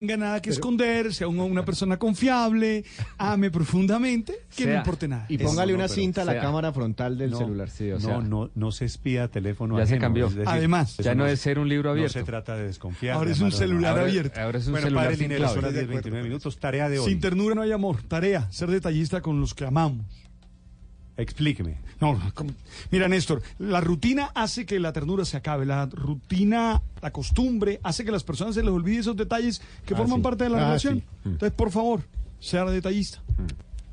tenga nada que esconder, sea una, una persona confiable, ame profundamente, que no Sea- importe nada. Y póngale no, una pero cinta a la sea- cámara frontal del No, celular. sí, o sea, no, no, no se espía teléfono Ya se ajeno, cambió. es decir, Además, Ya no es ser un libro No abierto. se trata de desconfiar. Ahora es un celular ahora, abierto. ahora es un Bueno, celular padre sin las 10, 29 minutos. Tarea de hoy. sin ternura no hay amor. Tarea, ser detallista con los que amamos. Explíqueme. No, mira, Néstor, la rutina hace que la ternura se acabe. La rutina, la costumbre, hace que las personas se les olvide esos detalles que Ah, forman sí. parte de la Ah, relación. sí. Mm. Entonces, por favor, sea detallista.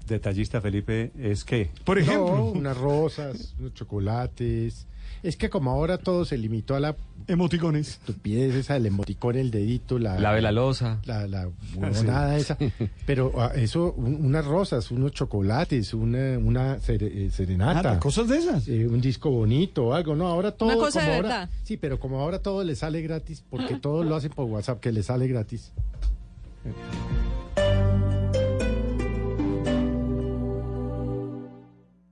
Detallista, Felipe, es que. Por ejemplo, No, unas rosas, unos chocolates. Es que como ahora todo se limitó a la emoticones. estupidez esa del emoticón, el dedito, la... La losa. La, la huevonada esa. Pero ah, eso, un- unas rosas, unos chocolates, una, una eh, serenata. Nada, cosas de esas. eh, un disco bonito o algo, no, ahora todo Una cosa como de ahora, verdad. sí, pero como ahora todo le sale gratis, porque todo lo hacen por WhatsApp, que le sale gratis.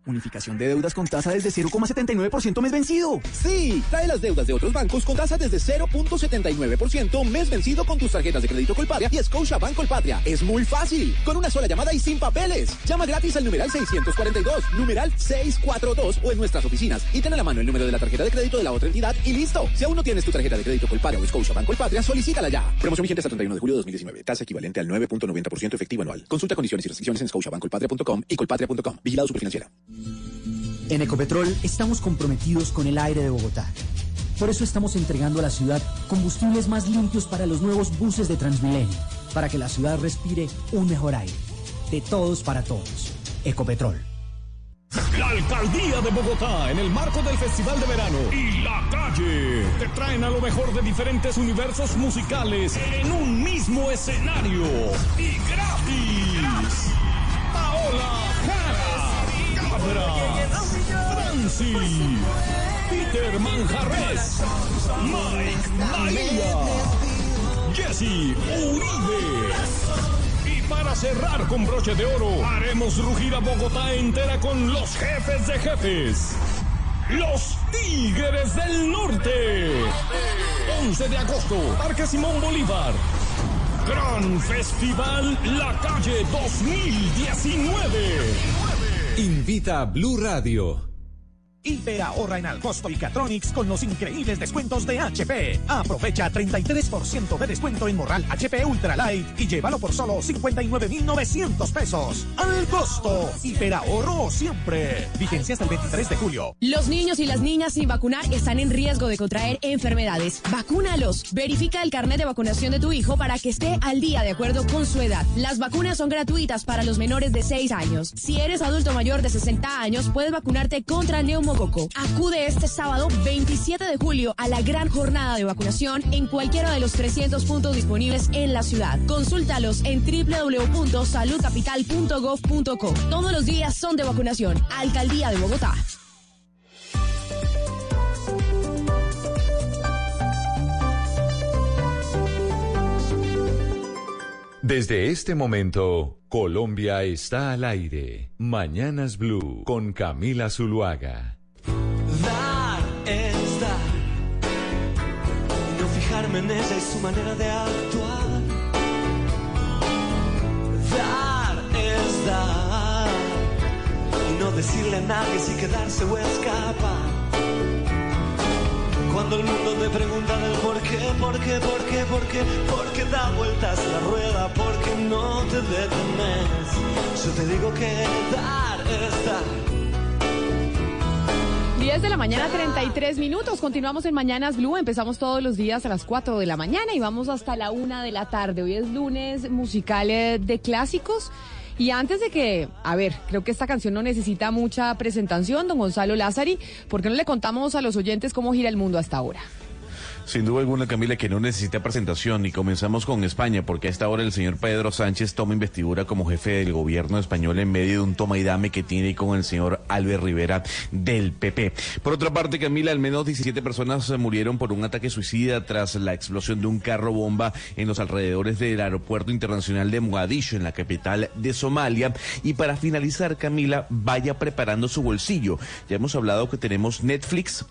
Unificación de deudas con tasa desde 0,79% mes vencido. Sí, trae las deudas de otros bancos con tasa desde 0.79% mes vencido con tus tarjetas de crédito Colpatria y Scotia Bank Colpatria. Es muy fácil, con una sola llamada y sin papeles. Llama gratis al numeral 642, numeral 642 o en nuestras oficinas y ten a la mano el número de la tarjeta de crédito de la otra entidad y listo. Si aún no tienes tu tarjeta de crédito Colpatria o Scotia Bank Colpatria, solicítala ya. Promoción vigente hasta 31 de julio de 2019. Tasa equivalente al 9.90% efectivo anual. Consulta condiciones y restricciones en scotiabankcolpatria.com y colpatria.com. Vigilado Superfinanciera. En Ecopetrol estamos comprometidos con el aire de Bogotá. Por eso estamos entregando a la ciudad combustibles más limpios para los nuevos buses de Transmilenio, para que la ciudad respire un mejor aire. De todos para todos. Ecopetrol. La Alcaldía de Bogotá, en el marco del Festival de Verano y La Calle, te traen a lo mejor de diferentes universos musicales en un mismo escenario y gratis. Paola Franci, Peter Manjarres, Mike María, Jesse Uribe. Y para cerrar con broche de oro, haremos rugir a Bogotá entera con los jefes de jefes. Los Tigres del Norte. 11 de agosto, Parque Simón Bolívar. Gran Festival La Calle 2019. Invita a Blue Radio. Hiper ahorra en Alcosto y Catronics con los increíbles descuentos de HP. Aprovecha 33% de descuento en Morral HP Ultralight y llévalo por solo 59,900 pesos. Al costo. Hiper ahorro siempre. Vigencia hasta el 23 de julio. Los niños y las niñas sin vacunar están en riesgo de contraer enfermedades. Vacúnalos. Verifica el carnet de vacunación de tu hijo para que esté al día de acuerdo con su edad. Las vacunas son gratuitas para los menores de 6 años. Si eres adulto mayor de 60 años, puedes vacunarte contra Acude este sábado 27 de julio a la gran jornada de vacunación en cualquiera de los 300 puntos disponibles en la ciudad. Consúltalos en www.saludcapital.gov.co. Todos los días son de vacunación. Alcaldía de Bogotá. Desde este momento, Colombia está al aire. Mañanas Blue con Camila Zuluaga. No fijarme en ella y su manera de actuar. Dar es dar. Y no decirle a nadie si quedarse o escapar. Cuando el mundo te pregunta del por qué, por qué, por qué, por qué, por qué da vueltas la rueda, porque no te detenes. Yo te digo que dar es dar. 10 de la mañana, 33 minutos. Continuamos en Mañanas Blue. Empezamos todos los días a las 4 de la mañana y vamos hasta la 1 de la tarde. Hoy es lunes musical eh, de clásicos. Y antes de que, a ver, creo que esta canción no necesita mucha presentación, don Gonzalo Lázari, ¿por qué no le contamos a los oyentes cómo gira el mundo hasta ahora? Sin duda alguna, Camila, que no necesita presentación y comenzamos con España, porque a esta hora el señor Pedro Sánchez toma investidura como jefe del gobierno español en medio de un toma y dame que tiene con el señor Albert Rivera del PP. Por otra parte, Camila, al menos 17 personas murieron por un ataque suicida tras la explosión de un carro bomba en los alrededores del aeropuerto internacional de Mogadiscio, en la capital de Somalia. Y para finalizar, Camila, vaya preparando su bolsillo. Ya hemos hablado que tenemos Netflix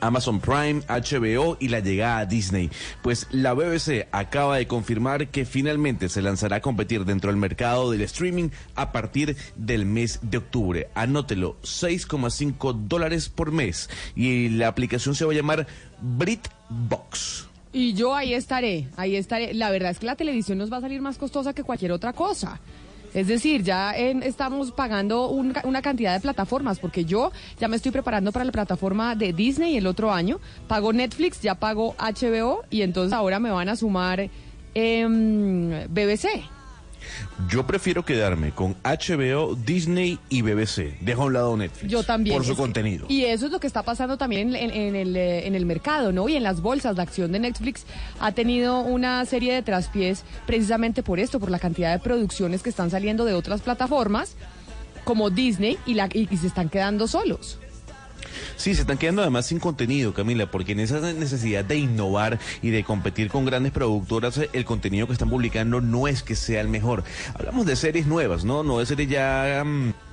Amazon Prime, HBO y la llegada a Disney. Pues la BBC acaba de confirmar que finalmente se lanzará a competir dentro del mercado del streaming a partir del mes de octubre. Anótelo, 6,5 dólares por mes. Y la aplicación se va a llamar BritBox. Y yo ahí estaré, ahí estaré. La verdad es que la televisión nos va a salir más costosa que cualquier otra cosa. Es decir, ya en- estamos pagando un- una cantidad de plataformas, porque yo ya me estoy preparando para la plataforma de Disney el otro año. Pago Netflix, ya pago HBO y entonces ahora me van a sumar em, BBC. Yo prefiero quedarme con HBO, Disney y BBC. Dejo a un lado Netflix. Yo también. Por su contenido. Y eso es lo que está pasando también en, el, eh, en el mercado, ¿no? Y en las bolsas de acción de Netflix ha tenido una serie de traspiés precisamente por esto, por la cantidad de producciones que están saliendo de otras plataformas como Disney y, la, y- y se están quedando solos. Sí, se están quedando además sin contenido, Camila, porque en esa necesidad de innovar y de competir con grandes productoras, el contenido que están publicando no es que sea el mejor. Hablamos de series nuevas, ¿no? No de series ya... mm,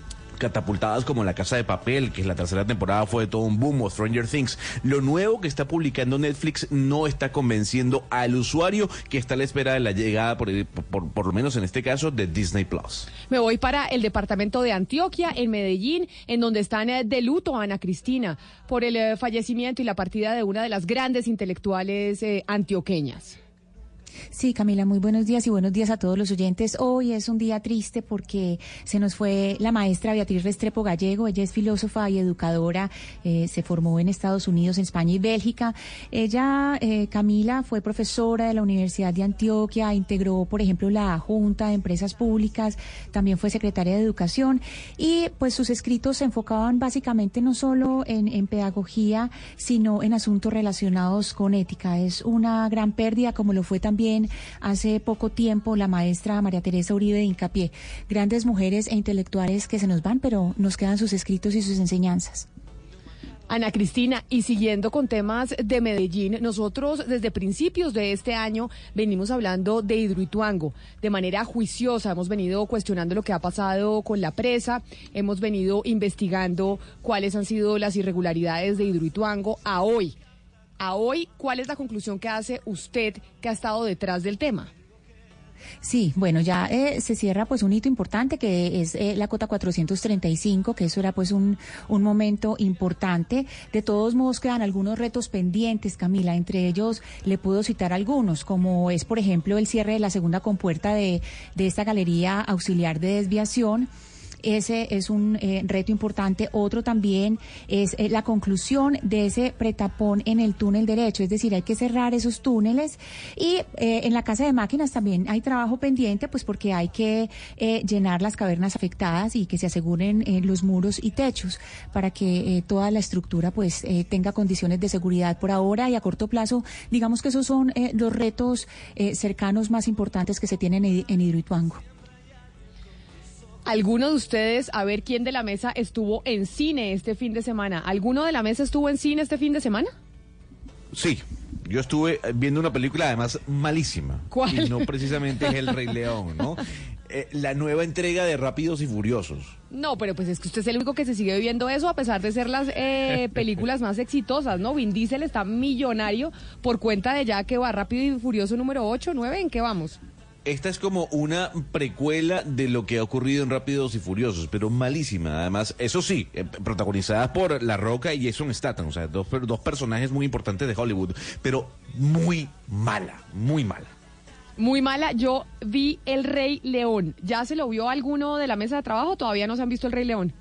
catapultadas como La Casa de Papel, que la tercera temporada fue de todo un boom, o Stranger Things. Lo nuevo que está publicando Netflix no está convenciendo al usuario que está a la espera de la llegada, por, por, por lo menos en este caso, de Disney Plus. Me voy para el departamento de Antioquia, en Medellín, en donde están eh, de luto Ana Cristina por el eh, fallecimiento y la partida de una de las grandes intelectuales eh, antioqueñas. Sí, Camila, muy buenos días y buenos días a todos los oyentes. Hoy es un día triste porque se nos fue la maestra Beatriz Restrepo Gallego. Ella es filósofa y educadora. eh, se formó en Estados Unidos, en España y Bélgica. Ella, eh, Camila, fue profesora de la Universidad de Antioquia, integró, por ejemplo, la Junta de Empresas Públicas, también fue secretaria de Educación y pues sus escritos se enfocaban básicamente no solo en, en pedagogía, sino en asuntos relacionados con ética. Es una gran pérdida, como lo fue también hace poco tiempo la maestra María Teresa Uribe de Incapié. Grandes mujeres e intelectuales que se nos van, pero nos quedan sus escritos y sus enseñanzas. Ana Cristina, y siguiendo con temas de Medellín, nosotros desde principios de este año venimos hablando de Hidroituango de manera juiciosa. Hemos venido cuestionando lo que ha pasado con la presa, hemos venido investigando cuáles han sido las irregularidades de Hidroituango a hoy. A hoy, ¿cuál es la conclusión que hace usted que ha estado detrás del tema? Sí, bueno, ya eh, se cierra pues un hito importante que es eh, la cota 435, que eso era pues un, un momento importante. De todos modos quedan algunos retos pendientes, Camila, entre ellos le puedo citar algunos, como es por ejemplo el cierre de la segunda compuerta de, de esta galería auxiliar de desviación. Ese es un eh, reto importante. Otro también es eh, la conclusión de ese pretapón en el túnel derecho, es decir, hay que cerrar esos túneles. Y eh, en la casa de máquinas también hay trabajo pendiente, pues porque hay que eh, llenar las cavernas afectadas y que se aseguren los muros y techos para que toda la estructura pues tenga condiciones de seguridad por ahora y a corto plazo. Digamos que esos son los retos cercanos más importantes que se tienen en, en Hidroituango. ¿Alguno de ustedes, a ver quién de la mesa estuvo en cine este fin de semana? ¿Alguno de la mesa estuvo en cine este fin de semana? Sí, yo estuve viendo una película además malísima. ¿Cuál? Y no precisamente es El Rey León, ¿no? Eh, la nueva entrega de Rápidos y Furiosos. No, pero pues es que usted es el único que se sigue viviendo eso a pesar de ser las eh, películas más exitosas, ¿no? Vin Diesel está millonario por cuenta de ya que va Rápido y Furioso número 8, 9, ¿en qué vamos? Esta es como una precuela de lo que ha ocurrido en Rápidos y Furiosos, pero malísima. Además, eso sí, eh, protagonizadas por La Roca y Jason Statham, o sea, dos, per- dos personajes muy importantes de Hollywood, pero muy mala, muy mala. Muy mala, yo vi El Rey León. ¿Ya se lo vio alguno de la mesa de trabajo? ¿Todavía no se han visto El Rey León?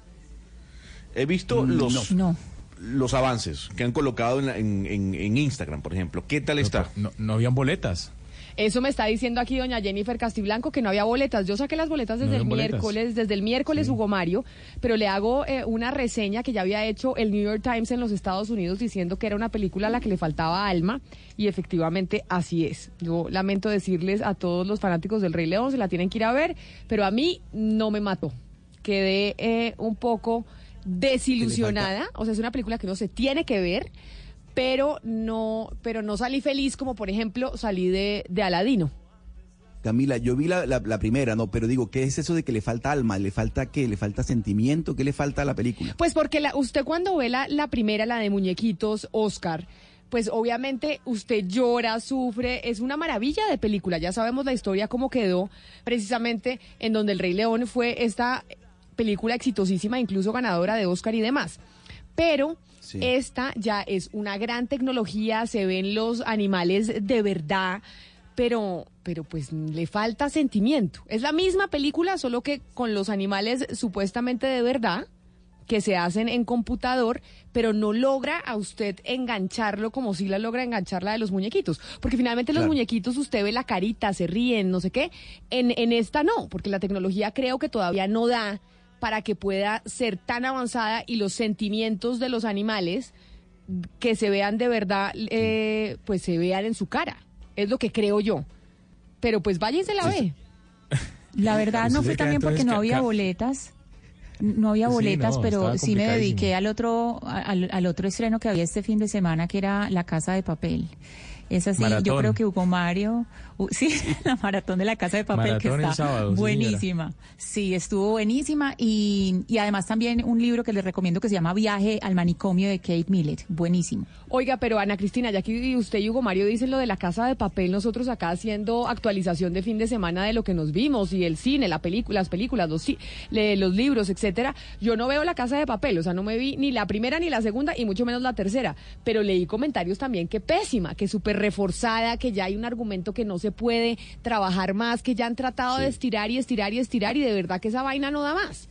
He visto los, No. los avances que han colocado en, la- en- en- en Instagram, por ejemplo. ¿Qué tal está? No, no habían boletas. Eso me está diciendo aquí doña Jennifer Castiblanco que no había boletas. Yo saqué las boletas desde No el boletas. miércoles, desde el miércoles Hugo Mario, pero le hago eh, una reseña que ya había hecho el New York Times en los Estados Unidos diciendo que era una película a la que le faltaba alma y efectivamente así es. Yo lamento decirles a todos los fanáticos del Rey León, se la tienen que ir a ver, pero a mí no me mató. Quedé eh, un poco desilusionada, o sea, es una película que no se tiene que ver pero no, pero no salí feliz como por ejemplo salí de, de Aladino. Camila, yo vi la, la, la primera, ¿no? Pero digo, ¿qué es eso de que le falta alma? ¿Le falta qué? ¿Le falta sentimiento? ¿Qué le falta a la película? Pues porque la, usted cuando ve la, la primera, la de muñequitos, Oscar, pues obviamente usted llora, sufre, es una maravilla de película. Ya sabemos la historia cómo quedó, precisamente en donde El Rey León fue esta película exitosísima, incluso ganadora de Oscar y demás. Pero Sí. esta ya es una gran tecnología, se ven los animales de verdad, pero, pero pues le falta sentimiento. Es la misma película, solo que con los animales supuestamente de verdad que se hacen en computador, pero no logra a usted engancharlo como si la logra enganchar la de los muñequitos. Porque finalmente los muñequitos usted ve la carita, se ríen, no sé qué. En, en esta no, porque la tecnología creo que todavía no da para que pueda ser tan avanzada y los sentimientos de los animales que se vean de verdad, eh, pues se vean en su cara. Es lo que creo yo. Pero pues váyanse la ve. La verdad no fue también porque no había boletas. No había Sí, boletas, no, pero sí me dediqué al otro al, al otro estreno que había este fin de semana, que era La Casa de Papel. Es así, yo creo que Hugo Mario, sí, la maratón de la Casa de Papel que Maratón está sábado, buenísima. Sí, estuvo buenísima y, y además también un libro que les recomiendo que se llama Viaje al manicomio de Kate Millett, buenísimo. Oiga, pero Ana Cristina, ya que usted y Hugo Mario dicen lo de la casa de papel, nosotros acá haciendo actualización de fin de semana de lo que nos vimos y el cine, la película, las películas, los libros, etcétera. Yo no veo la casa de papel, o sea, no me vi ni la primera ni la segunda y mucho menos la tercera. Pero leí comentarios también que pésima, que súper reforzada, que ya hay un argumento que no se puede trabajar más, que ya han tratado de estirar y estirar y estirar y de verdad que esa vaina no da más.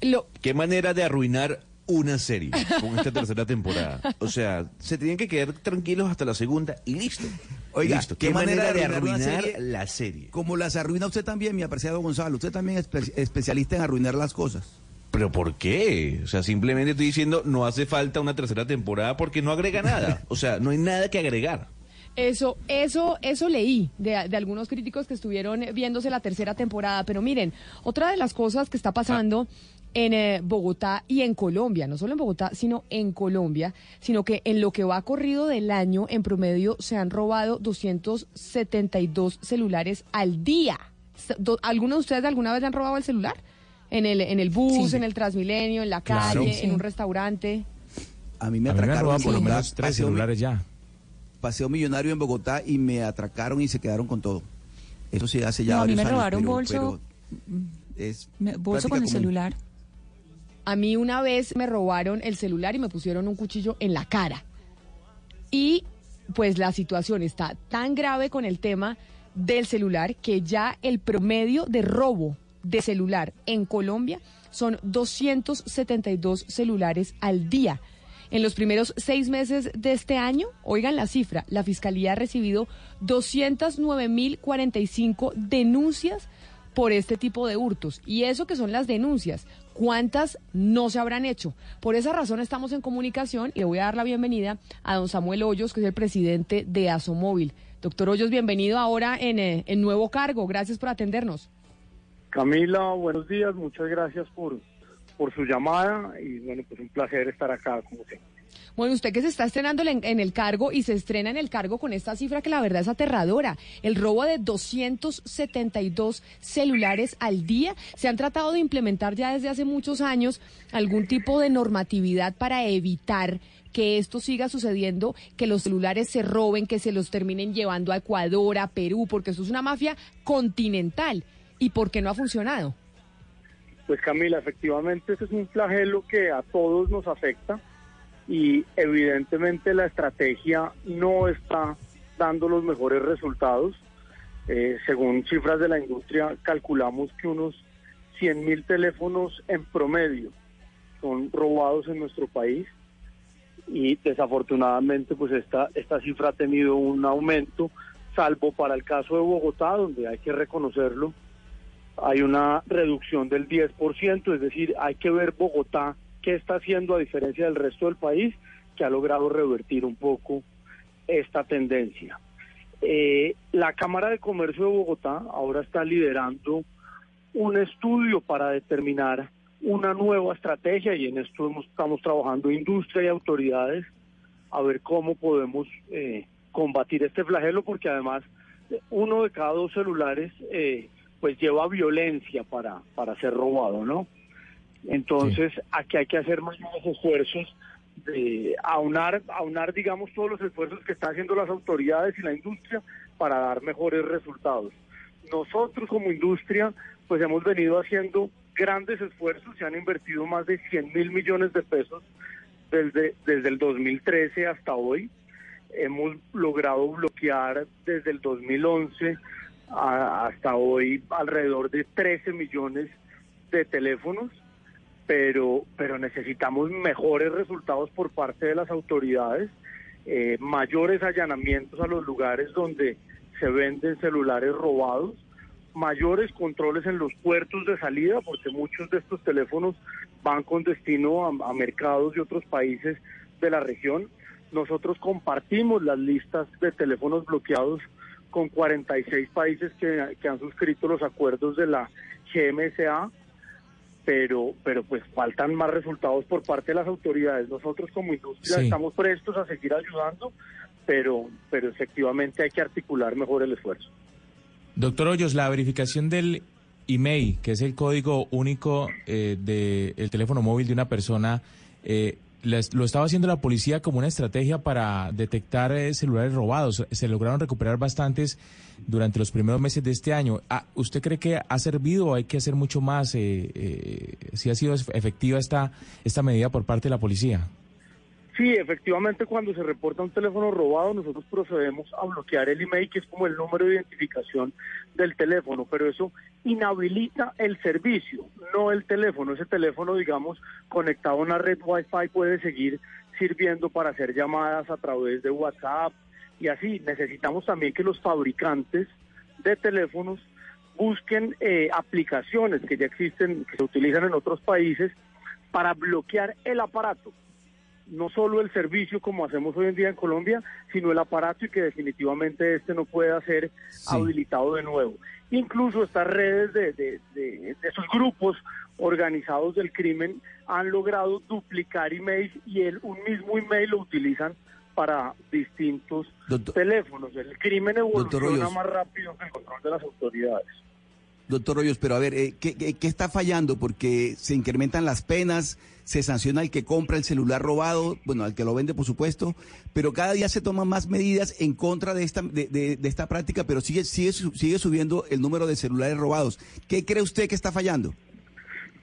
Lo, Qué manera de arruinar una serie con esta tercera temporada. O sea, se tenían que quedar tranquilos hasta la segunda y listo. Oiga, listo. Qué, manera, de arruinar, serie la serie. Como las arruina usted también, mi apreciado Gonzalo. Usted también es espe- especialista en arruinar las cosas. ¿Pero por qué? O sea, simplemente estoy diciendo, no hace falta una tercera temporada porque no agrega nada. O sea, no hay nada que agregar. Eso, eso, eso leí de, de algunos críticos que estuvieron viéndose la tercera temporada. Pero miren, otra de las cosas que está pasando en eh, Bogotá y en Colombia, no solo en Bogotá, sino en Colombia, sino que en lo que va corrido del año, en promedio, se han robado 272 celulares al día. ¿Algunos de ustedes alguna vez le han robado el celular? En el, en el bus, Sí. en el Transmilenio, en la Claro. calle, Sí. en un restaurante. A mí me A mí me han atracaron por lo menos tres celulares ya. Paseo millonario en Bogotá y me atracaron y se quedaron con todo. Eso sí hace ya No, a mí varios me años, robaron pero- bolso, pero es me- bolso con el común. celular. A mí una vez me robaron el celular y me pusieron un cuchillo en la cara. Y pues la situación está tan grave con el tema del celular que ya el promedio de robo de celular en Colombia son 272 celulares al día. En los primeros seis meses de este año, oigan la cifra, la Fiscalía ha recibido 209.045 denuncias por este tipo de hurtos. Y eso que son las denuncias, ¿cuántas no se habrán hecho? Por esa razón estamos en comunicación y le voy a dar la bienvenida a don Samuel Hoyos, que es el presidente de Asomóvil. Doctor Hoyos, bienvenido ahora en, eh, en nuevo cargo. Gracias por atendernos. Camila, buenos días, muchas gracias por, por su llamada y bueno, pues un placer estar acá como siempre. Bueno, usted que se está estrenando en, en el cargo y se estrena en el cargo con esta cifra que la verdad es aterradora. El robo de 272 celulares al día. Se han tratado de implementar ya desde hace muchos años algún tipo de normatividad para evitar que esto siga sucediendo, que los celulares se roben, que se los terminen llevando a Ecuador, a Perú, porque eso es una mafia continental. ¿Y por qué no ha funcionado? Pues Camila, efectivamente este es un flagelo que a todos nos afecta y evidentemente la estrategia no está dando los mejores resultados. Eh, según cifras de la industria, calculamos que unos 100 mil teléfonos en promedio son robados en nuestro país y desafortunadamente pues esta, esta cifra ha tenido un aumento, salvo para el caso de Bogotá, donde hay que reconocerlo, hay una reducción del 10%, es decir, hay que ver Bogotá qué está haciendo a diferencia del resto del país, que ha logrado revertir un poco esta tendencia. Eh, la Cámara de Comercio de Bogotá ahora está liderando un estudio para determinar una nueva estrategia y en esto estamos trabajando industria y autoridades a ver cómo podemos eh, combatir este flagelo porque además uno de cada dos celulares eh, pues lleva violencia para, para ser robado, ¿no? Entonces, aquí hay que hacer más esfuerzos de aunar, aunar, digamos, todos los esfuerzos que están haciendo las autoridades y la industria para dar mejores resultados. Nosotros como industria, pues hemos venido haciendo grandes esfuerzos, se han invertido más de 100 mil millones de pesos desde, desde el 2013 hasta hoy. Hemos logrado bloquear desde el 2011 a- hasta hoy alrededor de 13 millones de teléfonos pero, pero necesitamos mejores resultados por parte de las autoridades, eh, mayores allanamientos a los lugares donde se venden celulares robados, mayores controles en los puertos de salida, porque muchos de estos teléfonos van con destino a, mercados de otros países de la región. Nosotros compartimos las listas de teléfonos bloqueados con 46 países que, que han suscrito los acuerdos de la GMSA pero pero pues faltan más resultados por parte de las autoridades. Nosotros como industria Sí. estamos prestos a seguir ayudando, pero pero efectivamente hay que articular mejor el esfuerzo. Doctor Hoyos, la verificación del email, que es el código único eh, del teléfono móvil de una persona, eh, lo estaba haciendo la policía como una estrategia para detectar eh, celulares robados. Se lograron recuperar bastantes durante los primeros meses de este año. Ah, ¿Usted cree que ha servido o hay que hacer mucho más? Eh, eh, si ha sido efectiva esta, esta medida por parte de la policía. Sí, efectivamente cuando se reporta un teléfono robado nosotros procedemos a bloquear el email que es como el número de identificación del teléfono, pero eso inhabilita el servicio, no el teléfono. Ese teléfono, digamos, conectado a una red Wi-Fi puede seguir sirviendo para hacer llamadas a través de WhatsApp y así. Necesitamos también que los fabricantes de teléfonos busquen eh, aplicaciones que ya existen, que se utilizan en otros países para bloquear el aparato no solo el servicio como hacemos hoy en día en Colombia, sino el aparato y que definitivamente este no pueda ser habilitado de nuevo. Incluso estas redes de, de, de- de esos grupos organizados del crimen han logrado duplicar emails y el, un mismo email lo utilizan para distintos teléfonos. El crimen evoluciona más rápido que el control de las autoridades. Doctor Hoyos, pero a ver, eh, ¿qué, está fallando? Porque se incrementan las penas, se sanciona al que compra el celular robado, bueno, al que lo vende, por supuesto, pero cada día se toman más medidas en contra de esta, de, esta práctica, pero sigue, sigue, sigue subiendo el número de celulares robados. ¿Qué cree usted que está fallando?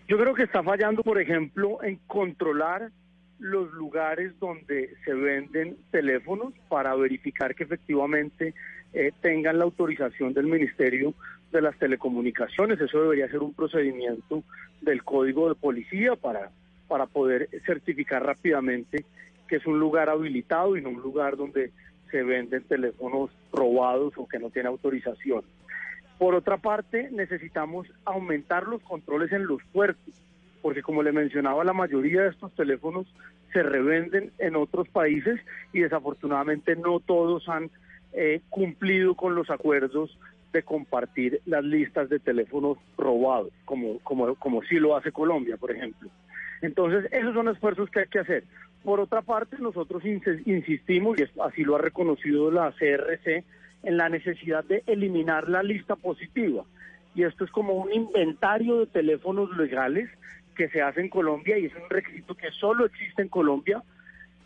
Yo creo que está fallando, por ejemplo, en controlar los lugares donde se venden teléfonos para verificar que efectivamente eh, tengan la autorización del Ministerio de las Telecomunicaciones. Eso debería ser un procedimiento del Código de Policía para, para poder certificar rápidamente que es un lugar habilitado y no un lugar donde se venden teléfonos robados o que no tiene autorización. Por otra parte, necesitamos aumentar los controles en los puertos, porque como le mencionaba, la mayoría de estos teléfonos se revenden en otros países y desafortunadamente no todos han eh, cumplido con los acuerdos de compartir las listas de teléfonos robados, como, como, como sí lo hace Colombia, por ejemplo. Entonces, esos son esfuerzos que hay que hacer. Por otra parte, nosotros insistimos, y así lo ha reconocido la CRC, en la necesidad de eliminar la lista positiva. Y esto es como un inventario de teléfonos legales que se hace en Colombia y es un requisito que solo existe en Colombia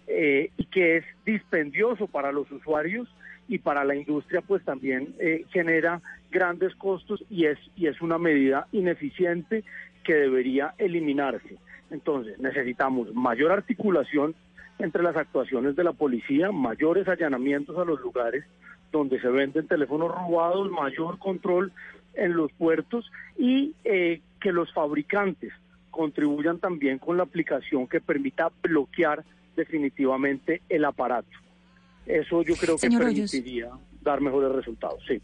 eh, y que es dispendioso para los usuarios y para la industria pues también eh, genera grandes costos y es y es una medida ineficiente que debería eliminarse. Entonces, necesitamos mayor articulación entre las actuaciones de la policía, mayores allanamientos a los lugares donde se venden teléfonos robados, mayor control en los puertos y eh, que los fabricantes contribuyan también con la aplicación que permita bloquear definitivamente el aparato. Eso yo creo que Señor Hoyos. permitiría dar mejores resultados, sí.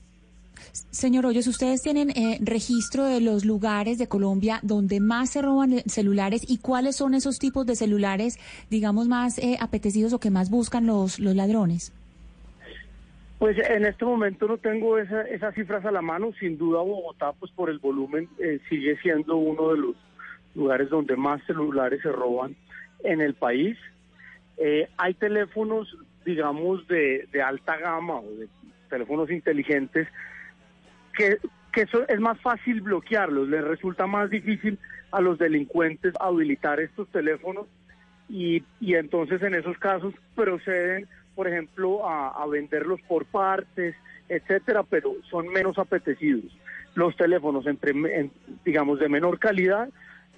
Señor Hoyos, ¿ustedes tienen eh, registro de los lugares de Colombia donde más se roban celulares y cuáles son esos tipos de celulares, digamos, más eh, apetecidos o que más buscan los, los ladrones? Pues en este momento no tengo esa- esas cifras a la mano. Sin duda Bogotá, pues por el volumen, eh, sigue siendo uno de los lugares donde más celulares se roban en el país. Eh, hay teléfonos, digamos, de, de alta gama o de teléfonos inteligentes, que, que eso es más fácil bloquearlos, les resulta más difícil a los delincuentes habilitar estos teléfonos y, y entonces en esos casos proceden, por ejemplo, a, venderlos por partes, etcétera, pero son menos apetecidos. Los teléfonos, entre, en- digamos, de menor calidad,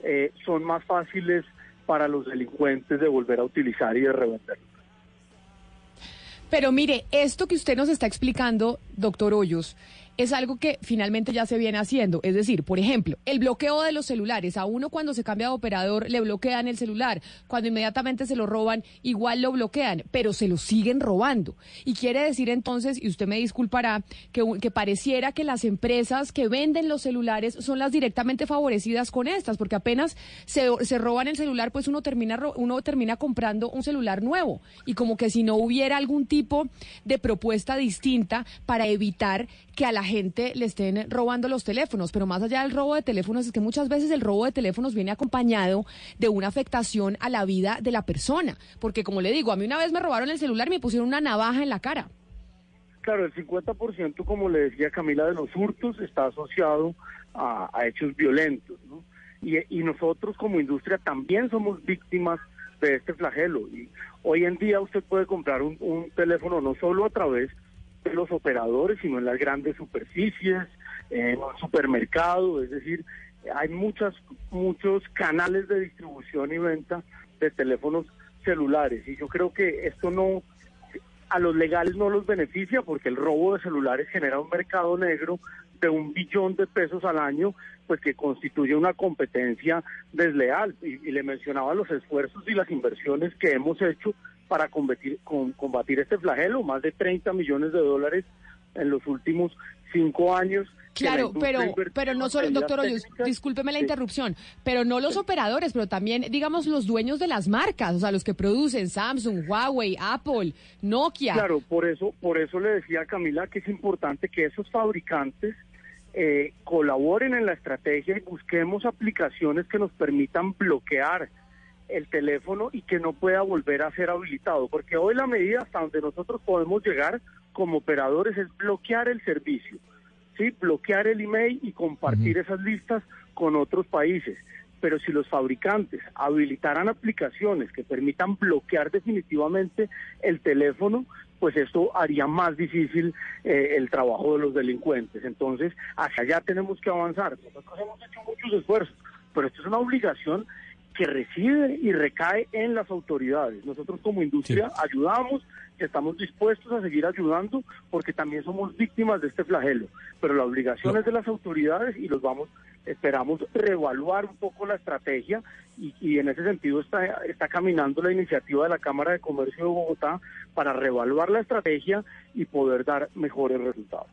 eh, son más fáciles para los delincuentes de volver a utilizar y de revender. Pero mire, esto que usted nos está explicando, doctor Hoyos, es algo que finalmente ya se viene haciendo. Es decir, por ejemplo, el bloqueo de los celulares. A uno cuando se cambia de operador le bloquean el celular. Cuando inmediatamente se lo roban, igual lo bloquean, pero se lo siguen robando. Y quiere decir entonces, y usted me disculpará, que, pareciera que las empresas que venden los celulares son las directamente favorecidas con estas, porque apenas se, se roban el celular, pues uno termina, uno termina comprando un celular nuevo. Y como que si no hubiera algún tipo de propuesta distinta para evitar que a la gente le estén robando los teléfonos. Pero más allá del robo de teléfonos, es que muchas veces el robo de teléfonos viene acompañado de una afectación a la vida de la persona. Porque como le digo, a mí una vez me robaron el celular y me pusieron una navaja en la cara. Claro, el 50%, como le decía Camila, de los hurtos está asociado a, hechos violentos, ¿no? Y, y nosotros como industria también somos víctimas de este flagelo. Y hoy en día usted puede comprar un, un teléfono no solo a través de los operadores, sino en las grandes superficies, en un supermercado, es decir, hay muchas, muchos canales de distribución y venta de teléfonos celulares. Y yo creo que esto no, a los legales no los beneficia porque el robo de celulares genera un mercado negro de un billón de pesos al año, pues que constituye una competencia desleal. Y, y le mencionaba los esfuerzos y las inversiones que hemos hecho para combatir, con- combatir este flagelo, más de 30 millones de dólares en los últimos cinco años. Claro, pero, pero no solo, doctor Hoyos, discúlpeme la Sí. interrupción, pero no los operadores, pero también, digamos, los dueños de las marcas, o sea, los que producen Samsung, Huawei, Apple, Nokia. Claro, por eso, por eso le decía a Camila que es importante que esos fabricantes eh, colaboren en la estrategia y busquemos aplicaciones que nos permitan bloquear el teléfono y que no pueda volver a ser habilitado, porque hoy la medida hasta donde nosotros podemos llegar como operadores es bloquear el servicio, sí, bloquear el email y compartir esas listas con otros países. Pero si los fabricantes habilitaran aplicaciones que permitan bloquear definitivamente el teléfono, pues esto haría más difícil eh, el trabajo de los delincuentes. Entonces, hacia allá tenemos que avanzar. Nosotros hemos hecho muchos esfuerzos, pero esto es una obligación que reside y recae en las autoridades. Nosotros como industria ayudamos, estamos dispuestos a seguir ayudando porque también somos víctimas de este flagelo, pero la obligación es de las autoridades y los vamos, esperamos reevaluar un poco la estrategia y, y en ese sentido está, está caminando la iniciativa de la Cámara de Comercio de Bogotá para reevaluar la estrategia y poder dar mejores resultados.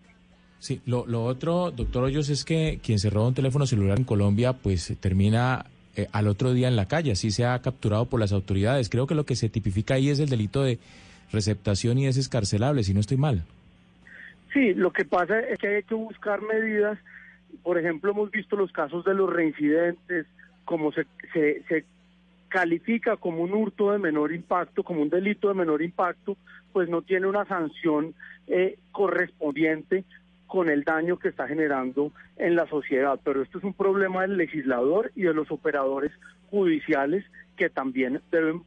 Sí, lo, lo otro, doctor Hoyos, es que quien se roba un teléfono celular en Colombia, pues termina eh, al otro día en la calle, así se ha capturado por las autoridades. Creo que lo que se tipifica ahí es el delito de receptación y es escarcelable, si no estoy mal. Sí, lo que pasa es que hay que buscar medidas. Por ejemplo, hemos visto los casos de los reincidentes, como se, se, se califica como un hurto de menor impacto, como un delito de menor impacto, pues no tiene una sanción eh, correspondiente con el daño que está generando en la sociedad. Pero esto es un problema del legislador y de los operadores judiciales que también deben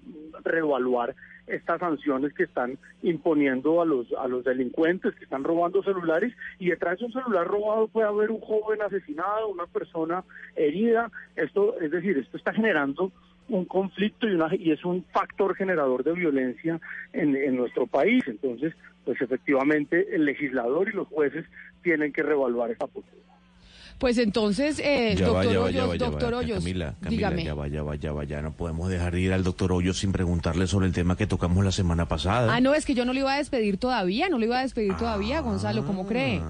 reevaluar estas sanciones que están imponiendo a los a los delincuentes que están robando celulares. Y detrás de un celular robado puede haber un joven asesinado, una persona herida, esto es decir, esto está generando un conflicto y una y es un factor generador de violencia en, en nuestro país, entonces pues efectivamente el legislador y los jueces tienen que reevaluar esta postura. Pues entonces, eh, Ya va, doctor ya va, Hoyos, ya va, ya va, doctor Hoyos, Camila, Camila, dígame. ya va, ya va, ya va, ya no podemos dejar de ir al doctor Hoyos sin preguntarle sobre el tema que tocamos la semana pasada. Ah, no, es que yo no lo iba a despedir todavía, no lo iba a despedir todavía, Gonzalo, ¿cómo cree?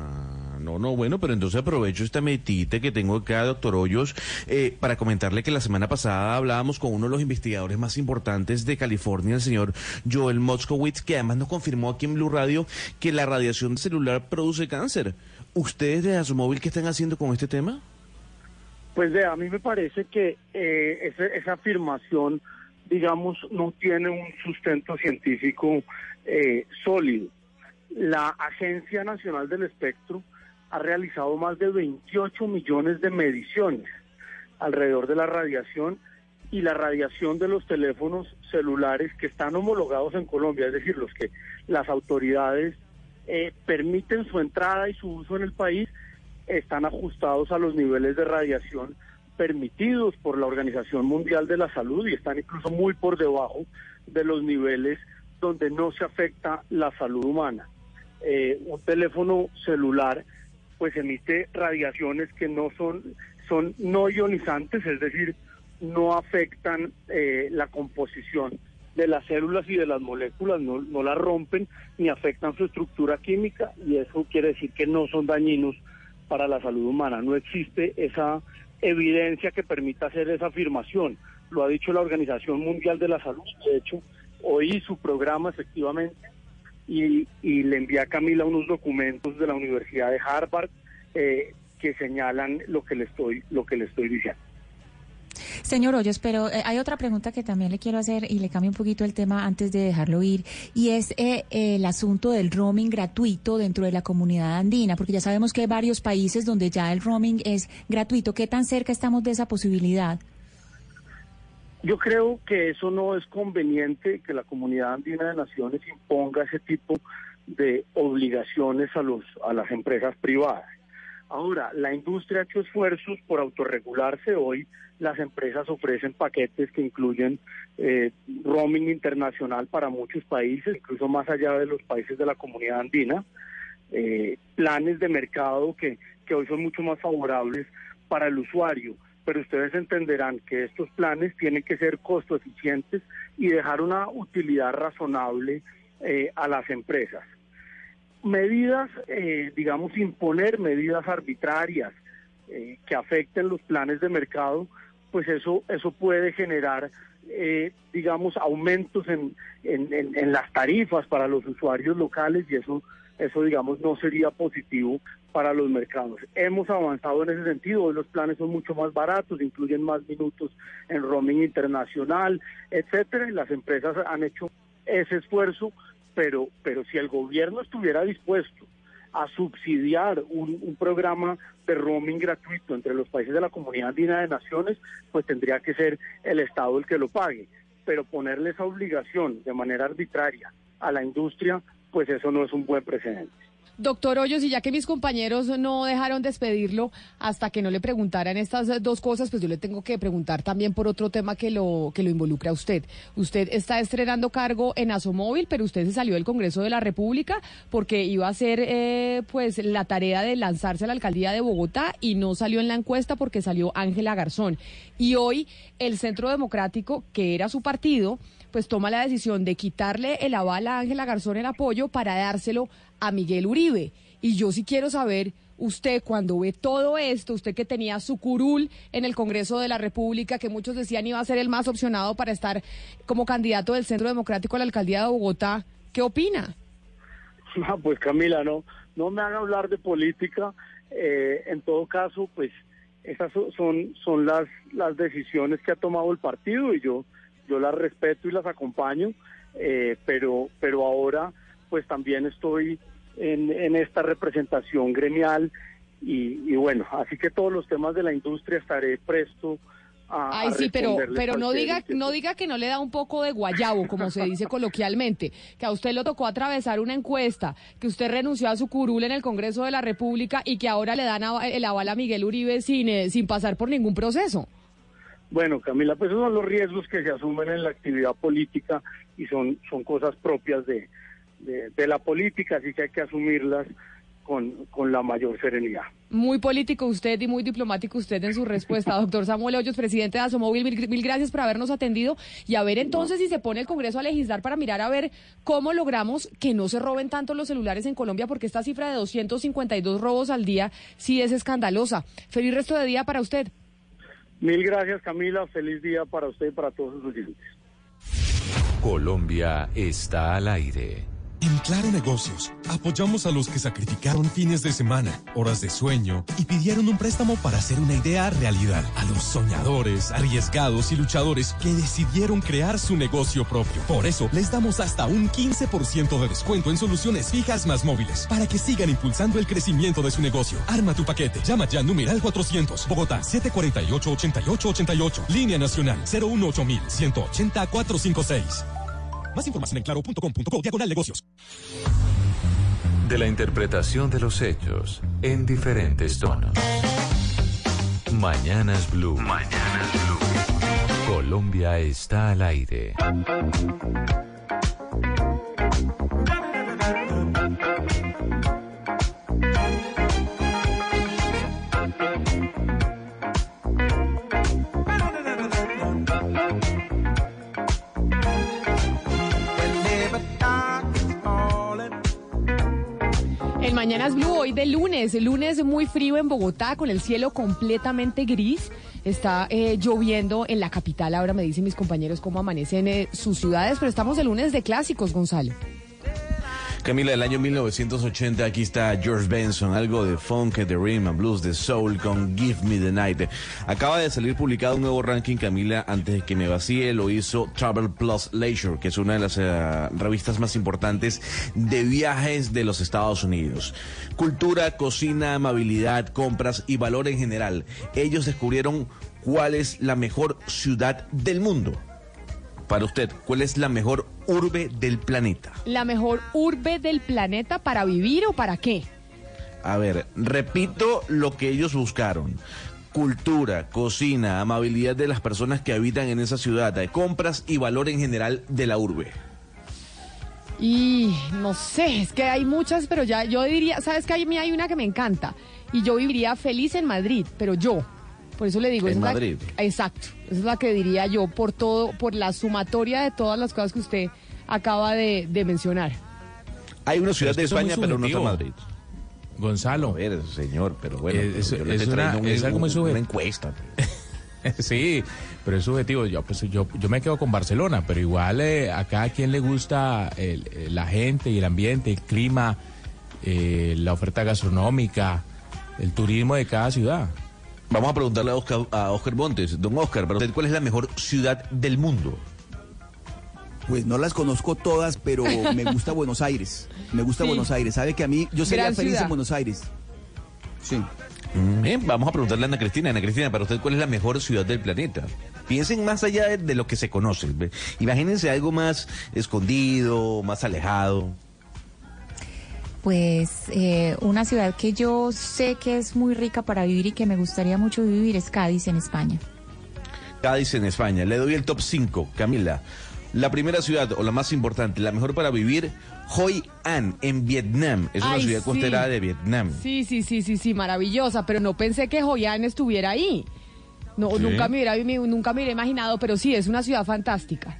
No, no, bueno, pero entonces aprovecho esta metita que tengo acá, doctor Hoyos, eh, para comentarle que la semana pasada hablábamos con uno de los investigadores más importantes de California, el señor Joel Moskowitz, que además nos confirmó aquí en Blue Radio que la radiación celular produce cáncer. ¿Ustedes de Asmóvil qué están haciendo con este tema? Pues de, a mí me parece que eh, ese- esa afirmación, digamos, no tiene un sustento científico eh, sólido. la Agencia Nacional del Espectro ha realizado más de 28 millones de mediciones alrededor de la radiación y la radiación de los teléfonos celulares que están homologados en Colombia, es decir, los que las autoridades eh, permiten su entrada y su uso en el país, están ajustados a los niveles de radiación permitidos por la Organización Mundial de la Salud y están incluso muy por debajo de los niveles donde no se afecta la salud humana. Eh, un teléfono celular pues emite radiaciones que no son, son no ionizantes, es decir, no afectan eh, la composición de las células y de las moléculas, no, no las rompen ni afectan su estructura química y eso quiere decir que no son dañinos para la salud humana. No existe esa evidencia que permita hacer esa afirmación. Lo ha dicho la Organización Mundial de la Salud. De hecho, oí su programa efectivamente y, y le envié a Camila unos documentos de la Universidad de Harvard eh, que señalan lo que le estoy, lo que le estoy diciendo. Señor Hoyos, pero eh, hay otra pregunta que también le quiero hacer y le cambio un poquito el tema antes de dejarlo ir, y es eh, el asunto del roaming gratuito dentro de la comunidad andina, porque ya sabemos que hay varios países donde ya el roaming es gratuito. ¿Qué tan cerca estamos de esa posibilidad? Yo creo que eso no es conveniente que la comunidad andina de naciones imponga ese tipo de obligaciones a los a las empresas privadas. Ahora, la industria ha hecho esfuerzos por autorregularse. Hoy las empresas ofrecen paquetes que incluyen eh, roaming internacional para muchos países, incluso más allá de los países de la comunidad andina. Eh, planes de mercado que, que hoy son mucho más favorables para el usuario. Pero ustedes entenderán que estos planes tienen que ser costo eficientes y dejar una utilidad razonable eh, a las empresas. Medidas, eh, digamos, imponer medidas arbitrarias eh, que afecten los planes de mercado, pues eso, eso puede generar, eh, digamos, aumentos en, en, en, las tarifas para los usuarios locales y eso, eso, digamos, no sería positivo para los mercados. Hemos avanzado en ese sentido, hoy los planes son mucho más baratos, incluyen más minutos en roaming internacional, etcétera, y las empresas han hecho ese esfuerzo pero, pero si el gobierno estuviera dispuesto a subsidiar un, programa de roaming gratuito entre los países de la Comunidad Andina de Naciones, pues tendría que ser el Estado el que lo pague. Pero ponerle esa obligación de manera arbitraria a la industria, pues eso no es un buen precedente. Doctor Hoyos, y ya que mis compañeros no dejaron despedirlo hasta que no le preguntaran estas dos cosas, pues yo le tengo que preguntar también por otro tema que lo, que lo involucra a usted. Usted está estrenando cargo en Asomóvil, pero usted se salió del Congreso de la República porque iba a hacer eh, pues la tarea de lanzarse a la alcaldía de Bogotá y no salió en la encuesta porque salió Ángela Garzón. Y hoy el Centro Democrático, que era su partido, pues toma la decisión de quitarle el aval a Ángela Garzón el apoyo para dárselo a Miguel Uribe. Y yo sí quiero saber, usted cuando ve todo esto, usted que tenía su curul en el Congreso de la República, que muchos decían iba a ser el más opcionado para estar como candidato del Centro Democrático a la alcaldía de Bogotá, ¿qué opina? Ah, pues Camila, no, no me haga hablar de política. Eh, en todo caso, pues esas son, son las, las decisiones que ha tomado el partido y yo yo las respeto y las acompaño, eh, pero, pero ahora pues también estoy en, en esta representación gremial y, bueno, así que todos los temas de la industria estaré presto a, Ay, sí, pero, pero no diga, no diga que no le da un poco de guayabo, como se dice coloquialmente, que a usted le tocó atravesar una encuesta, que usted renunció a su curul en el Congreso de la República y que ahora le dan el aval a Miguel Uribe sin, eh, sin pasar por ningún proceso. Bueno, Camila, pues esos son los riesgos que se asumen en la actividad política y son, son cosas propias de, de, la política, así que hay que asumirlas con, con, la mayor serenidad. Muy político usted y muy diplomático usted en su respuesta, doctor Samuel Hoyos, presidente de Asomóvil. Mil, gracias por habernos atendido y a ver entonces si se pone el Congreso a legislar para mirar a ver cómo logramos que no se roben tanto los celulares en Colombia, porque esta cifra de 252 robos al día sí es escandalosa. Feliz resto de día para usted. Mil gracias, Camila. Feliz día para usted y para todos sus oyentes. Colombia está al aire. En Claro Negocios, apoyamos a los que sacrificaron fines de semana, horas de sueño y pidieron un préstamo para hacer una idea realidad. A los soñadores, arriesgados y luchadores que decidieron crear su negocio propio. Por eso, les damos hasta un 15% de descuento en soluciones fijas más móviles para que sigan impulsando el crecimiento de su negocio. Arma tu paquete. Llama ya numeral 400. Bogotá 748-8888. Línea Nacional 018 180 456. Más información en claro.com.co diagonal negocios. De la interpretación de los hechos en diferentes tonos. Mañanas Blue. Mañanas Blue. Colombia está al aire. Mañanas Blue hoy de lunes, lunes muy frío en Bogotá con el cielo completamente gris. Está eh, lloviendo en la capital. Ahora me dicen mis compañeros cómo amanecen eh, sus ciudades, pero estamos el lunes de clásicos, Gonzalo. Camila, del año 1980, aquí está George Benson, algo de funk, de rhythm blues, de soul con Give Me the Night. Acaba de salir publicado un nuevo ranking, Camila, antes de que me vacíe, lo hizo Travel Plus Leisure, que es una de las eh, revistas más importantes de viajes de los Estados Unidos. Cultura, cocina, amabilidad, compras y valor en general. Ellos descubrieron cuál es la mejor ciudad del mundo. Para usted, ¿cuál es la mejor urbe del planeta? La mejor urbe del planeta para vivir o para qué? A ver, repito lo que ellos buscaron. Cultura, cocina, amabilidad de las personas que habitan en esa ciudad, de compras y valor en general de la urbe. Y no sé, es que hay muchas, pero ya yo diría, ¿sabes que A mí hay una que me encanta y yo viviría feliz en Madrid, pero yo, por eso le digo, En esa es la- Madrid. exacto, esa es la que diría yo por todo, por la sumatoria de todas las cosas que usted acaba de, de mencionar. Hay una ciudad Pero de es España, pero no está. Madrid. Gonzalo. A ver, señor, pero bueno, Eh, es- yo es una- trayendo un- es algo muy subjetivo. una encuesta. Sí, pero es subjetivo. Yo, pues, yo, yo me quedo con Barcelona, pero igual eh, a cada quien le gusta el- eh, la gente y el ambiente, el clima, eh, la oferta gastronómica, el turismo de cada ciudad. Vamos a preguntarle a Oscar, a Oscar Montes. Don Oscar, para usted, ¿cuál es la mejor ciudad del mundo? Pues no las conozco todas, pero me gusta Buenos Aires. Me gusta Sí. Buenos Aires. ¿Sabe que a mí yo sería Gran feliz ciudad. en Buenos Aires? Sí. Mm, Bien, vamos a preguntarle a Ana Cristina. Ana Cristina, para usted, ¿cuál es la mejor ciudad del planeta? Piensen más allá de, de lo que se conoce. Imagínense algo más escondido, más alejado. Pues eh, una ciudad que yo sé que es muy rica para vivir y que me gustaría mucho vivir es Cádiz en España. Cádiz en España. Le doy el top 5, Camila. La primera ciudad, o la más importante, la mejor para vivir, Hoi An, en Vietnam. Es una Ay, ciudad sí. costera de Vietnam. Sí, sí, sí, sí, sí, maravillosa, pero no pensé que Joyan estuviera ahí. No, Sí. nunca me hubiera, nunca me hubiera imaginado, pero sí, es una ciudad fantástica.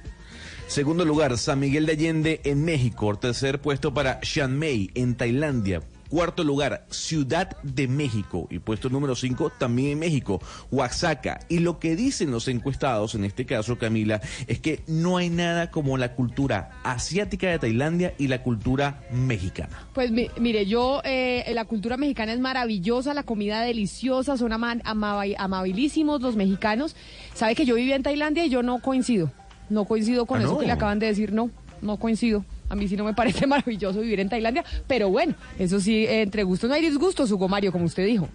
Segundo lugar, San Miguel de Allende en México. Tercer puesto para Chiang Mai en Tailandia. Cuarto lugar, Ciudad de México. Y puesto número cinco, también en México, Oaxaca. Y lo que dicen los encuestados, en este caso, Camila, es que no hay nada como la cultura asiática de Tailandia y la cultura mexicana. Pues mi- mire, yo, eh, la cultura mexicana es maravillosa, la comida deliciosa, son ama- amabilísimos los mexicanos. Sabe que yo vivía en Tailandia y yo no coincido, no coincido con Ah, eso ¿no? que le acaban de decir, no, no coincido. A mí sí no me parece maravilloso vivir en Tailandia, pero bueno, eso sí, entre gustos no hay disgustos, Hugo Mario, como usted dijo.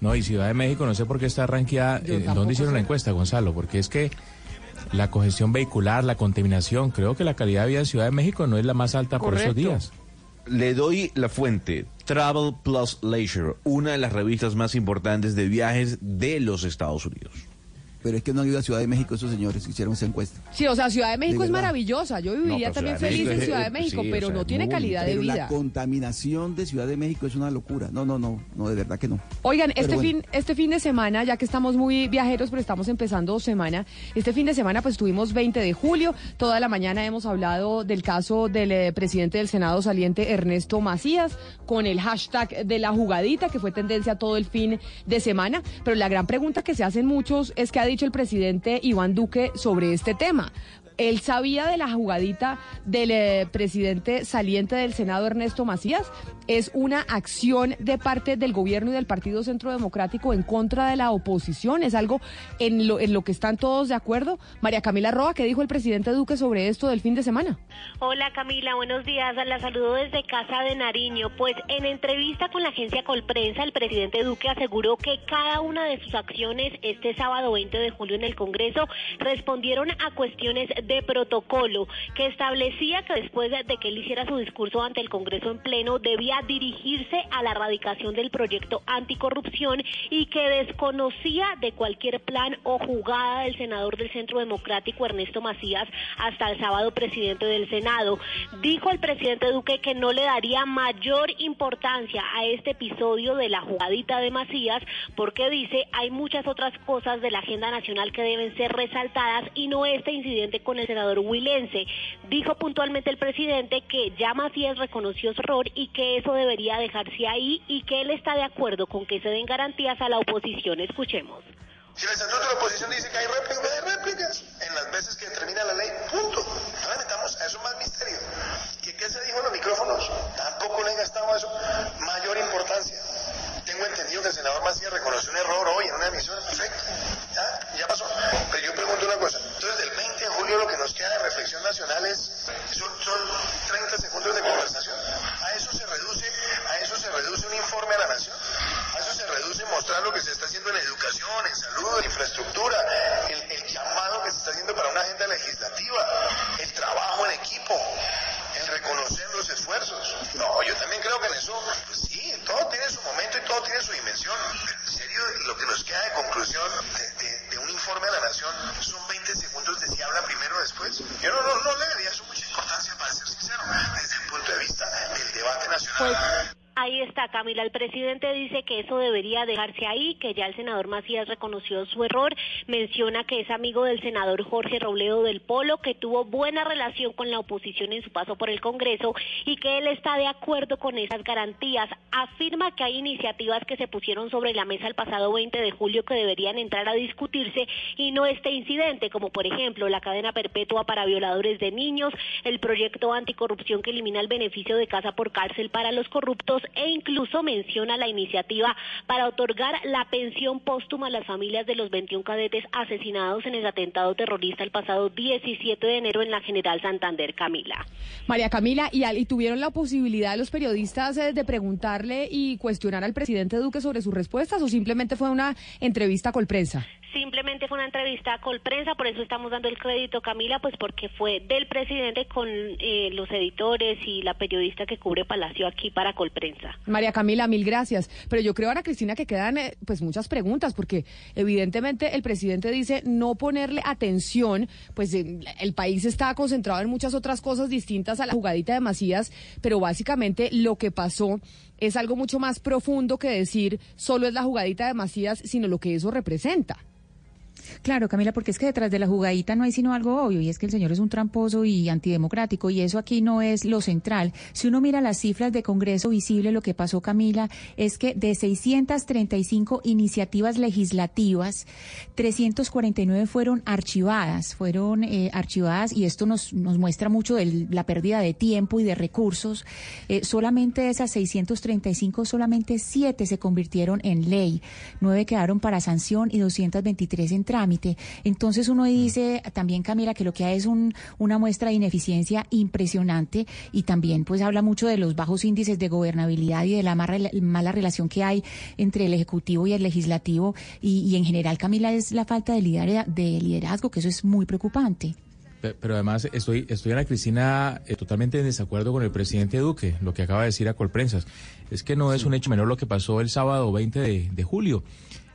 No, y Ciudad de México, no sé por qué está ranqueada. Eh, ¿Dónde hicieron la encuesta, Gonzalo? Porque es que la congestión vehicular, la contaminación, creo que la calidad de vida en Ciudad de México no es la más alta por esos días. Le doy la fuente, Travel Plus Leisure, una de las revistas más importantes de viajes de los Estados Unidos. Pero es que no han ido a Ciudad de México esos señores que hicieron esa encuesta. Sí, o sea, Ciudad de México De es verdad. maravillosa, yo viviría también feliz México en Ciudad de México, sí, o pero sea, no tiene muy calidad de Pero vida. la contaminación de Ciudad de México es una locura. No, no, no, no, de verdad que no. Oigan, Pero este bueno. fin, este fin de semana, ya que estamos muy viajeros, pero estamos empezando semana, este fin de semana pues tuvimos 20 de julio, toda la mañana hemos hablado del caso del eh, presidente del Senado saliente Ernesto Macías, con el hashtag de la jugadita, que fue tendencia todo el fin de semana, pero la gran pregunta que se hacen muchos es ha dicho el presidente Iván Duque sobre este tema. Él sabía de la jugadita del eh, presidente saliente del Senado, Ernesto Macías. Es una acción de parte del gobierno y del Partido Centro Democrático en contra de la oposición. Es algo en lo, en lo que están todos de acuerdo. María Camila Roa, ¿qué dijo el presidente Duque sobre esto del fin de semana? Hola Camila, buenos días. La saludo desde Casa de Nariño. Pues en entrevista con la agencia Colprensa, el presidente Duque aseguró que cada una de sus acciones este sábado 20 de julio en el Congreso respondieron a cuestiones de protocolo que establecía que después de que él hiciera su discurso ante el Congreso en pleno debía dirigirse a la erradicación del proyecto anticorrupción y que desconocía de cualquier plan o jugada del senador del Centro Democrático Ernesto Macías hasta el sábado presidente del Senado. Dijo el presidente Duque que no le daría mayor importancia a este episodio de la jugadita de Macías porque dice hay muchas otras cosas de la agenda nacional que deben ser resaltadas y no este incidente con el senador Huilense. Dijo puntualmente el presidente que ya Macías reconoció su error y que eso debería dejarse ahí y que él está de acuerdo con que se den garantías a la oposición. Escuchemos. Si el estatuto de la oposición dice que hay réplicas, hay réplicas en las veces que determina la ley, punto. No le metamos a eso más misterio. ¿Y qué se dijo en los micrófonos? Tampoco le he gastado a eso mayor importancia. Tengo entendido que el senador Macías reconoció un error hoy en una emisión, perfecto. ¿Ya? Ya pasó. Pero yo pregunto una cosa. Entonces, del 20 de julio lo que nos queda de reflexión nacional es, son, son 30 segundos de conversación. A eso se reduce, a eso se reduce un informe a la nación. A eso se reduce mostrar lo que se está haciendo en educación, en salud, en infraestructura, el, el llamado que se está haciendo para una agenda legislativa, el trabajo en equipo, el reconocer los esfuerzos. No, yo también creo que en eso, pues todo tiene su momento y todo tiene su dimensión. Pero en serio, lo que nos queda de conclusión de, un informe a la nación son 20 segundos de si habla primero o después. Yo no, no, no le daría eso mucha importancia, para ser sincero, desde el punto de vista del debate nacional. Ahí está, Camila. El presidente dice que eso debería dejarse ahí, que ya el senador Macías reconoció su error. Menciona que es amigo del senador Jorge Robledo del Polo, que tuvo buena relación con la oposición en su paso por el Congreso y que él está de acuerdo con esas garantías. Afirma que hay iniciativas que se pusieron sobre la mesa el pasado 20 de julio que deberían entrar a discutirse y no este incidente, como por ejemplo la cadena perpetua para violadores de niños, el proyecto anticorrupción que elimina el beneficio de casa por cárcel para los corruptos e incluso menciona la iniciativa para otorgar la pensión póstuma a las familias de los 21 cadetes asesinados en el atentado terrorista el pasado 17 de enero en la General Santander, Camila. María Camila, ¿y, tuvieron la posibilidad los periodistas eh, de preguntarle y cuestionar al presidente Duque sobre sus respuestas o simplemente fue una entrevista con prensa? Simplemente fue una entrevista con prensa, por eso estamos dando el crédito, Camila, pues porque fue del presidente con eh, los editores y la periodista que cubre Palacio aquí para Colprensa. María Camila, mil gracias. Pero yo creo ahora, Cristina, que quedan eh, pues muchas preguntas, porque evidentemente el presidente dice no ponerle atención, pues el país está concentrado en muchas otras cosas distintas a la jugadita de Macías, pero básicamente lo que pasó es algo mucho más profundo que decir solo es la jugadita de Macías, sino lo que eso representa. Claro, Camila, porque es que detrás de la jugadita no hay sino algo obvio, y es que el señor es un tramposo y antidemocrático, y eso aquí no es lo central. Si uno mira las cifras de Congreso Visible, lo que pasó, Camila, es que de 635 iniciativas legislativas, 349 fueron archivadas, fueron eh, archivadas, y esto nos, nos muestra mucho de la pérdida de tiempo y de recursos. Eh, solamente de esas 635, solamente 7 se convirtieron en ley, 9 quedaron para sanción y 223 en trámite. Entonces uno dice también, Camila, que lo que hay es un, una muestra de ineficiencia impresionante y también pues habla mucho de los bajos índices de gobernabilidad y de la mala, mala relación que hay entre el Ejecutivo y el Legislativo y, y en general, Camila, es la falta de, lidera- de liderazgo, que eso es muy preocupante. Pe- Pero además estoy, estoy Ana Cristina, eh, totalmente en desacuerdo con el presidente Duque, lo que acaba de decir a Colprensas. Es que no es un hecho menor lo que pasó el sábado 20 de, de julio.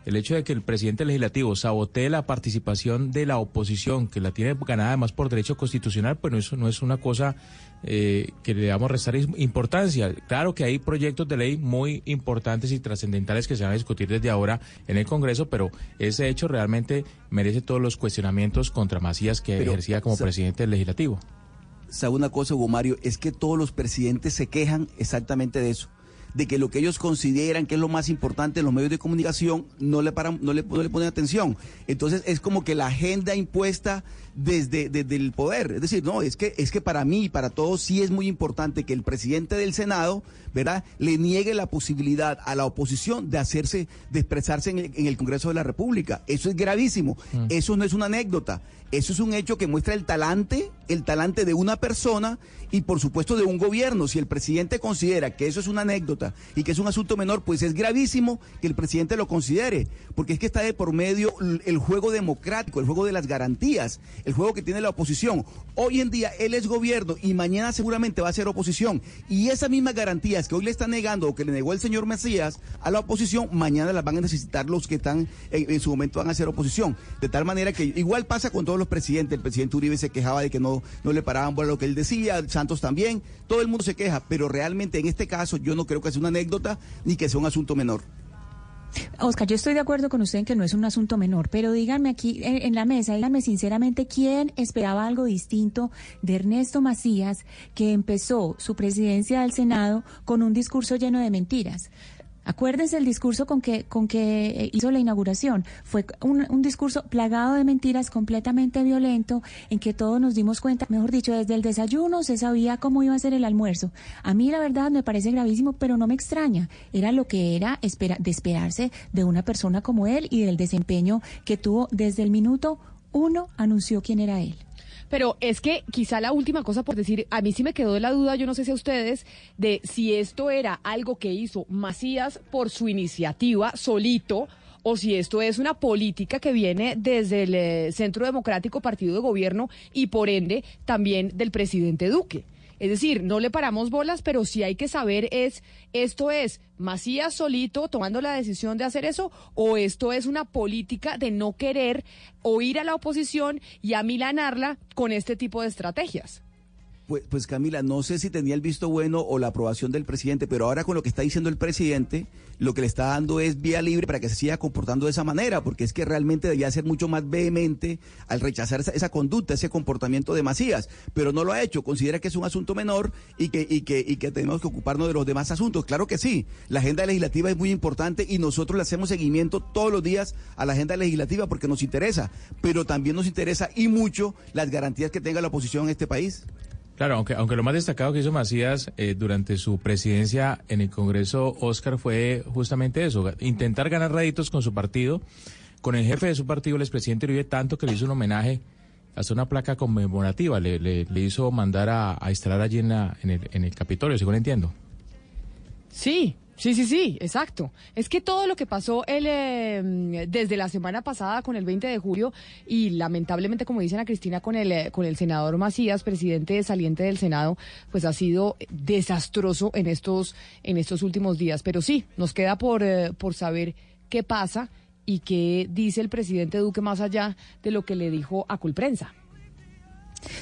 El hecho de que el presidente legislativo sabotee la participación de la oposición, que la tiene ganada además por derecho constitucional, pues no, eso no es una cosa eh, que le damos restar importancia. Claro que hay proyectos de ley muy importantes y trascendentales que se van a discutir desde ahora en el Congreso, pero ese hecho realmente merece todos los cuestionamientos contra Macías que Pero, ejercía como presidente del legislativo. ¿Sabe una cosa, Hugo Mario? Es que todos los presidentes se quejan exactamente de eso. De que lo que ellos consideran que es lo más importante en los medios de comunicación no le, paran, no le, no le ponen atención. Entonces es como que la agenda impuesta desde, desde el poder. Es decir, no, es que, es que para mí y para todos sí es muy importante que el presidente del Senado, ¿verdad?, le niegue la posibilidad a la oposición de hacerse, de expresarse en el, en el Congreso de la República. Eso es gravísimo. Eso no es una anécdota. Eso es un hecho que muestra el talante, el talante de una persona y por supuesto de un gobierno. Si el presidente considera que eso es una anécdota y que es un asunto menor, pues es gravísimo que el presidente lo considere, porque es que está de por medio el juego democrático, el juego de las garantías, el juego que tiene la oposición. Hoy en día él es gobierno y mañana seguramente va a ser oposición. Y esas mismas garantías que hoy le está negando o que le negó el señor Mesías a la oposición, mañana las van a necesitar los que están en, su momento van a ser oposición. De tal manera que igual pasa con todos los presidentes. El presidente Uribe se quejaba de que no, no le paraban a lo que él decía, Santos también. Todo el mundo se queja, pero realmente en este caso yo no creo que sea una anécdota ni que sea un asunto menor. Oscar, yo estoy de acuerdo con usted en que no es un asunto menor, pero díganme aquí en, la mesa, díganme sinceramente quién esperaba algo distinto de Ernesto Macías, que empezó su presidencia del Senado con un discurso lleno de mentiras. Acuérdense el discurso con que, con que eh, hizo la inauguración. Fue un, discurso plagado de mentiras, completamente violento, en que todos nos dimos cuenta, mejor dicho, desde el desayuno se sabía cómo iba a ser el almuerzo. A mí la verdad me parece gravísimo, pero no me extraña. Era lo que era espera, de esperarse de una persona como él y del desempeño que tuvo desde el minuto uno, anunció quién era él. Pero es que quizá la última cosa por decir, a mí sí me quedó la duda, yo no sé si a ustedes, de si esto era algo que hizo Macías por su iniciativa solito o si esto es una política que viene desde el eh, Centro Democrático Partido de Gobierno y por ende también del presidente Duque. Es decir, no le paramos bolas, pero sí hay que saber es, esto es Macías solito tomando la decisión de hacer eso o esto es una política de no querer oír a la oposición y amilanarla con este tipo de estrategias. Pues, pues Camila, no sé si tenía el visto bueno o la aprobación del presidente, pero ahora con lo que está diciendo el presidente, lo que le está dando es vía libre para que se siga comportando de esa manera, porque es que realmente debía ser mucho más vehemente al rechazar esa, esa conducta, ese comportamiento de Macías, pero no lo ha hecho, considera que es un asunto menor y que, y que, y que tenemos que ocuparnos de los demás asuntos. Claro que sí, la agenda legislativa es muy importante y nosotros le hacemos seguimiento todos los días a la agenda legislativa porque nos interesa, pero también nos interesa y mucho las garantías que tenga la oposición en este país. Claro, aunque, aunque lo más destacado que hizo Macías eh, durante su presidencia en el Congreso, Oscar, fue justamente eso, intentar ganar réditos con su partido, con el jefe de su partido, el expresidente Uribe, tanto que le hizo un homenaje, hasta una placa conmemorativa, le, le, hizo mandar a, a instalar allí en, la, en, el, en el Capitolio, según entiendo. Sí, sí, sí, sí, exacto. Es que todo lo que pasó el, eh, desde la semana pasada con el 20 de julio y lamentablemente, como dicen a Cristina, con el, con el senador Macías, presidente saliente del Senado, pues ha sido desastroso en estos, en estos últimos días. Pero sí, nos queda por, eh, por saber qué pasa y qué dice el presidente Duque más allá de lo que le dijo a Colprensa.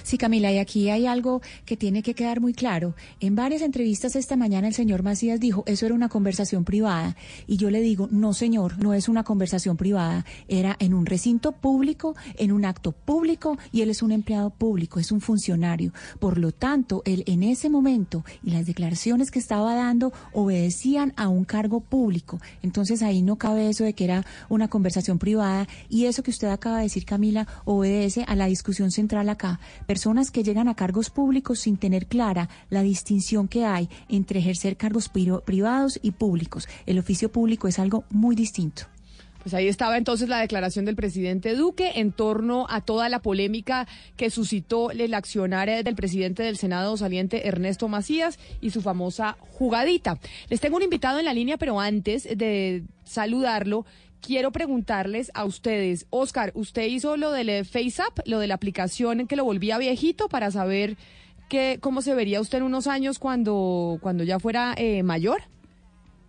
Sí, Camila, y aquí hay algo que tiene que quedar muy claro. En varias entrevistas esta mañana el señor Macías dijo, eso era una conversación privada. Y yo le digo, no señor, no es una conversación privada. Era en un recinto público, en un acto público, y él es un empleado público, es un funcionario. Por lo tanto, él en ese momento y las declaraciones que estaba dando obedecían a un cargo público. Entonces ahí no cabe eso de que era una conversación privada. Y eso que usted acaba de decir, Camila, obedece a la discusión central acá personas que llegan a cargos públicos sin tener clara la distinción que hay entre ejercer cargos privados y públicos. El oficio público es algo muy distinto. Pues ahí estaba entonces la declaración del presidente Duque en torno a toda la polémica que suscitó el accionar del presidente del Senado saliente Ernesto Macías y su famosa jugadita. Les tengo un invitado en la línea, pero antes de saludarlo, quiero preguntarles a ustedes, Oscar, ¿usted hizo lo del FaceApp, lo de la aplicación que lo volvía viejito para saber que, cómo se vería usted en unos años cuando, cuando ya fuera eh, mayor?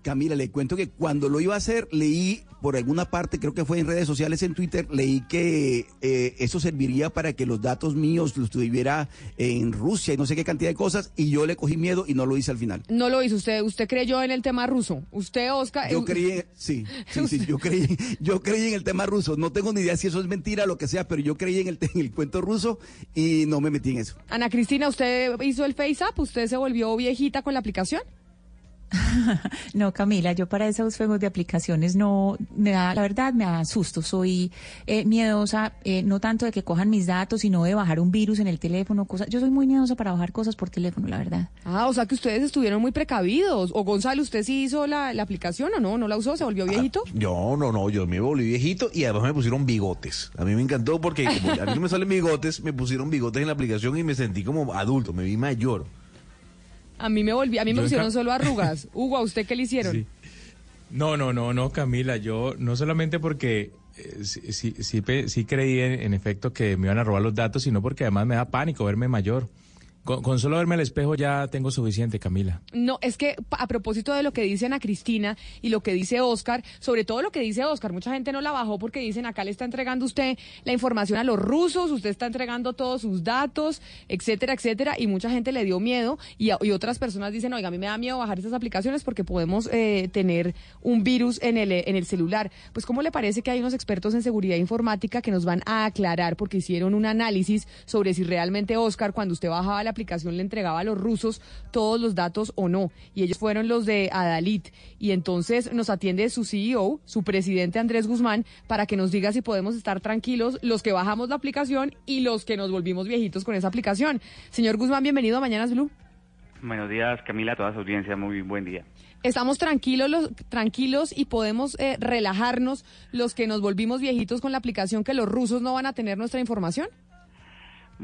Camila, le cuento que cuando lo iba a hacer, leí por alguna parte, creo que fue en redes sociales, en Twitter, leí que eh, eso serviría para que los datos míos los tuviera en Rusia y no sé qué cantidad de cosas, y yo le cogí miedo y no lo hice al final. No lo hizo usted, usted creyó en el tema ruso. Usted, Oscar. Yo creí, en, sí, sí, sí, yo creí, yo creí en el tema ruso. No tengo ni idea si eso es mentira o lo que sea, pero yo creí en el, en el cuento ruso y no me metí en eso. Ana Cristina, ¿usted hizo el FaceApp? ¿Usted se volvió viejita con la aplicación? No, Camila, yo para esos juegos de aplicaciones no, me da, la verdad me da susto. Soy eh, miedosa, eh, no tanto de que cojan mis datos, sino de bajar un virus en el teléfono, cosas. Yo soy muy miedosa para bajar cosas por teléfono, la verdad. Ah, o sea que ustedes estuvieron muy precavidos. O Gonzalo, ¿usted sí hizo la, la aplicación o no? ¿No la usó? ¿Se volvió viejito? Yo, no, no, yo me volví viejito y además me pusieron bigotes. A mí me encantó porque como a mí no me salen bigotes, me pusieron bigotes en la aplicación y me sentí como adulto, me vi mayor. A mí me volví, a mí me Yo pusieron solo arrugas. Hugo, ¿a usted qué le hicieron? Sí. No, no, no, no, Camila, yo no solamente porque eh, sí, sí, sí, sí creí en, en efecto que me iban a robar los datos, sino porque además me da pánico verme mayor. Con, solo verme al espejo ya tengo suficiente, Camila. No, es que a propósito de lo que dice Ana Cristina y lo que dice Oscar, sobre todo lo que dice Oscar, mucha gente no la bajó porque dicen acá le está entregando usted la información a los rusos, usted está entregando todos sus datos, etcétera, etcétera, y mucha gente le dio miedo y, y otras personas dicen, oiga, a mí me da miedo bajar estas aplicaciones porque podemos eh, tener un virus en el, en el celular. Pues, ¿cómo le parece que hay unos expertos en seguridad informática que nos van a aclarar porque hicieron un análisis sobre si realmente Oscar, cuando usted bajaba la aplicación, le entregaba a los rusos todos los datos o no? Y ellos fueron los de Adalit. Y entonces nos atiende su CEO, su presidente Andrés Guzmán, para que nos diga si podemos estar tranquilos los que bajamos la aplicación y los que nos volvimos viejitos con esa aplicación. Señor Guzmán, bienvenido a Mañanas Blue. Buenos días, Camila, a toda su audiencia, muy buen día. Estamos tranquilos, los, tranquilos y podemos eh, relajarnos los que nos volvimos viejitos con la aplicación que los rusos no van a tener nuestra información.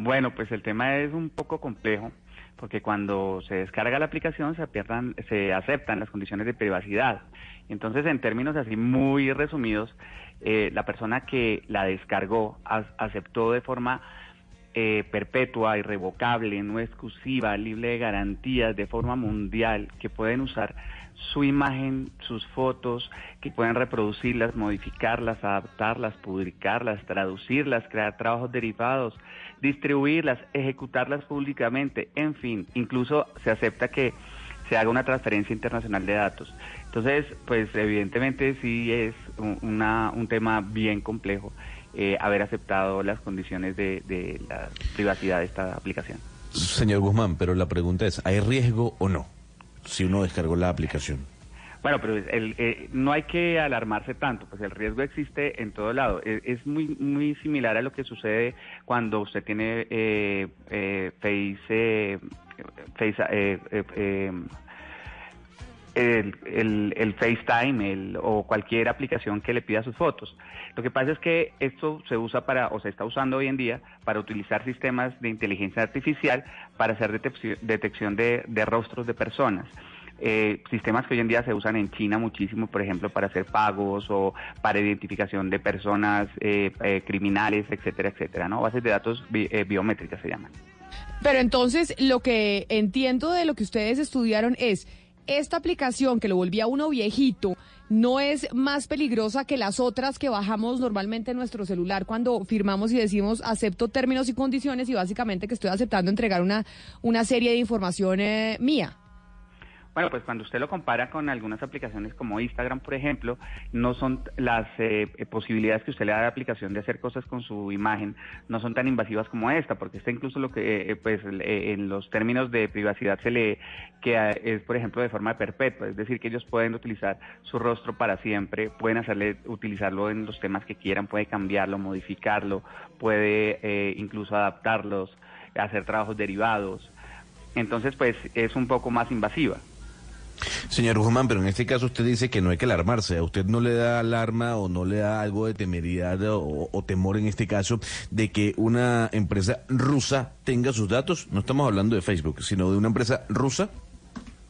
Bueno, pues el tema es un poco complejo, porque cuando se descarga la aplicación se, pierdan, se aceptan las condiciones de privacidad. Entonces, en términos así muy resumidos, eh, la persona que la descargó aceptó de forma eh, perpetua, irrevocable, no exclusiva, libre de garantías, de forma mundial, que pueden usar su imagen, sus fotos, que pueden reproducirlas, modificarlas, adaptarlas, publicarlas, traducirlas, crear trabajos derivados, distribuirlas, ejecutarlas públicamente, en fin, incluso se acepta que se haga una transferencia internacional de datos. Entonces, pues evidentemente sí es un, una- un tema bien complejo eh, haber aceptado las condiciones de, de la privacidad de esta aplicación. Señor Guzmán, pero la pregunta es, ¿hay riesgo o no si uno descargó la aplicación? Bueno, pero el, eh, no hay que alarmarse tanto, pues el riesgo existe en todo lado. Es, es muy muy similar a lo que sucede cuando usted tiene eh, eh, Face, eh, Face eh, eh, el, el, el FaceTime el, o cualquier aplicación que le pida sus fotos. Lo que pasa es que esto se usa para, o se está usando hoy en día, para utilizar sistemas de inteligencia artificial para hacer detección, detección de, de rostros de personas. Eh, sistemas que hoy en día se usan en China muchísimo, por ejemplo, para hacer pagos o para identificación de personas eh, eh, criminales, etcétera, etcétera, ¿no? Bases de datos eh, biométricas se llaman. Pero entonces lo que entiendo de lo que ustedes estudiaron es, esta aplicación que lo volvía uno viejito no es más peligrosa que las otras que bajamos normalmente en nuestro celular cuando firmamos y decimos acepto términos y condiciones y básicamente que estoy aceptando entregar una, una serie de información mía. Bueno, pues cuando usted lo compara con algunas aplicaciones como Instagram, por ejemplo, no son las eh, eh, posibilidades que usted le da a la aplicación de hacer cosas con su imagen, no son tan invasivas como esta, porque esta incluso lo que, eh, pues, eh, en los términos de privacidad se le queda es, por ejemplo, de forma perpetua, es decir, que ellos pueden utilizar su rostro para siempre, pueden hacerle utilizarlo en los temas que quieran, puede cambiarlo, modificarlo, puede incluso adaptarlos, hacer trabajos derivados. Entonces, pues es un poco más invasiva. Señor Guzmán, pero en este caso usted dice que no hay que alarmarse. ¿A usted no le da alarma o no le da algo de temeridad o, o temor en este caso de que una empresa rusa tenga sus datos? No estamos hablando de Facebook, sino de una empresa rusa.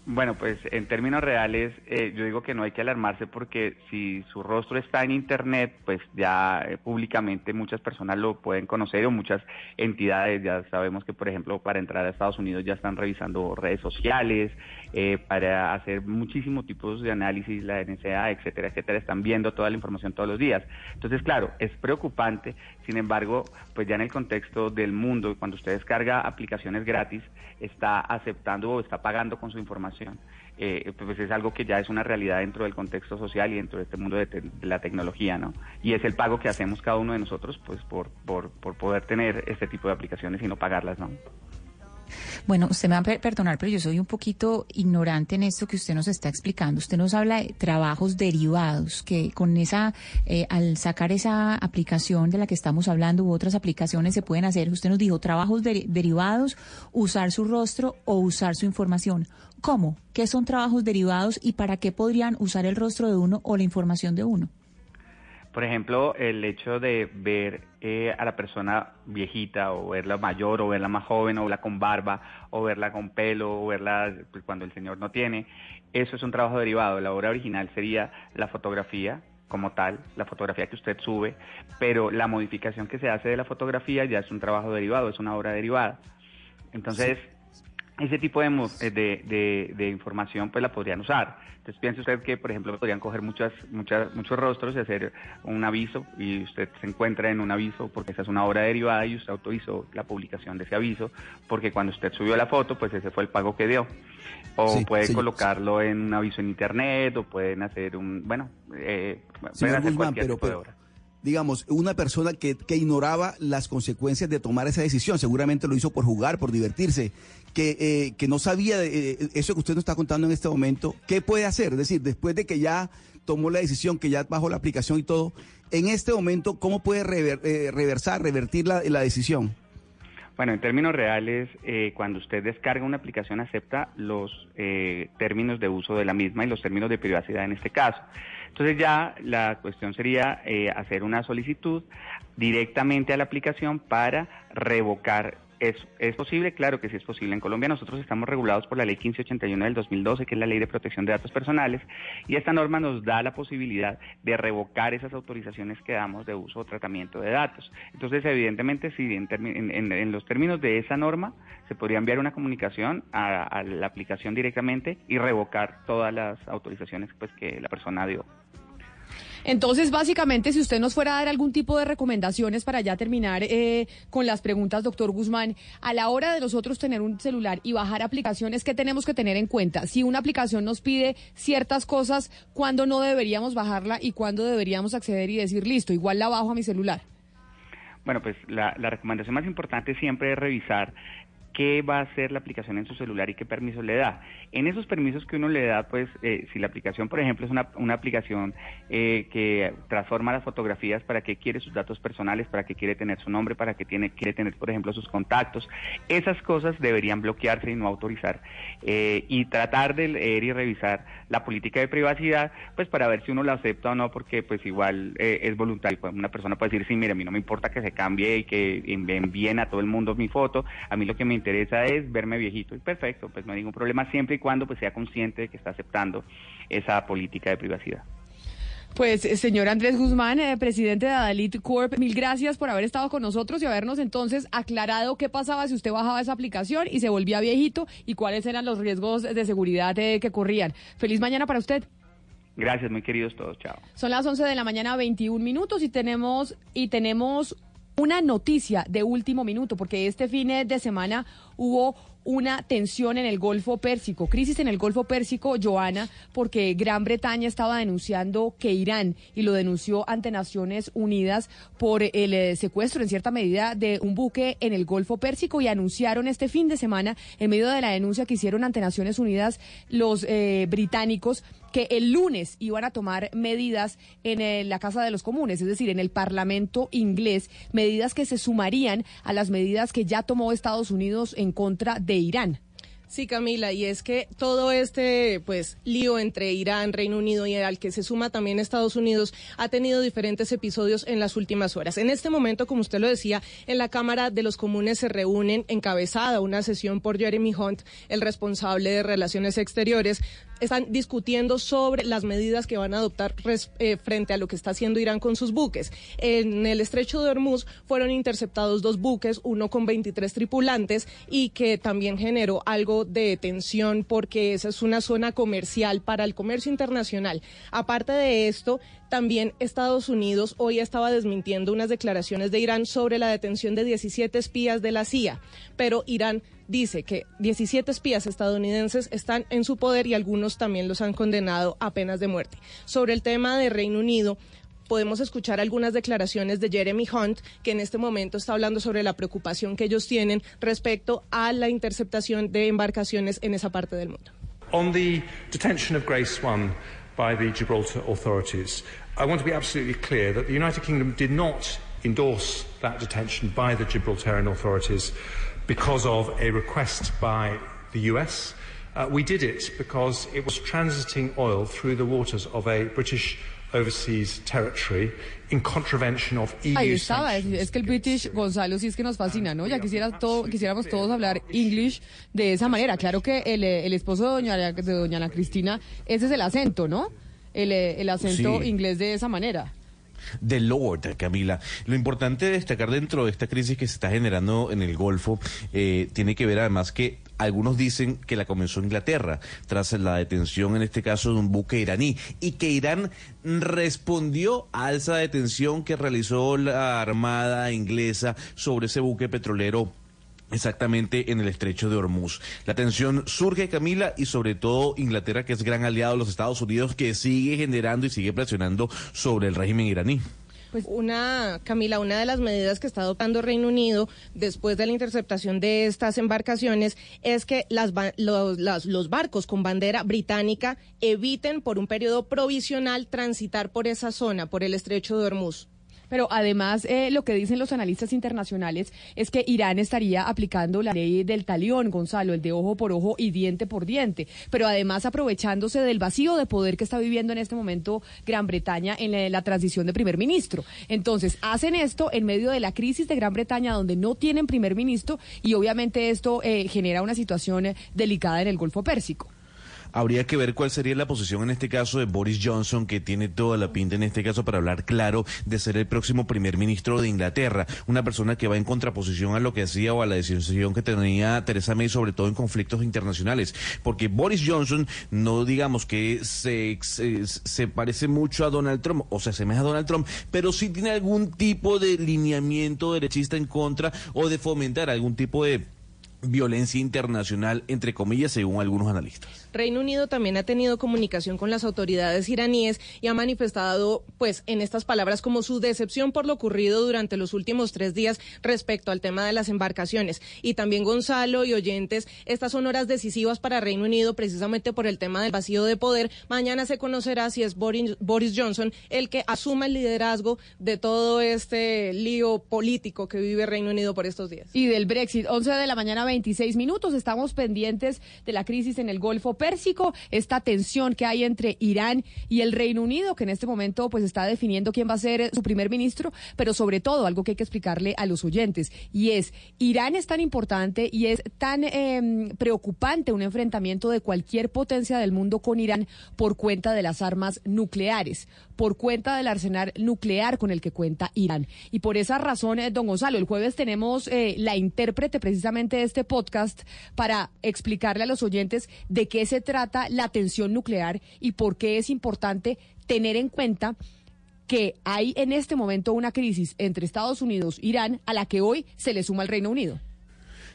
Bueno, pues en términos reales, eh, yo digo que no hay que alarmarse porque si su rostro está en Internet, pues ya eh, públicamente muchas personas lo pueden conocer o muchas entidades, ya sabemos que por ejemplo para entrar a Estados Unidos ya están revisando redes sociales, eh, para hacer muchísimos tipos de análisis, la NSA, etcétera, etcétera, están viendo toda la información todos los días. Entonces, claro, es preocupante, sin embargo, pues ya en el contexto del mundo, cuando usted descarga aplicaciones gratis, está aceptando o está pagando con su información. Eh, pues es algo que ya es una realidad dentro del contexto social y dentro de este mundo de, te- de la tecnología, ¿no? Y es el pago que hacemos cada uno de nosotros, pues por, por, por poder tener este tipo de aplicaciones y no pagarlas, ¿no? Bueno, usted me va a per- perdonar, pero yo soy un poquito ignorante en esto que usted nos está explicando. Usted nos habla de trabajos derivados, que con esa, eh, al sacar esa aplicación de la que estamos hablando u otras aplicaciones se pueden hacer. Usted nos dijo trabajos deri- derivados, usar su rostro o usar su información. ¿Cómo? ¿Qué son trabajos derivados y para qué podrían usar el rostro de uno o la información de uno? Por ejemplo, el hecho de ver eh, a la persona viejita o verla mayor o verla más joven o verla con barba o verla con pelo o verla pues, cuando el señor no tiene, eso es un trabajo derivado. La obra original sería la fotografía como tal, la fotografía que usted sube, pero la modificación que se hace de la fotografía ya es un trabajo derivado, es una obra derivada. Entonces, ese tipo de, eh, de, de- de información pues la podrían usar. Entonces piense usted que, por ejemplo, podrían coger muchas, muchas, muchos rostros y hacer un aviso y usted se encuentra en un aviso porque esa es una obra derivada y usted autorizó la publicación de ese aviso porque cuando usted subió la foto pues ese fue el pago que dio. O Sí, puede sí. colocarlo en un aviso en internet o pueden hacer un, bueno, eh, pueden hacer Guzmán, cualquier pero, tipo de obra. digamos, una persona que, que ignoraba las consecuencias de tomar esa decisión, seguramente lo hizo por jugar, por divertirse, que, eh, que no sabía de, eh, eso que usted nos está contando en este momento, ¿qué puede hacer? Es decir, después de que ya tomó la decisión, que ya bajó la aplicación y todo, en este momento, ¿cómo puede rever- eh, reversar, revertir la, la decisión? Bueno, en términos reales, eh, cuando usted descarga una aplicación, acepta los eh, términos de uso de la misma y los términos de privacidad en este caso. Entonces ya la cuestión sería hacer una solicitud directamente a la aplicación para revocar eso. ¿Es posible? Claro que sí es posible. En Colombia nosotros estamos regulados por la Ley 1581 del 2012, que es la Ley de Protección de Datos Personales, y esta norma nos da la posibilidad de revocar esas autorizaciones que damos de uso o tratamiento de datos. Entonces, evidentemente, sí, en- en- en los términos de esa norma, se podría enviar una comunicación a, a la aplicación directamente y revocar todas las autorizaciones pues, que la persona dio. Entonces, básicamente, si usted nos fuera a dar algún tipo de recomendaciones para ya terminar eh, con las preguntas, doctor Guzmán, a la hora de nosotros tener un celular y bajar aplicaciones, ¿qué tenemos que tener en cuenta? Si una aplicación nos pide ciertas cosas, ¿cuándo no deberíamos bajarla y cuándo deberíamos acceder y decir, listo, igual la bajo a mi celular? Bueno, pues la, la recomendación más importante siempre es revisar qué va a hacer la aplicación en su celular y qué permisos le da. En esos permisos que uno le da, pues eh, si la aplicación, por ejemplo, es una, una aplicación eh, que transforma las fotografías, ¿para qué quiere sus datos personales? ¿Para qué quiere tener su nombre? ¿Para qué tiene, quiere tener, por ejemplo, sus contactos? Esas cosas deberían bloquearse y no autorizar. Eh, y tratar de leer y revisar la política de privacidad, pues para ver si uno la acepta o no, porque pues igual eh, es voluntario. Pues, Una persona puede decir, sí, mire, a mí no me importa que se cambie y que env- envíen a todo el mundo mi foto, a mí lo que me interesa es verme viejito. Y perfecto, pues no hay ningún problema siempre y cuando pues sea consciente de que está aceptando esa política de privacidad. Pues, eh, señor Andrés Guzmán, eh, presidente de Adalit Corp, mil gracias por haber estado con nosotros y habernos entonces aclarado qué pasaba si usted bajaba esa aplicación y se volvía viejito y cuáles eran los riesgos de seguridad eh, que corrían. Feliz mañana para usted. Gracias, muy queridos todos. Chao. Son las 11 de la mañana, 21 minutos y tenemos y tenemos una noticia de último minuto porque este fin de semana hubo una tensión en el Golfo Pérsico, crisis en el Golfo Pérsico, Joana, porque Gran Bretaña estaba denunciando que Irán, y lo denunció ante Naciones Unidas por el eh, secuestro en cierta medida de un buque en el Golfo Pérsico y anunciaron este fin de semana, en medio de la denuncia que hicieron ante Naciones Unidas los eh, británicos, que el lunes iban a tomar medidas en eh, la Casa de los Comunes, es decir, en el Parlamento inglés, medidas que se sumarían a las medidas que ya tomó Estados Unidos en contra de Irán. Sí, Camila, y es que todo este pues lío entre Irán, Reino Unido y al que se suma también Estados Unidos ha tenido diferentes episodios en las últimas horas. En este momento, como usted lo decía, en la Cámara de los Comunes se reúnen encabezada una sesión por Jeremy Hunt, el responsable de Relaciones Exteriores, están discutiendo sobre las medidas que van a adoptar eh, frente a lo que está haciendo Irán con sus buques. En el estrecho de Hormuz fueron interceptados dos buques, uno con 23 tripulantes y que también generó algo de tensión porque esa es una zona comercial para el comercio internacional. Aparte de esto, también Estados Unidos hoy estaba desmintiendo unas declaraciones de Irán sobre la detención de 17 espías de la CIA, pero Irán dice que 17 espías estadounidenses están en su poder y algunos también los han condenado a penas de muerte. Sobre el tema de Reino Unido, podemos escuchar algunas declaraciones de Jeremy Hunt, que en este momento está hablando sobre la preocupación que ellos tienen respecto a la interceptación de embarcaciones en esa parte del mundo. On the detention of Grace One by the Gibraltar authorities, I want to be absolutely clear that the United Kingdom did not endorse that detention by the Gibraltarian authorities because of a request by the US. Uh, we did it because it was transiting oil through the waters of a British overseas territory in contravention of EU Ahí estaba, es, es que el British, Gonzalo, sí es que nos fascina, ¿no? Ya quisiera todo, quisiéramos todos hablar English de esa manera. Claro que el, eh, el esposo de doña, de doña Ana Cristina, ese es el acento, ¿no? El, eh, el acento Sí. inglés de esa manera. The Lord, Camila. Lo importante de destacar dentro de esta crisis que se está generando en el Golfo eh, tiene que ver además que algunos dicen que la comenzó Inglaterra tras la detención, en este caso, de un buque iraní y que Irán respondió a esa detención que realizó la Armada inglesa sobre ese buque petrolero Exactamente en el estrecho de Hormuz. La tensión surge, Camila, y sobre todo Inglaterra, que es gran aliado de los Estados Unidos, que sigue generando y sigue presionando sobre el régimen iraní. Pues una, Camila, una de las medidas que está adoptando Reino Unido después de la interceptación de estas embarcaciones es que las, los, los barcos con bandera británica eviten por un periodo provisional transitar por esa zona, por el estrecho de Hormuz. Pero además, eh, lo que dicen los analistas internacionales es que Irán estaría aplicando la ley del talión, Gonzalo, el de ojo por ojo y diente por diente. Pero además aprovechándose del vacío de poder que está viviendo en este momento Gran Bretaña en la, transición de primer ministro. Entonces, hacen esto en medio de la crisis de Gran Bretaña, donde no tienen primer ministro, y obviamente esto eh, genera una situación eh, delicada en el Golfo Pérsico. Habría que ver cuál sería la posición en este caso de Boris Johnson, que tiene toda la pinta en este caso para hablar claro de ser el próximo primer ministro de Inglaterra. Una persona que va en contraposición a lo que hacía o a la decisión que tenía Theresa May, sobre todo en conflictos internacionales. Porque Boris Johnson, no digamos que se, se, se parece mucho a Donald Trump o se asemeja a Donald Trump, pero sí tiene algún tipo de lineamiento derechista en contra o de fomentar algún tipo de violencia internacional, entre comillas, según algunos analistas. Reino Unido también ha tenido comunicación con las autoridades iraníes y ha manifestado, pues, en estas palabras como su decepción por lo ocurrido durante los últimos tres días respecto al tema de las embarcaciones. Y también Gonzalo y oyentes, estas son horas decisivas para Reino Unido precisamente por el tema del vacío de poder. Mañana se conocerá si es Boris, Johnson el que asuma el liderazgo de todo este lío político que vive Reino Unido por estos días. Y del Brexit, 11 de la mañana, 26 minutos. Estamos pendientes de la crisis en el Golfo Pérsico, esta tensión que hay entre Irán y el Reino Unido, que en este momento pues está definiendo quién va a ser eh, su primer ministro, pero sobre todo algo que hay que explicarle a los oyentes, y es, Irán es tan importante y es tan eh, preocupante un enfrentamiento de cualquier potencia del mundo con Irán por cuenta de las armas nucleares, por cuenta del arsenal nuclear con el que cuenta Irán. Y por esa razón, eh, don Gonzalo, el jueves tenemos eh, la intérprete precisamente de este podcast para explicarle a los oyentes de qué se trata la tensión nuclear y por qué es importante tener en cuenta que hay en este momento una crisis entre Estados Unidos Irán a la que hoy se le suma el Reino Unido.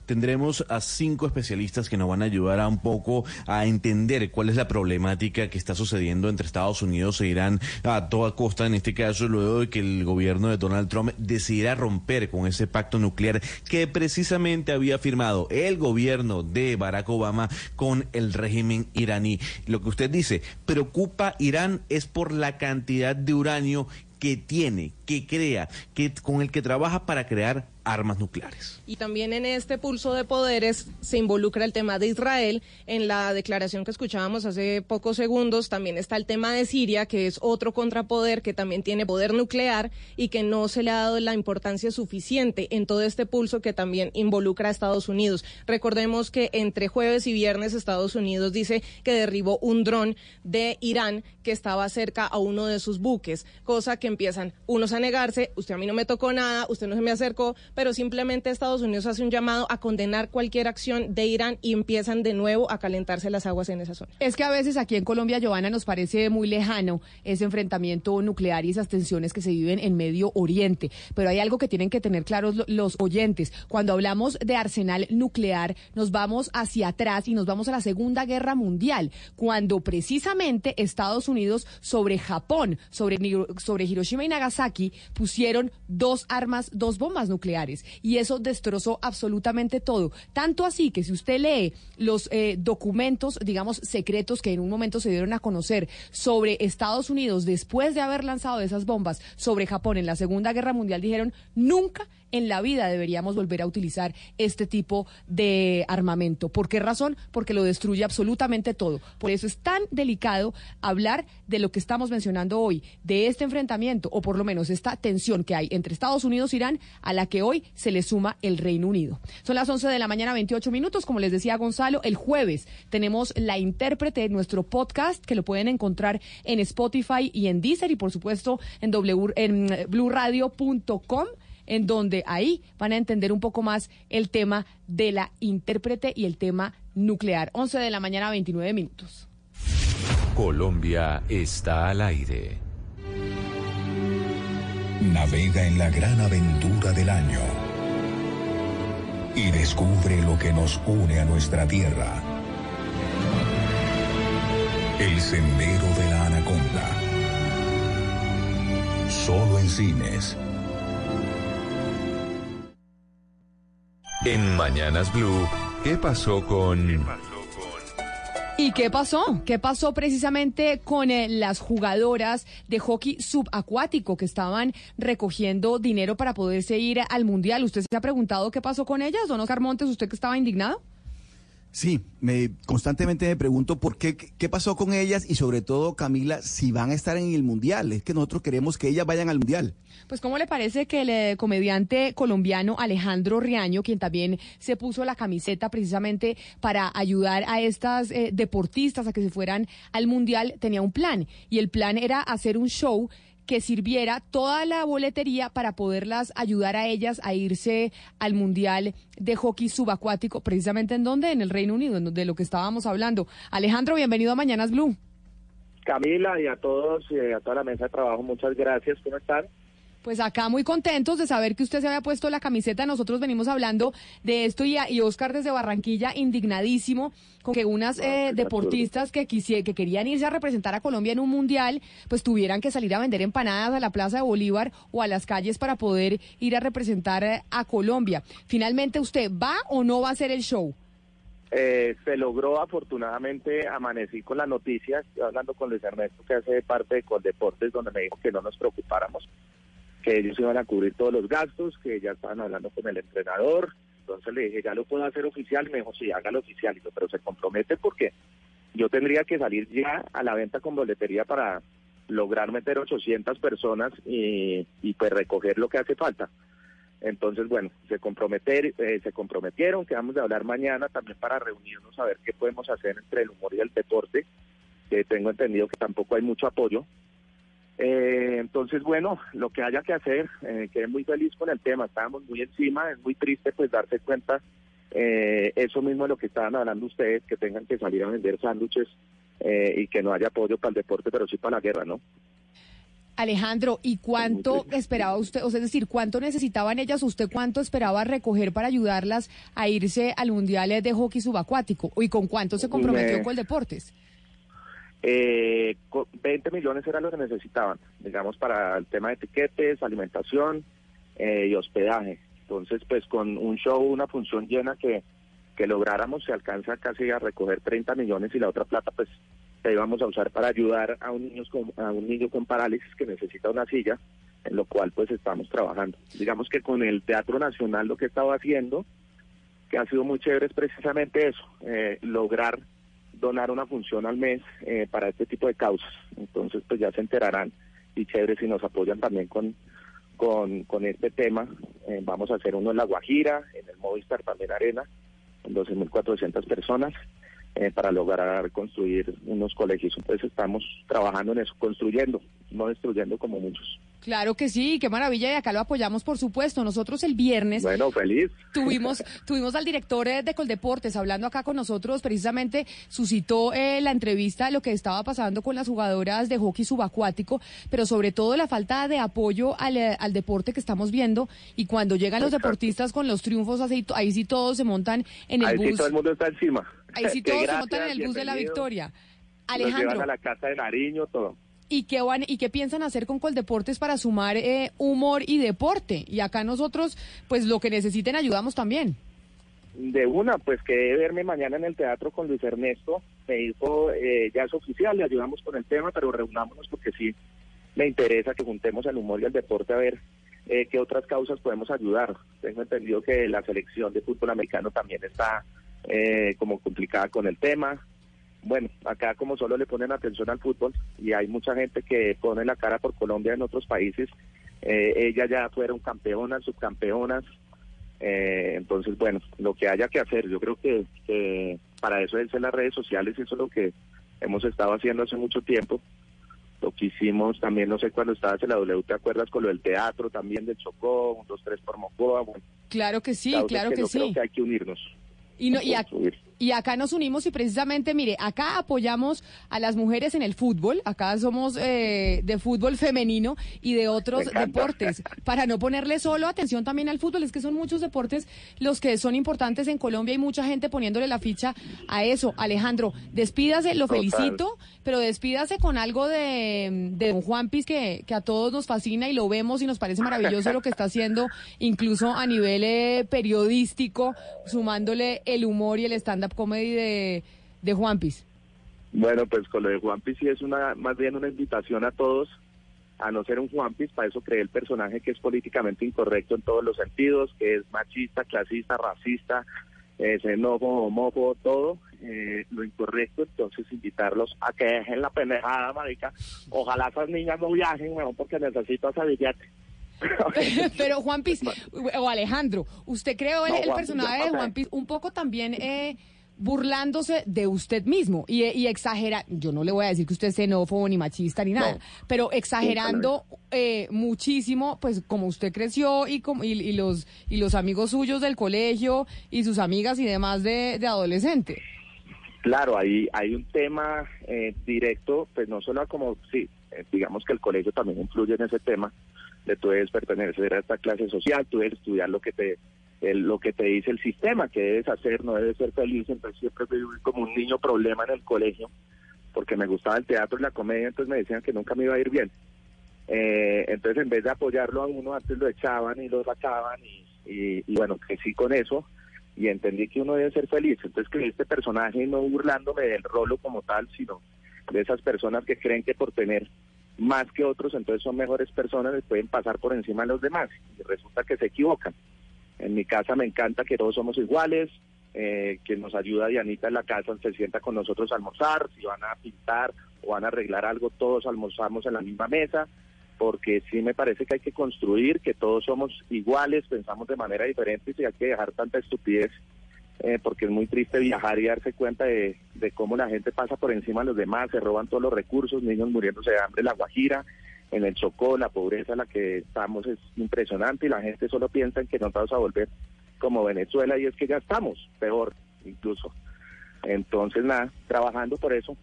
Tendremos a cinco especialistas que nos van a ayudar a un poco a entender cuál es la problemática que está sucediendo entre Estados Unidos e Irán a toda costa, en este caso, luego de que el gobierno de Donald Trump decidiera romper con ese pacto nuclear que precisamente había firmado el gobierno de Barack Obama con el régimen iraní. Lo que usted dice, preocupa Irán es por la cantidad de uranio que tiene, que crea, que con el que trabaja para crear armas nucleares. Y también en este pulso de poderes se involucra el tema de Israel. En la declaración que escuchábamos hace pocos segundos también está el tema de Siria, que es otro contrapoder que también tiene poder nuclear y que no se le ha dado la importancia suficiente en todo este pulso que también involucra a Estados Unidos. Recordemos que entre jueves y viernes Estados Unidos dice que derribó un dron de Irán que estaba cerca a uno de sus buques, cosa que empiezan unos a negarse, usted a mí no me tocó nada, usted no se me acercó, pero simplemente Estados Unidos hace un llamado a condenar cualquier acción de Irán y empiezan de nuevo a calentarse las aguas en esa zona. Es que a veces aquí en Colombia, Giovanna, nos parece muy lejano ese enfrentamiento nuclear y esas tensiones que se viven en Medio Oriente, pero hay algo que tienen que tener claros los oyentes. Cuando hablamos de arsenal nuclear, nos vamos hacia atrás y nos vamos a la Segunda Guerra Mundial, cuando precisamente Estados Unidos sobre Japón, sobre, sobre Hiroshima y Nagasaki, pusieron dos armas, dos bombas nucleares y eso destrozó absolutamente todo. Tanto así que si usted lee los eh, documentos, digamos, secretos que en un momento se dieron a conocer sobre Estados Unidos después de haber lanzado esas bombas sobre Japón en la Segunda Guerra Mundial, dijeron nunca en la vida deberíamos volver a utilizar este tipo de armamento. ¿Por qué razón? Porque lo destruye absolutamente todo. Por eso es tan delicado hablar de lo que estamos mencionando hoy, de este enfrentamiento, o por lo menos esta tensión que hay entre Estados Unidos e Irán, a la que hoy se le suma el Reino Unido. Son las 11 de la mañana, 28 minutos. Como les decía Gonzalo, el jueves tenemos la intérprete de nuestro podcast, que lo pueden encontrar en Spotify y en Deezer, y por supuesto en, w, en bluradio.com en donde ahí van a entender un poco más el tema de la intérprete y el tema nuclear. 11 de la mañana, 29 minutos. Colombia está al aire. Navega en la gran aventura del año y descubre lo que nos une a nuestra tierra. El sendero de la anaconda. Solo en cines. En Mañanas Blue, ¿qué pasó con... ¿Y qué pasó? ¿Qué pasó precisamente con eh, las jugadoras de hockey subacuático que estaban recogiendo dinero para poderse ir al Mundial? ¿Usted se ha preguntado qué pasó con ellas, don Oscar Montes? ¿Usted que estaba indignado? Sí, me constantemente me pregunto por qué, qué pasó con ellas y sobre todo, Camila, si van a estar en el Mundial. Es que nosotros queremos que ellas vayan al Mundial. Pues, ¿cómo le parece que el eh, comediante colombiano Alejandro Riaño, quien también se puso la camiseta precisamente para ayudar a estas eh, deportistas a que se fueran al Mundial, tenía un plan? Y el plan era hacer un show que sirviera toda la boletería para poderlas ayudar a ellas a irse al Mundial de Hockey Subacuático, precisamente en donde, en el Reino Unido, en de lo que estábamos hablando. Alejandro, bienvenido a Mañanas Blue. Camila y a todos y a toda la mesa de trabajo, muchas gracias. ¿Cómo están? Pues acá muy contentos de saber que usted se había puesto la camiseta. Nosotros venimos hablando de esto y, y Oscar desde Barranquilla indignadísimo con que unas eh, deportistas que, que querían irse a representar a Colombia en un mundial, pues tuvieran que salir a vender empanadas a la Plaza de Bolívar o a las calles para poder ir a representar eh, a Colombia. Finalmente, ¿usted va o no va a hacer el show? Eh, se logró afortunadamente amanecí con la noticia, estoy hablando con Luis Ernesto que hace parte de Coldeportes donde me dijo que no nos preocupáramos que ellos iban a cubrir todos los gastos, que ya estaban hablando con el entrenador. Entonces le dije, ya lo puedo hacer oficial. Me dijo, sí, hágalo oficial. pero se compromete porque yo tendría que salir ya a la venta con boletería para lograr meter 800 personas y, pues recoger lo que hace falta. Entonces, bueno, se, comprometer, eh, se comprometieron, que vamos a hablar mañana también para reunirnos a ver qué podemos hacer entre el humor y el deporte, que tengo entendido que tampoco hay mucho apoyo, eh, entonces, bueno, lo que haya que hacer, eh, quedé muy feliz con el tema, estábamos muy encima, es muy triste pues darse cuenta, eh, eso mismo de lo que estaban hablando ustedes, que tengan que salir a vender sándwiches eh, y que no haya apoyo para el deporte, pero sí para la guerra, ¿no? Alejandro, ¿y cuánto esperaba usted, o sea, es decir, cuánto necesitaban ellas, usted cuánto esperaba recoger para ayudarlas a irse al Mundial de Hockey Subacuático? ¿Y con cuánto se comprometió con el Deportes? Eh, 20 millones era lo que necesitaban, digamos, para el tema de etiquetes, alimentación eh, y hospedaje. Entonces, pues con un show, una función llena que, que lográramos, se alcanza casi a recoger 30 millones y la otra plata, pues, la íbamos a usar para ayudar a un niño con, a un niño con parálisis que necesita una silla, en lo cual, pues, estamos trabajando. Digamos que con el Teatro Nacional lo que he estado haciendo, que ha sido muy chévere, es precisamente eso, eh, lograr donar una función al mes eh, para este tipo de causas. Entonces, pues ya se enterarán y chévere si nos apoyan también con, con, este tema. Eh, vamos a hacer uno en La Guajira, en el Movistar también Arena, con 12.400 personas, eh, para lograr construir unos colegios. Entonces estamos trabajando en eso, construyendo, no destruyendo como muchos. Claro que sí, qué maravilla y acá lo apoyamos por supuesto. Nosotros el viernes Bueno, feliz. tuvimos tuvimos al director eh, de Coldeportes hablando acá con nosotros, precisamente suscitó eh, la entrevista de lo que estaba pasando con las jugadoras de hockey subacuático, pero sobre todo la falta de apoyo al, eh, al deporte que estamos viendo y cuando llegan los deportistas con los triunfos así, ahí sí todos se montan en el Ahí sí bus. todo el mundo está encima. Ahí sí todos se montan en el bus de la victoria. Nos llevan Alejandro, a la casa de Nariño, todo. ¿Y qué van y qué piensan hacer con Coldeportes para sumar eh, humor y deporte? Y acá nosotros, pues lo que necesiten ayudamos también. De una, pues que verme mañana en el teatro con Luis Ernesto. Me dijo, eh, ya es oficial, le ayudamos con el tema, pero reunámonos porque sí me interesa que juntemos el humor y el deporte a ver eh, qué otras causas podemos ayudar. Tengo entendido que la selección de fútbol americano también está eh, como complicada con el tema. Bueno, acá como solo le ponen atención al fútbol y hay mucha gente que pone la cara por Colombia en otros países, eh, ellas ya fueron campeonas, subcampeonas, eh, entonces, bueno, lo que haya que hacer, yo creo que, que para eso es en las redes sociales, eso es lo que hemos estado haciendo hace mucho tiempo. Lo que hicimos también, no sé cuándo estabas en la W, ¿te acuerdas con lo del teatro también de Chocó, un, dos, tres por Mocoa? Bueno, Claro que sí, claro que, sí. creo que hay que unirnos. Y, no, y, a y acá nos unimos y precisamente, mire, acá apoyamos a las mujeres en el fútbol, acá somos eh, de fútbol femenino y de otros deportes, para no ponerle solo atención también al fútbol, es que son muchos deportes los que son importantes en Colombia y mucha gente poniéndole la ficha a eso. Alejandro, despídase, lo Total. felicito, pero despídase con algo de, de don Juan Piz que, que a todos nos fascina y lo vemos y nos parece maravilloso lo que está haciendo, incluso a nivel eh, periodístico, sumándole el humor y el stand-up comedy de, de Juan Piz. Bueno, pues con lo de Juan Piz sí es una, más bien una invitación a todos a no ser un Juan Piz, para eso creé el personaje que es políticamente incorrecto en todos los sentidos, que es machista, clasista, racista, eh, xenófobo, homófobo, todo eh, lo incorrecto, entonces invitarlos a que dejen la pendejada, marica. Ojalá esas niñas no viajen, weón, porque necesito ese billete. Pero Juan Piz, o Alejandro, usted creó el, No, el Juan personaje de. Juan Piz un poco también eh, burlándose de usted mismo y, y exagera, yo no le voy a decir que usted es xenófobo ni machista ni nada, pero exagerando eh, muchísimo, pues como usted creció y, como, y, y los y los amigos suyos del colegio y sus amigas y demás de, de adolescente. Claro, hay, hay un tema eh, directo, pues no solo como, sí, eh, digamos que el colegio también influye en ese tema, de tú debes pertenecer a esta clase social, tú debes estudiar lo que te el- lo que te dice el sistema, que debes hacer, no debes ser feliz, entonces siempre fui como un niño problema en el colegio, porque me gustaba el teatro y la comedia, entonces me decían que nunca me iba a ir bien. Eh, entonces en vez de apoyarlo a uno, antes lo echaban y lo sacaban y, y, y bueno, crecí con eso y entendí que uno debe ser feliz. Entonces creé este personaje no burlándome del rolo como tal, sino de esas personas que creen que por tener más que otros, entonces son mejores personas, les pueden pasar por encima de los demás. Y resulta que se equivocan. En mi casa me encanta que todos somos iguales, eh, que nos ayuda Dianita en la casa, se sienta con nosotros a almorzar, si van a pintar o van a arreglar algo, todos almorzamos en la misma mesa, porque sí me parece que hay que construir, que todos somos iguales, pensamos de manera diferente y hay que dejar tanta estupidez, eh, porque es muy triste viajar y darse cuenta de, de cómo la gente pasa por encima de los demás, se roban todos los recursos, niños muriéndose de hambre la Guajira, en el Chocó, la pobreza en la que estamos es impresionante y la gente solo piensa en que nos vamos a volver como Venezuela y es que ya estamos, peor incluso. Entonces, nada, trabajando por eso.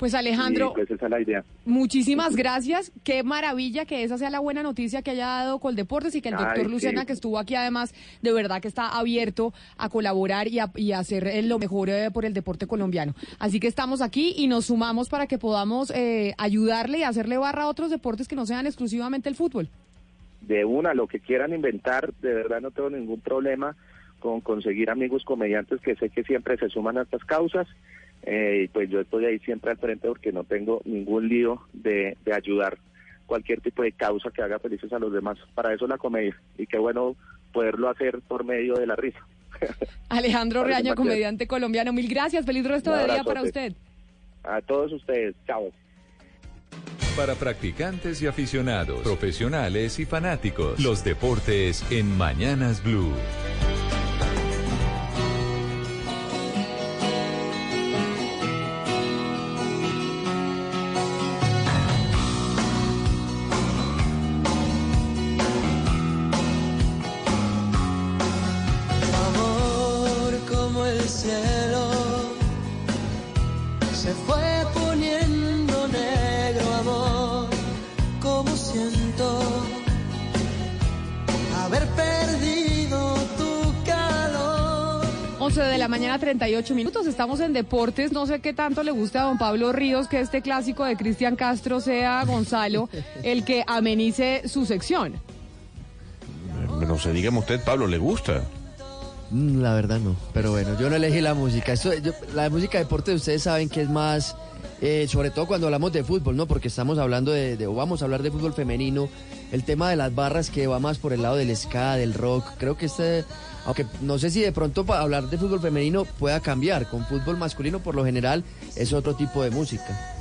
Pues Alejandro, pues esa es la idea. Muchísimas gracias. Qué maravilla que esa sea la buena noticia que haya dado Coldeportes y que el Ay, doctor sí. Luciana, que estuvo aquí además, de verdad que está abierto a colaborar y a, y a hacer eh, lo mejor eh, por el deporte colombiano. Así que estamos aquí y nos sumamos para que podamos eh, ayudarle y hacerle barra a otros deportes que no sean exclusivamente el fútbol. de una, lo que quieran inventar, de verdad no tengo ningún problema con conseguir amigos comediantes que sé que siempre se suman a estas causas. Eh, y pues yo estoy ahí siempre al frente porque no tengo ningún lío de, de ayudar cualquier tipo de causa que haga felices a los demás. Para eso es la comedia y qué bueno poderlo hacer por medio de la risa. Alejandro Reaño, comediante colombiano, mil gracias. Feliz resto de día para usted. A todos ustedes, chao. Para practicantes y aficionados, profesionales y fanáticos, los deportes en Mañanas Blue. 48 minutos. Estamos en deportes. No sé qué tanto le gusta a don Pablo Ríos que este clásico de Cristian Castro sea Gonzalo el que amenice su sección. No se dígame usted, Pablo, ¿le gusta? Mm, la verdad no, pero bueno, yo no elegí la música. La música de deporte ustedes saben que es más, eh, sobre todo cuando hablamos de fútbol, ¿no? Porque estamos hablando de, de, o vamos a hablar de fútbol femenino, el tema de las barras que va más por el lado del ska, del rock. Creo que este aunque no sé si de pronto para hablar de fútbol femenino pueda cambiar. Con fútbol masculino por lo general es otro tipo de música.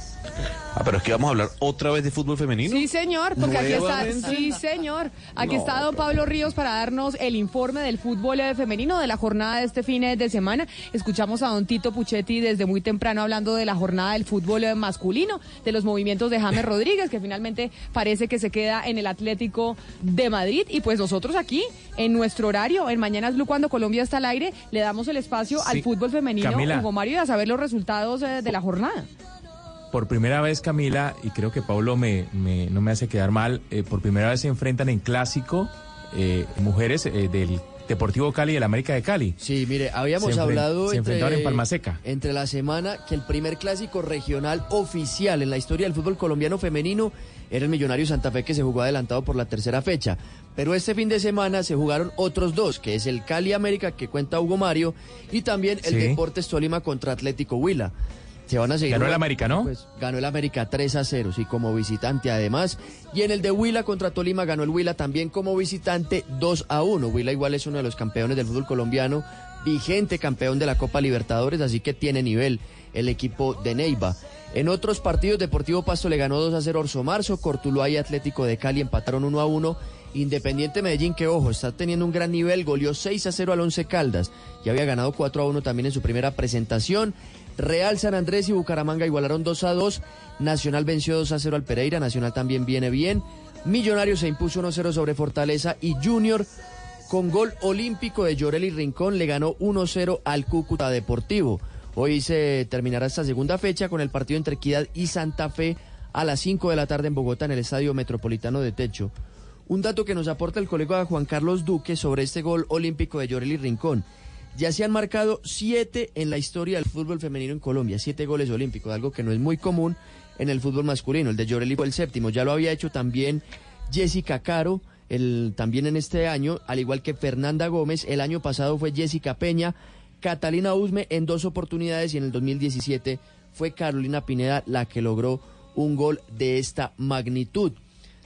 Ah, pero es que vamos a hablar otra vez de fútbol femenino. Sí, señor, porque aquí está, sí, señor. Aquí No, está don Pablo Ríos para darnos el informe del fútbol femenino de la jornada de este fin de semana. Escuchamos a don Tito Puchetti desde muy temprano hablando de la jornada del fútbol masculino, de los movimientos de James Rodríguez, que finalmente parece que se queda en el Atlético de Madrid. Y pues nosotros aquí, en nuestro horario, en Mañanas Blue, cuando Colombia está al aire, le damos el espacio al fútbol femenino, Camila. Hugo Mario, y a saber los resultados eh, de la jornada. Por primera vez, Camila, y creo que Pablo me, me- no me hace quedar mal, eh, por primera vez se enfrentan en clásico eh, mujeres eh, del Deportivo Cali y del América de Cali. Sí, mire, habíamos Se hablado se entre, en Palma Seca. entre la semana que el primer clásico regional oficial en la historia del fútbol colombiano femenino era el Millonario Santa Fe que se jugó adelantado por la tercera fecha. Pero este fin de semana se jugaron otros dos, que es el Cali América que cuenta Hugo Mario y también el Sí. Deportes Tolima contra Atlético Huila. Se van a seguir. Ganó el América, ¿no? Pues ganó el América 3 a 0, sí, como visitante además. Y en el de Huila contra Tolima ganó el Huila también como visitante 2 a 1. Huila igual es uno de los campeones del fútbol colombiano, vigente campeón de la Copa Libertadores, así que tiene nivel el equipo de Neiva. En otros partidos, Deportivo Pasto le ganó 2 a 0 a Orso Marzo, Cortuluá y Atlético de Cali empataron 1 a 1. Independiente Medellín, que ojo, está teniendo un gran nivel, goleó 6 a 0 al Once Caldas. Ya había ganado 4 a 1 también en su primera presentación. Real San Andrés y Bucaramanga igualaron 2 a 2. Nacional venció 2 a 0 al Pereira. Nacional también viene bien. Millonarios se impuso 1 a 0 sobre Fortaleza. Y Junior, con gol olímpico de Llorelli Rincón, le ganó 1 a 0 al Cúcuta Deportivo. Hoy se terminará esta segunda fecha con el partido entre Equidad y Santa Fe a las 5 de la tarde en Bogotá en el Estadio Metropolitano de Techo. Un dato que nos aporta el colega Juan Carlos Duque sobre este gol olímpico de Llorelli Rincón. Ya se han marcado siete en la historia del fútbol femenino en Colombia, siete goles olímpicos, algo que no es muy común en el fútbol masculino. El de Llorelli fue el séptimo, ya lo había hecho también Jessica Caro, el, también en este año, al igual que Fernanda Gómez, el año pasado fue Jessica Peña, Catalina Usme en dos oportunidades y en el 2017 fue Carolina Pineda la que logró un gol de esta magnitud.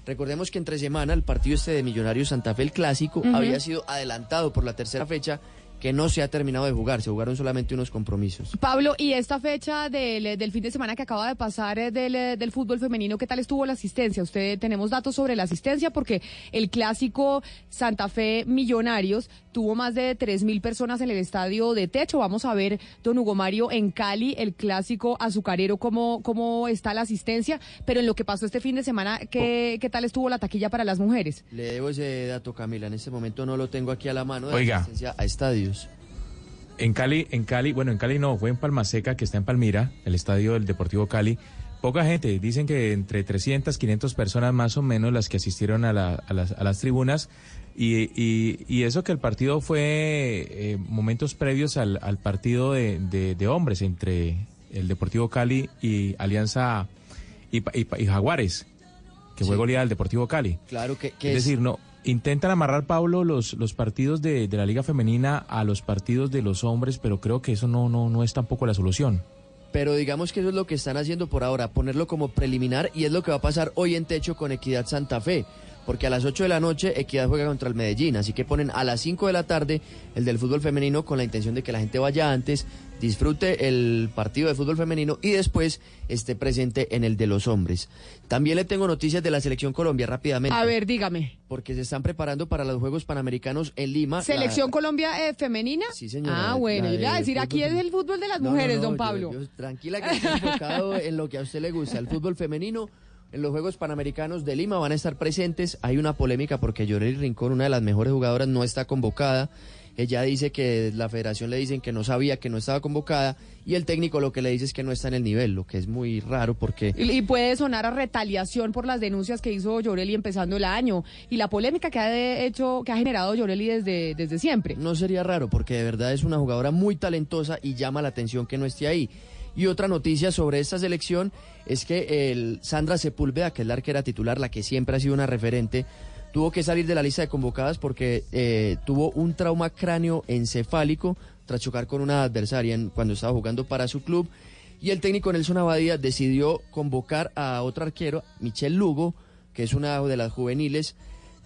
Recordemos que entre semana el partido este de Millonarios Santa Fe, el clásico, había sido adelantado por la tercera fecha que no se ha terminado de jugar, se jugaron solamente unos compromisos. Pablo, y esta fecha del, del fin de semana que acaba de pasar eh, del, eh, del fútbol femenino, ¿qué tal estuvo la asistencia? Usted tenemos datos sobre la asistencia porque el clásico Santa Fe Millonarios tuvo más de tres mil personas en el estadio de techo. Vamos a ver, don Hugo Mario, en Cali, el clásico azucarero, cómo, cómo está la asistencia. Pero en lo que pasó este fin de semana, ¿qué, qué tal estuvo la taquilla para las mujeres? Le debo ese dato, Camila, en este momento no lo tengo aquí a la mano de Oiga. asistencia a estadios. En Cali, en Cali, bueno, en Cali no, fue en Palma Seca, que está en Palmira, el estadio del Deportivo Cali. Poca gente, dicen que entre 300, 500 personas más o menos las que asistieron a, la- a las, a las tribunas. Y, y- y eso que el partido fue eh, momentos previos al, al partido de, de- de hombres entre el Deportivo Cali y Alianza y, Jaguares, que fue Sí. goleada del Deportivo Cali. Claro que, que Es decir, no intentan amarrar, Pablo, los, los partidos de, de la Liga Femenina a los partidos de los hombres, pero creo que eso no, no, no es tampoco la solución. Pero digamos que eso es lo que están haciendo por ahora, ponerlo como preliminar y es lo que va a pasar hoy en techo con Equidad Santa Fe. Porque a las 8 de la noche Equidad juega contra el Medellín, así que ponen a las 5 de la tarde el del fútbol femenino con la intención de que la gente vaya antes, disfrute el partido de fútbol femenino y después esté presente en el de los hombres. También le tengo noticias de la selección Colombia rápidamente. A ver, dígame. Porque se están preparando para los Juegos Panamericanos en Lima. ¿Selección La- Colombia eh, femenina? Sí, señora. Ah, bueno, yo le iba a de decir, aquí es el fútbol de las No, mujeres, no, don yo- Pablo. yo- tranquila que estoy enfocado en lo que a usted le gusta, el fútbol femenino. En los Juegos Panamericanos de Lima van a estar presentes. Hay una polémica porque Llorelli Rincón, una de las mejores jugadoras, no está convocada. Ella dice que la federación le dicen que no sabía, que no estaba convocada y el técnico lo que le dice es que no está en el nivel, lo que es muy raro porque... Y, y puede sonar a retaliación por las denuncias que hizo Llorelli empezando el año y la polémica que ha hecho, que ha generado Llorelli desde, desde siempre. No sería raro porque de verdad es una jugadora muy talentosa y llama la atención que no esté ahí. Y otra noticia sobre esta selección es que el Sandra Sepúlveda, que es la arquera titular, la que siempre ha sido una referente, tuvo que salir de la lista de convocadas porque eh, tuvo un trauma cráneo encefálico tras chocar con una adversaria en- cuando estaba jugando para su club. Y el técnico Nelson Abadía decidió convocar a otro arquero, Michelle Lugo, que es una de las juveniles,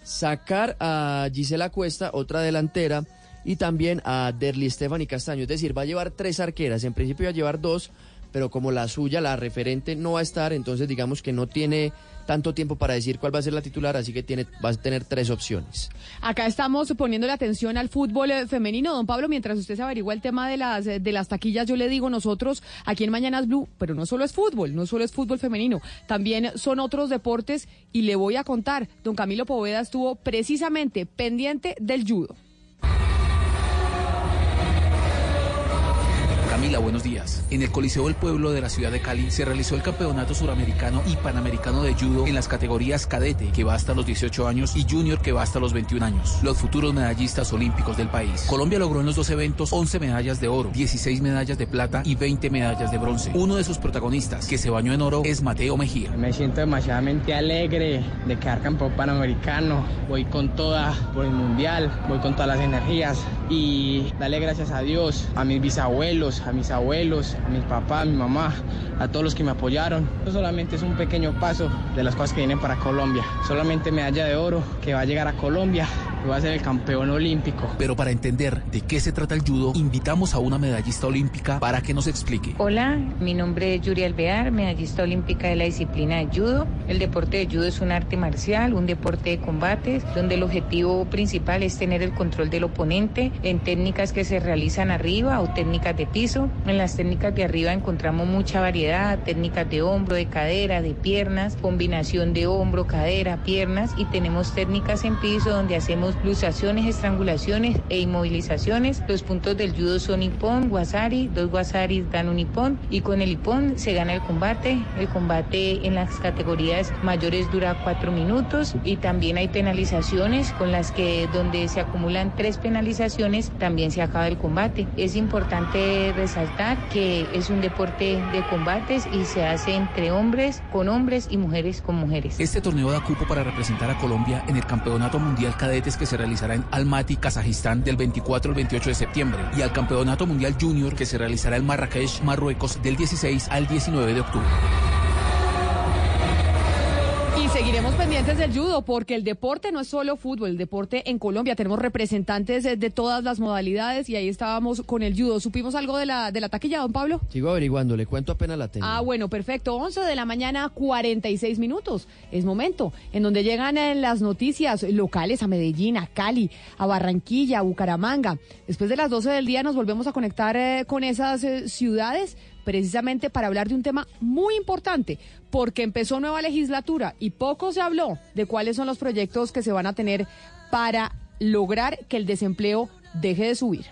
sacar a Gisela Cuesta, otra delantera, y también a Derly Stephanie Castaño. Es decir, va a llevar tres arqueras. En principio va a llevar dos, pero como la suya, la referente, no va a estar, entonces digamos que no tiene tanto tiempo para decir cuál va a ser la titular, así que tiene, va a tener tres opciones. Acá estamos poniéndole atención al fútbol eh, femenino. Don Pablo, mientras usted se averigua el tema de las, eh, de las taquillas, yo le digo nosotros aquí en Mañanas Blue, pero no solo es fútbol, no solo es fútbol femenino, también son otros deportes y le voy a contar, don Camilo Poveda estuvo precisamente pendiente del judo. Camila, buenos días. En el Coliseo del Pueblo de la ciudad de Cali se realizó el Campeonato Suramericano y Panamericano de Judo en las categorías cadete, que va hasta los 18 años, y junior, que va hasta los 21 años. Los futuros medallistas olímpicos del país. Colombia logró en los dos eventos 11 medallas de oro, 16 medallas de plata y 20 medallas de bronce. Uno de sus protagonistas, que se bañó en oro, es Mateo Mejía. Me siento demasiadamente alegre de quedar campeón panamericano. Voy con toda por el mundial, voy con todas las energías y darle gracias a Dios, a mis bisabuelos, a mis abuelos, a mi papá, a mi mamá, a todos los que me apoyaron. Esto solamente es un pequeño paso de las cosas que vienen para Colombia. Solamente medalla de oro que va a llegar a Colombia y va a ser el campeón olímpico. Pero para entender de qué se trata el judo, invitamos a una medallista olímpica para que nos explique. Hola, mi nombre es Yuri Alvear, medallista olímpica de la disciplina de judo. El deporte de judo es un arte marcial, un deporte de combates, donde el objetivo principal es tener el control del oponente en técnicas que se realizan arriba o técnicas de piso. En las técnicas de arriba encontramos mucha variedad, técnicas de hombro, de cadera, de piernas, combinación de hombro, cadera, piernas y tenemos técnicas en piso donde hacemos luxaciones, estrangulaciones e inmovilizaciones. Los puntos del judo son Ippon, Wasari, dos Wasaris dan un Ippon y con el Ippon se gana el combate. El combate en las categorías mayores dura cuatro minutos y también hay penalizaciones con las que donde se acumulan tres penalizaciones también se acaba el combate. Es importante resaltar que es un deporte de combates y se hace entre hombres con hombres y mujeres con mujeres. Este torneo da cupo para representar a Colombia en el Campeonato Mundial Cadetes que se realizará en Almaty, Kazajistán, del 24 al 28 de septiembre, y al Campeonato Mundial Junior que se realizará en Marrakech, Marruecos, del 16 al 19 de octubre. Seguiremos pendientes del judo porque el deporte no es solo fútbol, el deporte en Colombia tenemos representantes de, de todas las modalidades y ahí estábamos con el judo. ¿Supimos algo de la, de la taquilla, don Pablo? Sigo averiguando, le cuento apenas la tengo. Ah, bueno, perfecto. 11 de la mañana, 46 minutos. Es momento en donde llegan eh, las noticias locales a Medellín, a Cali, a Barranquilla, a Bucaramanga. Después de las 12 del día nos volvemos a conectar eh, con esas eh, ciudades precisamente para hablar de un tema muy importante, porque empezó nueva legislatura y poco se habló de cuáles son los proyectos que se van a tener para lograr que el desempleo deje de subir.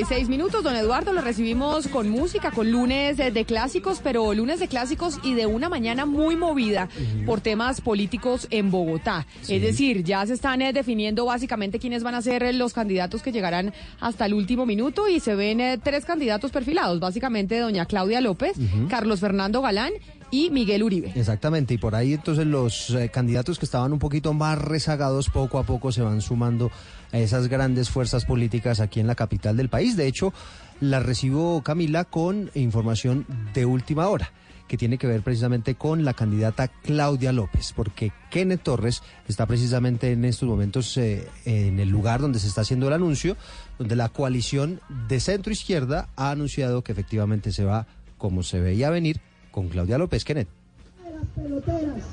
11.46 minutos, don Eduardo, lo recibimos con música, con lunes de, de clásicos, pero lunes de clásicos y de una mañana muy movida por temas políticos en Bogotá. Es decir, ya se están eh, definiendo básicamente quiénes van a ser eh, los candidatos que llegarán hasta el último minuto y se ven eh, tres candidatos perfilados, básicamente doña Claudia López. Carlos Fernando Galán y Miguel Uribe. Exactamente, y por ahí entonces los eh, candidatos que estaban un poquito más rezagados poco a poco se van sumando a esas grandes fuerzas políticas aquí en la capital del país. De hecho, la recibo Camila con información de última hora que tiene que ver precisamente con la candidata Claudia López, porque Kenneth Torres está precisamente en estos momentos eh, en el lugar donde se está haciendo el anuncio, donde la coalición de centro izquierda ha anunciado que efectivamente se va, como se veía venir, con Claudia López. Kenneth. peloteras.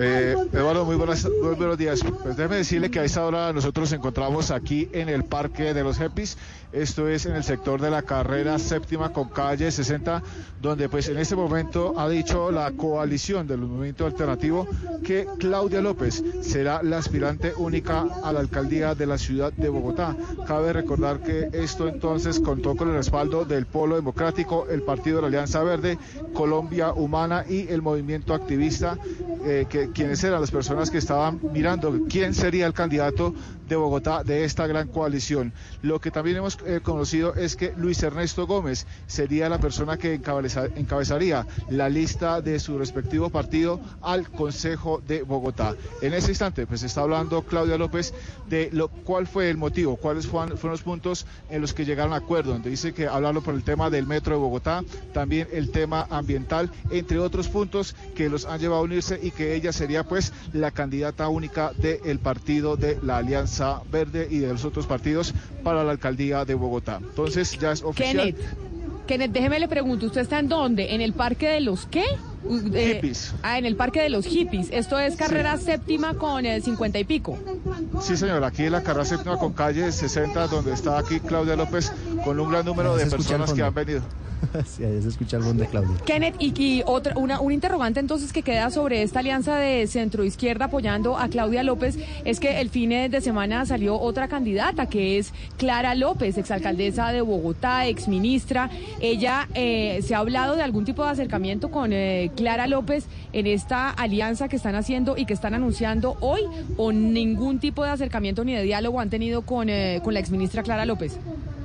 Eh, Eduardo, muy, buenas, muy buenos días. Pues déjeme decirle que a esta hora nosotros nos encontramos aquí en el Parque de los Jepis. Esto es en el sector de la carrera séptima con calle 60, donde pues en este momento ha dicho la coalición del movimiento alternativo que Claudia López será la aspirante única a la alcaldía de la ciudad de Bogotá. Cabe recordar que esto entonces contó con el respaldo del Polo Democrático, el Partido de la Alianza Verde, Colombia Humana y el movimiento activista, eh, que quienes eran las personas que estaban mirando quién sería el candidato de Bogotá de esta gran coalición. Lo que también hemos eh, conocido es que Luis Ernesto Gómez sería la persona que encabeza- encabezaría la lista de su respectivo partido al Consejo de Bogotá. En ese instante, pues está hablando Claudia López de lo cuál fue el motivo, cuáles fueron, fueron los puntos en los que llegaron a acuerdo, donde dice que hablarlo por el tema del metro de Bogotá, también el tema ambiental, entre otros puntos que los han llevado a unirse y que ella sería pues la candidata única del partido de la Alianza Verde y de los otros partidos para la alcaldía de Bogotá. Entonces ya es oficial. Kenneth, Kenneth, déjeme le pregunto, ¿usted está en dónde? ¿En el parque de los qué? Uh, eh, Hippies. Ah, en el parque de los hippies. Esto es carrera séptima con eh, 50 y pico. Sí, señor, aquí en la carrera séptima con calle 60, donde está aquí Claudia López, con un gran número de el personas que han venido. sí, ahí se escucha el de Claudia. Kenneth, y, y otra, una, un interrogante entonces que queda sobre esta alianza de centro izquierda apoyando a Claudia López es que el fin de semana salió otra candidata que es Clara López, exalcaldesa de Bogotá, exministra. Ella eh, se ha hablado de algún tipo de acercamiento con eh, Clara López en esta alianza que están haciendo y que están anunciando hoy o ningún tipo de acercamiento ni de diálogo han tenido con, eh, con la exministra Clara López.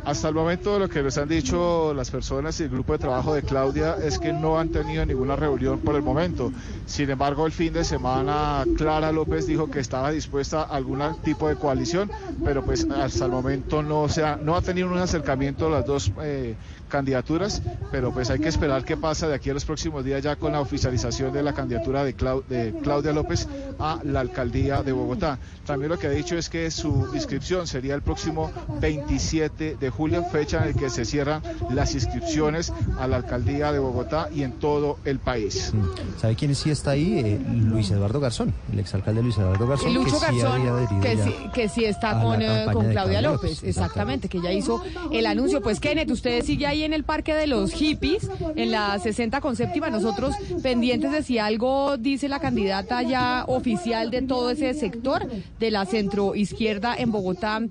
Hasta el momento lo que nos han dicho las personas y el grupo de trabajo de Claudia es que no han tenido ninguna reunión por el momento. Sin embargo, el fin de semana Clara López dijo que estaba dispuesta a algún tipo de coalición, pero pues hasta el momento no, se ha, no ha tenido un acercamiento las dos eh, candidaturas, pero pues hay que esperar qué pasa de aquí a los próximos días ya con la oficialización de la candidatura de, Clau- de Claudia López a la alcaldía de Bogotá. También lo que ha dicho es que su inscripción sería el próximo 27 de julio, fecha en la que se cierran las inscripciones a la alcaldía de Bogotá y en todo el país. ¿Sabe quién sí está ahí? Eh, Luis Eduardo Garzón, el exalcalde Luis Eduardo Garzón. Y Lucho que sí Garzón, había adherido que ya sí, que sí está con, eh, con Claudia Claudia López, López, exactamente, que ya hizo el anuncio. Pues Kenneth, usted sigue ahí en el parque de los hippies, en la 60 con séptima, nosotros pendientes de si algo dice la candidata ya oficial de todo ese sector de la centro izquierda en Bogotá,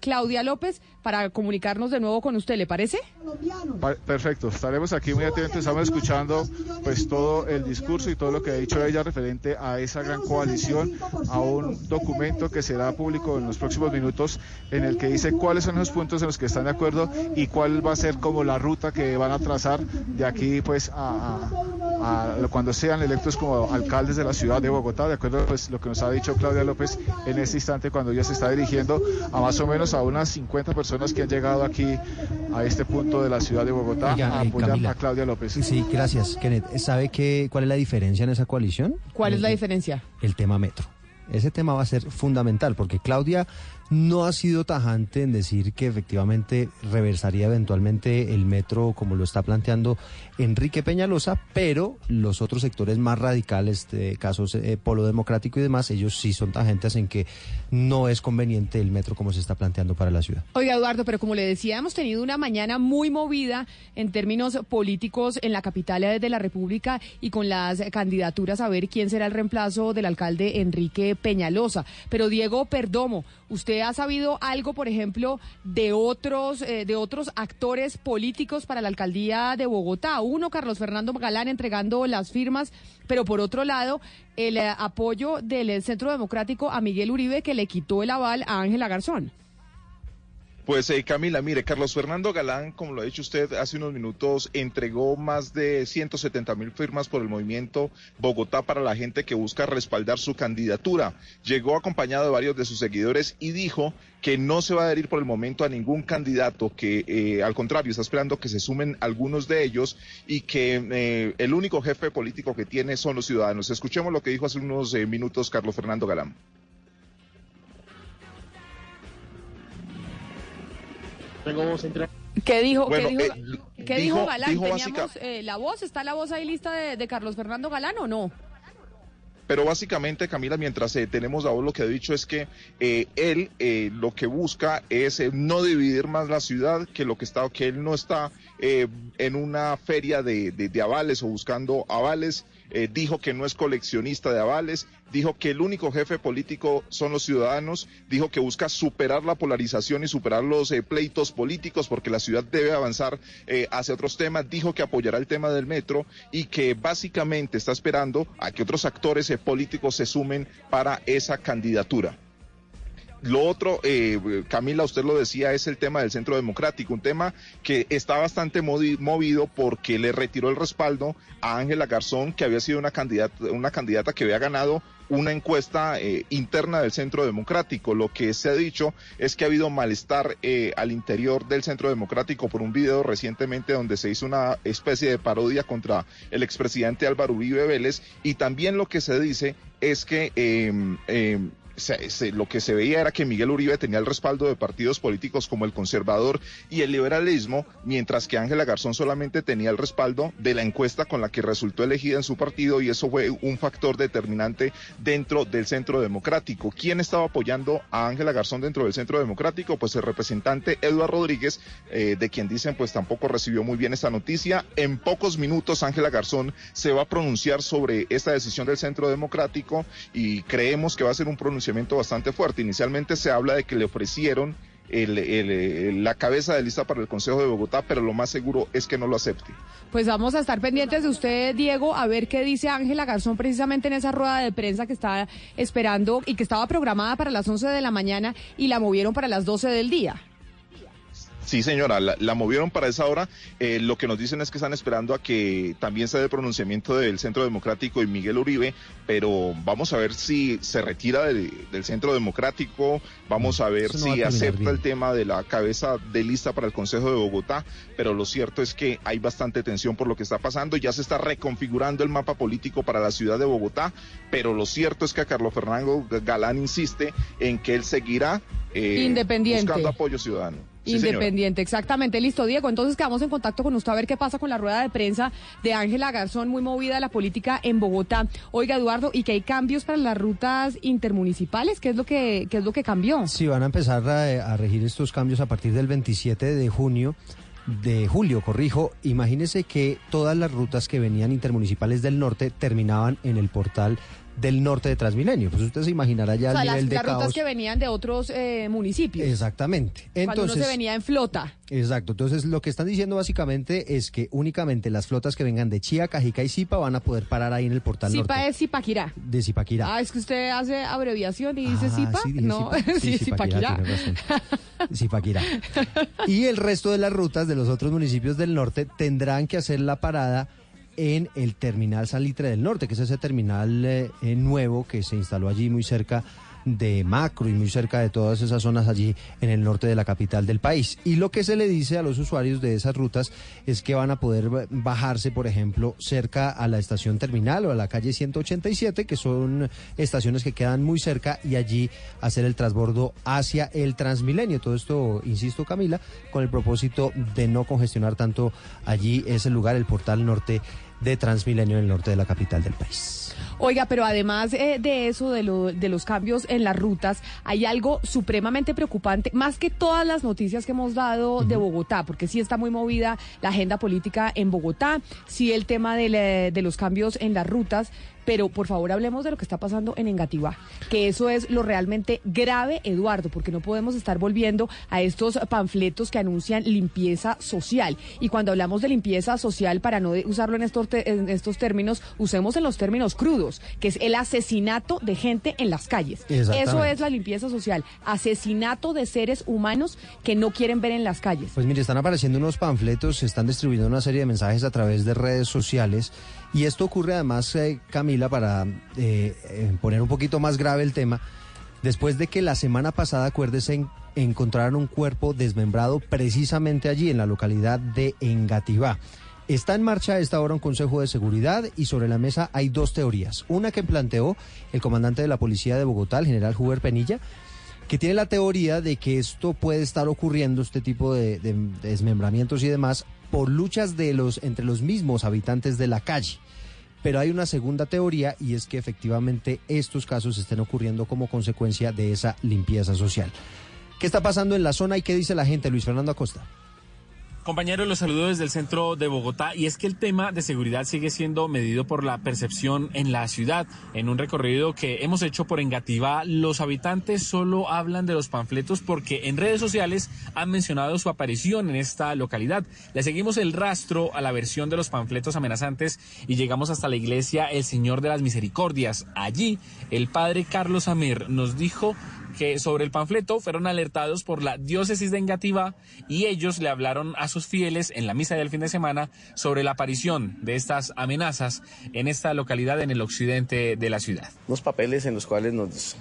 Claudia López, para comunicarnos de nuevo con usted, ¿le parece? Pa- Perfecto, estaremos aquí muy atentos, estamos escuchando pues todo el discurso y todo lo que ha dicho ella referente a esa gran coalición, a un documento que será público en los próximos minutos en el que dice cuáles son los puntos en los que están de acuerdo y cuál va a ser como la ruta que van a trazar de aquí pues a, a- a cuando sean electos como alcaldes de la ciudad de Bogotá, de acuerdo pues lo que nos ha dicho Claudia López en este instante cuando ella se está dirigiendo a más o menos a unas 50 personas que han llegado aquí a este punto de la ciudad de Bogotá Oiga, a eh, apoyar Camila. a Claudia López. Sí, gracias, Kenneth. ¿Sabe qué, cuál es la diferencia en esa coalición? ¿Cuál es la Eh, diferencia? El tema metro. Ese tema va a ser fundamental porque Claudia no ha sido tajante en decir que efectivamente reversaría eventualmente el metro como lo está planteando Enrique Peñalosa, pero los otros sectores más radicales, casos eh, Polo Democrático y demás, ellos sí son tajentes en que no es conveniente el metro como se está planteando para la ciudad. Oiga, Eduardo, pero como le decía, hemos tenido una mañana muy movida en términos políticos en la capital de la República y con las candidaturas a ver quién será el reemplazo del alcalde Enrique Peñalosa. Pero Diego Perdomo, ¿usted ha sabido algo, por ejemplo, de otros, eh, de otros actores políticos para la alcaldía de Bogotá? Uno, Carlos Fernando Galán entregando las firmas, pero por otro lado, el eh, apoyo del Centro Democrático a Miguel Uribe que le quitó el aval a Ángela Garzón. Pues eh, Camila, mire, Carlos Fernando Galán, como lo ha dicho usted hace unos minutos, entregó más de 170 mil firmas por el movimiento Bogotá para la gente que busca respaldar su candidatura. Llegó acompañado de varios de sus seguidores y dijo que no se va a adherir por el momento a ningún candidato, que eh, al contrario está esperando que se sumen algunos de ellos y que eh, el único jefe político que tiene son los ciudadanos. Escuchemos lo que dijo hace unos eh, minutos Carlos Fernando Galán. ¿Qué dijo, Bueno, ¿qué dijo, eh, qué dijo- dijo Galán? dijo ¿Teníamos básica- eh, la voz? ¿Está la voz ahí lista de, de Carlos Fernando Galán o no? Pero básicamente, Camila, mientras eh, tenemos a vos lo que ha dicho es que eh, él eh, lo que busca es eh, no dividir más la ciudad, que lo que está, que él no está eh, en una feria de, de- de avales o buscando avales. Eh, dijo que no es coleccionista de avales, dijo que el único jefe político son los ciudadanos, dijo que busca superar la polarización y superar los eh, pleitos políticos porque la ciudad debe avanzar eh, hacia otros temas, dijo que apoyará el tema del metro y que básicamente está esperando a que otros actores políticos se sumen para esa candidatura. Lo otro, eh, Camila, usted lo decía, es el tema del Centro Democrático, un tema que está bastante movido porque le retiró el respaldo a Ángela Garzón, que había sido una candidata, una candidata que había ganado una encuesta eh, interna del Centro Democrático. Lo que se ha dicho es que ha habido malestar eh, al interior del Centro Democrático por un video recientemente donde se hizo una especie de parodia contra el expresidente Álvaro Uribe Vélez y también lo que se dice es que eh, eh, lo que se veía era que Miguel Uribe tenía el respaldo de partidos políticos como el conservador y el liberalismo, mientras que Ángela Garzón solamente tenía el respaldo de la encuesta con la que resultó elegida en su partido y eso fue un factor determinante dentro del centro democrático. ¿Quién estaba apoyando a Ángela Garzón dentro del centro democrático? Pues el representante Eduardo Rodríguez, eh, de quien dicen pues tampoco recibió muy bien esta noticia. En pocos minutos Ángela Garzón se va a pronunciar sobre esta decisión del centro democrático y creemos que va a ser un pronunciamiento bastante fuerte. Inicialmente se habla de que le ofrecieron el- la cabeza de lista para el Consejo de Bogotá, pero lo más seguro es que no lo acepte. Pues vamos a estar pendientes de usted, Diego, a ver qué dice Ángela Garzón precisamente en esa rueda de prensa que está esperando y que estaba programada para las 11 de la mañana y la movieron para las 12 del día. Sí, señora, la, la movieron para esa hora. Eh, lo que nos dicen es que están esperando a que también se dé el pronunciamiento del Centro Democrático y Miguel Uribe, pero vamos a ver si se retira de- del Centro Democrático, vamos a ver no va a si acepta bien. el tema de la cabeza de lista para el Consejo de Bogotá, pero lo cierto es que hay bastante tensión por lo que está pasando, ya se está reconfigurando el mapa político para la ciudad de Bogotá, pero lo cierto es que a Carlos Fernando Galán insiste en que él seguirá eh, Independiente. buscando apoyo ciudadano. Sí, señora. Independiente, exactamente. Listo, Diego. Entonces quedamos en contacto con usted a ver qué pasa con la rueda de prensa de Ángela Garzón, muy movida la política en Bogotá. Oiga, Eduardo, ¿y que hay cambios para las rutas intermunicipales? ¿Qué es lo que, qué es lo que cambió? Sí, van a empezar a, a regir estos cambios a partir del 27 de junio. De julio, corrijo, imagínese que todas las rutas que venían intermunicipales del norte terminaban en el portal del norte de Transmilenio. Pues usted se imaginará ya o sea, el las, nivel de las rutas caos. que venían de otros eh, municipios. Exactamente. Cuando uno Entonces, se venía en flota. Exacto, entonces lo que están diciendo básicamente es que únicamente las flotas que vengan de Chía, Cajica y Zipa van a poder parar ahí en el portal Zipa norte es Zipaquirá. de Zipaquirá. Ah, es que usted hace abreviación y dice Ah, Zipa. sí, no, Zipa. sí, Zipaquirá. Zipaquirá. Y el resto de las rutas de los otros municipios del norte tendrán que hacer la parada en el terminal Salitre del Norte, que es ese terminal eh, nuevo que se instaló allí muy cerca de Macro y muy cerca de todas esas zonas allí en el norte de la capital del país. Y lo que se le dice a los usuarios de esas rutas es que van a poder ba- bajarse, por ejemplo, cerca a la estación terminal o a la calle 187, que son estaciones que quedan muy cerca, y allí hacer el transbordo hacia el Transmilenio. Todo esto, insisto, Camila, con el propósito de no congestionar tanto allí ese lugar, el portal norte de Transmilenio en el norte de la capital del país. Oiga, pero además eh, de eso, de, lo- de los cambios en las rutas, hay algo supremamente preocupante, más que todas las noticias que hemos dado de Bogotá, porque sí está muy movida la agenda política en Bogotá, sí el tema de, la- de los cambios en las rutas, pero por favor hablemos de lo que está pasando en Engativá, que eso es lo realmente grave, Eduardo, porque no podemos estar volviendo a estos panfletos que anuncian limpieza social. Y cuando hablamos de limpieza social, para no usarlo en estos, en estos términos, usemos en los términos crudos, que es el asesinato de gente en las calles. Eso es la limpieza social, asesinato de seres humanos que no quieren ver en las calles. Pues mire, están apareciendo unos panfletos, se están distribuyendo una serie de mensajes a través de redes sociales y esto ocurre además, eh, Camila, para eh, eh, poner un poquito más grave el tema, después de que la semana pasada, acuérdese, en- encontraron un cuerpo desmembrado precisamente allí en la localidad de Engativá. Está en marcha a esta hora un Consejo de Seguridad y sobre la mesa hay dos teorías. Una que planteó el comandante de la Policía de Bogotá, el general Huber Penilla, que tiene la teoría de que esto puede estar ocurriendo, este tipo de, de desmembramientos y demás, por luchas de los, entre los mismos habitantes de la calle. Pero hay una segunda teoría y es que efectivamente estos casos estén ocurriendo como consecuencia de esa limpieza social. ¿Qué está pasando en la zona y qué dice la gente, Luis Fernando Acosta? Compañeros, los saludo desde el centro de Bogotá y es que el tema de seguridad sigue siendo medido por la percepción en la ciudad. En un recorrido que hemos hecho por Engativá, los habitantes solo hablan de los panfletos porque en redes sociales han mencionado su aparición en esta localidad. Le seguimos el rastro a la versión de los panfletos amenazantes y llegamos hasta la iglesia El Señor de las Misericordias. Allí, el padre Carlos Amir nos dijo que sobre el panfleto fueron alertados por la diócesis de Engativá y ellos le hablaron a sus fieles en la misa del fin de semana sobre la aparición de estas amenazas en esta localidad en el occidente de la ciudad. Unos papeles en los cuales nos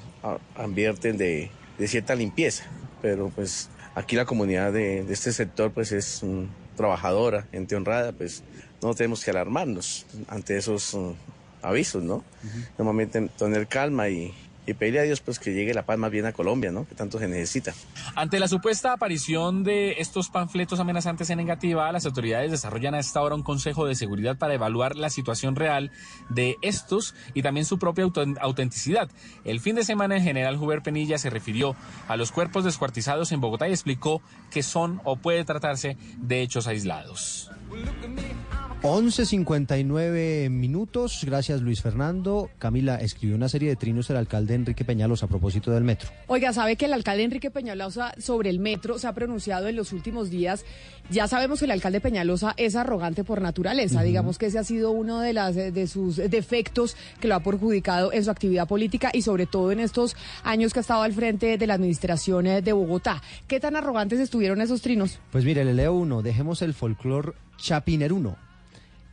advierten de, de cierta limpieza, pero pues aquí la comunidad de, de este sector pues es mm, trabajadora, gente honrada, pues no tenemos que alarmarnos ante esos mm, avisos, ¿no? Normalmente tener calma y, y pedirle a Dios pues que llegue la paz más bien a Colombia, ¿no? Que tanto se necesita. Ante la supuesta aparición de estos panfletos amenazantes en Engativá, las autoridades desarrollan a esta hora un consejo de seguridad para evaluar la situación real de estos y también su propia autenticidad. El fin de semana, el general Huber Penilla se refirió a los cuerpos descuartizados en Bogotá y explicó que son o puede tratarse de hechos aislados. 11.59 minutos. Gracias, Luis Fernando. Camila escribió una serie de trinos el alcalde Enrique Peñalos a propósito del metro. Oiga, ¿sabe que el alcalde Enrique Peñalosa sobre el metro se ha pronunciado en los últimos días? Ya sabemos que el alcalde Peñalosa es arrogante por naturaleza. Digamos que ese ha sido uno de, las, de sus defectos que lo ha perjudicado en su actividad política y sobre todo en estos años que ha estado al frente de la administración eh, de Bogotá. ¿Qué tan arrogantes estuvieron esos trinos? Pues mire, le leo uno. Dejemos el folclor chapineruno.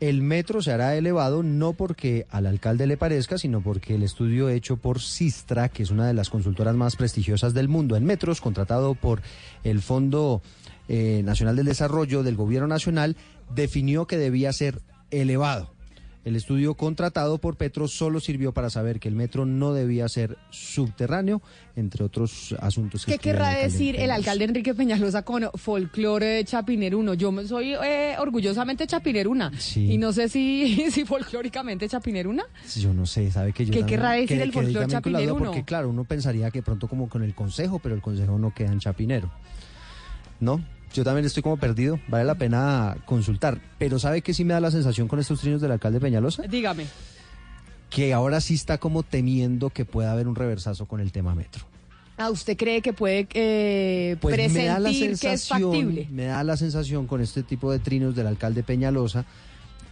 El metro se hará elevado no porque al alcalde le parezca, sino porque el estudio hecho por Sistra, que es una de las consultoras más prestigiosas del mundo en metros, contratado por el Fondo eh, Nacional del Desarrollo del Gobierno Nacional, definió que debía ser elevado. El estudio contratado por Petro solo sirvió para saber que el metro no debía ser subterráneo, entre otros asuntos. que ¿Qué querrá decir el alcalde Enrique Peñalosa con folclore chapineruno? Yo soy eh, orgullosamente chapineruna Sí. y no sé si, si folclóricamente chapineruna. Yo no sé, ¿sabe que yo ¿Qué querrá decir que- el que ahí folclor también con la duda, chapinero, Porque claro, uno pensaría que pronto como con el consejo, pero el consejo no queda en chapinero. ¿No? Yo también estoy como perdido, vale la pena consultar. Pero ¿sabe qué sí me da la sensación con estos trinos del alcalde Peñalosa? Dígame. Que ahora sí está como temiendo que pueda haber un reversazo con el tema metro. Ah, ¿usted cree que puede eh, Pues me da la presentir que es factible? sensación, me da la sensación con este tipo de trinos del alcalde Peñalosa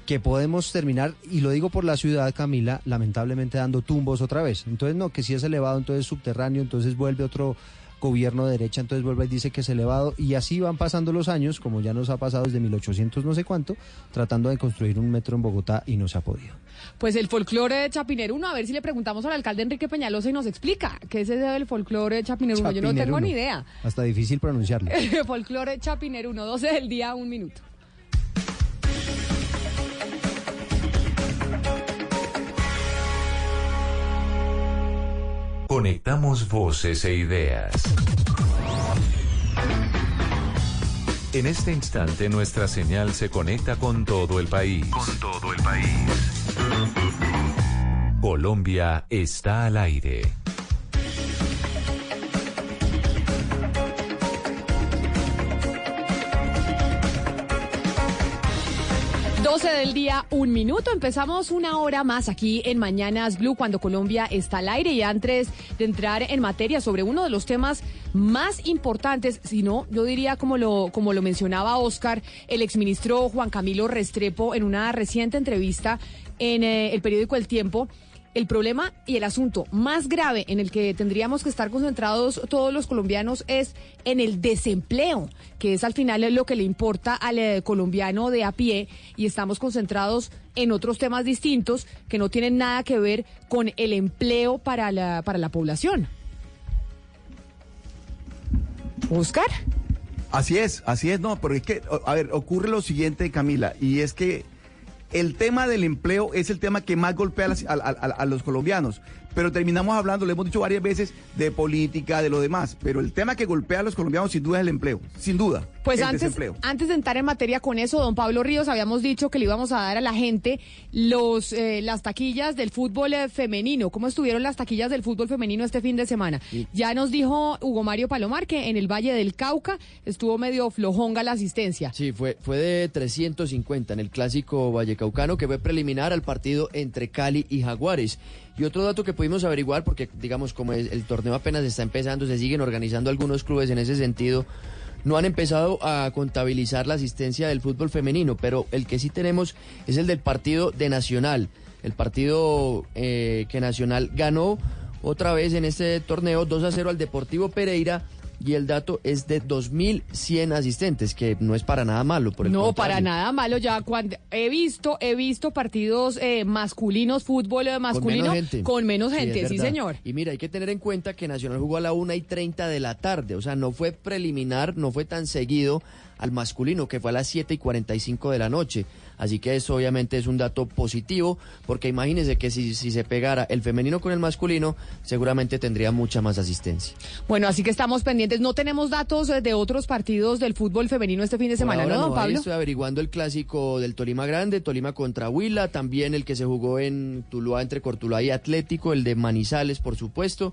que podemos terminar, y lo digo por la ciudad, Camila, lamentablemente dando tumbos otra vez. Entonces, no, que si es elevado, entonces subterráneo, entonces vuelve otro gobierno de derecha, entonces vuelve y dice que es elevado, y así van pasando los años, como ya nos ha pasado desde 1800 no sé cuánto, tratando de construir un metro en Bogotá y no se ha podido. Pues el folclore chapineruno, a ver si le preguntamos al alcalde Enrique Peñalosa y nos explica qué es ese del folclore chapineruno. Yo no tengo Chapineruno. ni idea. Hasta difícil pronunciarlo. folclore chapineruno, 12 del día, un minuto. Conectamos voces e ideas. En este instante nuestra señal se conecta con todo el país. Con todo el país. Colombia está al aire. 12 del día, un minuto. Empezamos una hora más aquí en Mañanas Blue cuando Colombia está al aire. Y antes de entrar en materia sobre uno de los temas más importantes, si no, yo diría como lo, como lo mencionaba Oscar, el exministro Juan Camilo Restrepo en una reciente entrevista en eh, el periódico El Tiempo. El problema y el asunto más grave en el que tendríamos que estar concentrados todos los colombianos es en el desempleo, que es al final lo que le importa al eh, colombiano de a pie y estamos concentrados en otros temas distintos que no tienen nada que ver con el empleo para la, para la población. Oscar. Así es, así es, no, pero es que, a ver, ocurre lo siguiente, Camila, y es que el tema del empleo es el tema que más golpea a, los colombianos, pero terminamos hablando, le hemos dicho varias veces, de política, de lo demás. Pero el tema que golpea a los colombianos sin duda es el empleo, sin duda. Pues el antes, desempleo. antes de entrar en materia con eso, don Pablo Ríos, habíamos dicho que le íbamos a dar a la gente los eh, las taquillas del fútbol eh, femenino. ¿Cómo estuvieron las taquillas del fútbol femenino este fin de semana? Ya nos dijo Hugo Mario Palomar que en el Valle del Cauca estuvo medio flojonga la asistencia. Sí, fue, fue de 350 en el clásico Vallecaucano, que fue preliminar al partido entre Cali y Jaguares. Y otro dato que pudimos averiguar, porque digamos como el, torneo apenas está empezando, se siguen organizando algunos clubes en ese sentido, no han empezado a contabilizar la asistencia del fútbol femenino, pero el que sí tenemos es el del partido de Nacional, el partido eh, que Nacional ganó otra vez en este torneo 2 a 0 al Deportivo Pereira y el dato es de 2.100 asistentes, que no es para nada malo. Por el No, contrario. para nada malo. Ya cuando he visto, he visto partidos eh, masculinos, fútbol eh, masculino, con menos gente. con menos Sí, gente, sí, verdad. señor. Y mira, hay que tener en cuenta que Nacional jugó a la 1 y 30 de la tarde, o sea, no fue preliminar, no fue tan seguido al masculino, que fue a las 7 y 45 de la noche. Así que eso obviamente es un dato positivo, porque imagínense que si, si se pegara el femenino con el masculino, seguramente tendría mucha más asistencia. Bueno, así que estamos pendientes. No tenemos datos eh, de otros partidos del fútbol femenino este fin de semana, ¿no, don no, Pablo? estoy averiguando el clásico del Tolima Grande, Tolima contra Huila, también el que se jugó en Tuluá entre Cortuluá y Atlético, el de Manizales, por supuesto.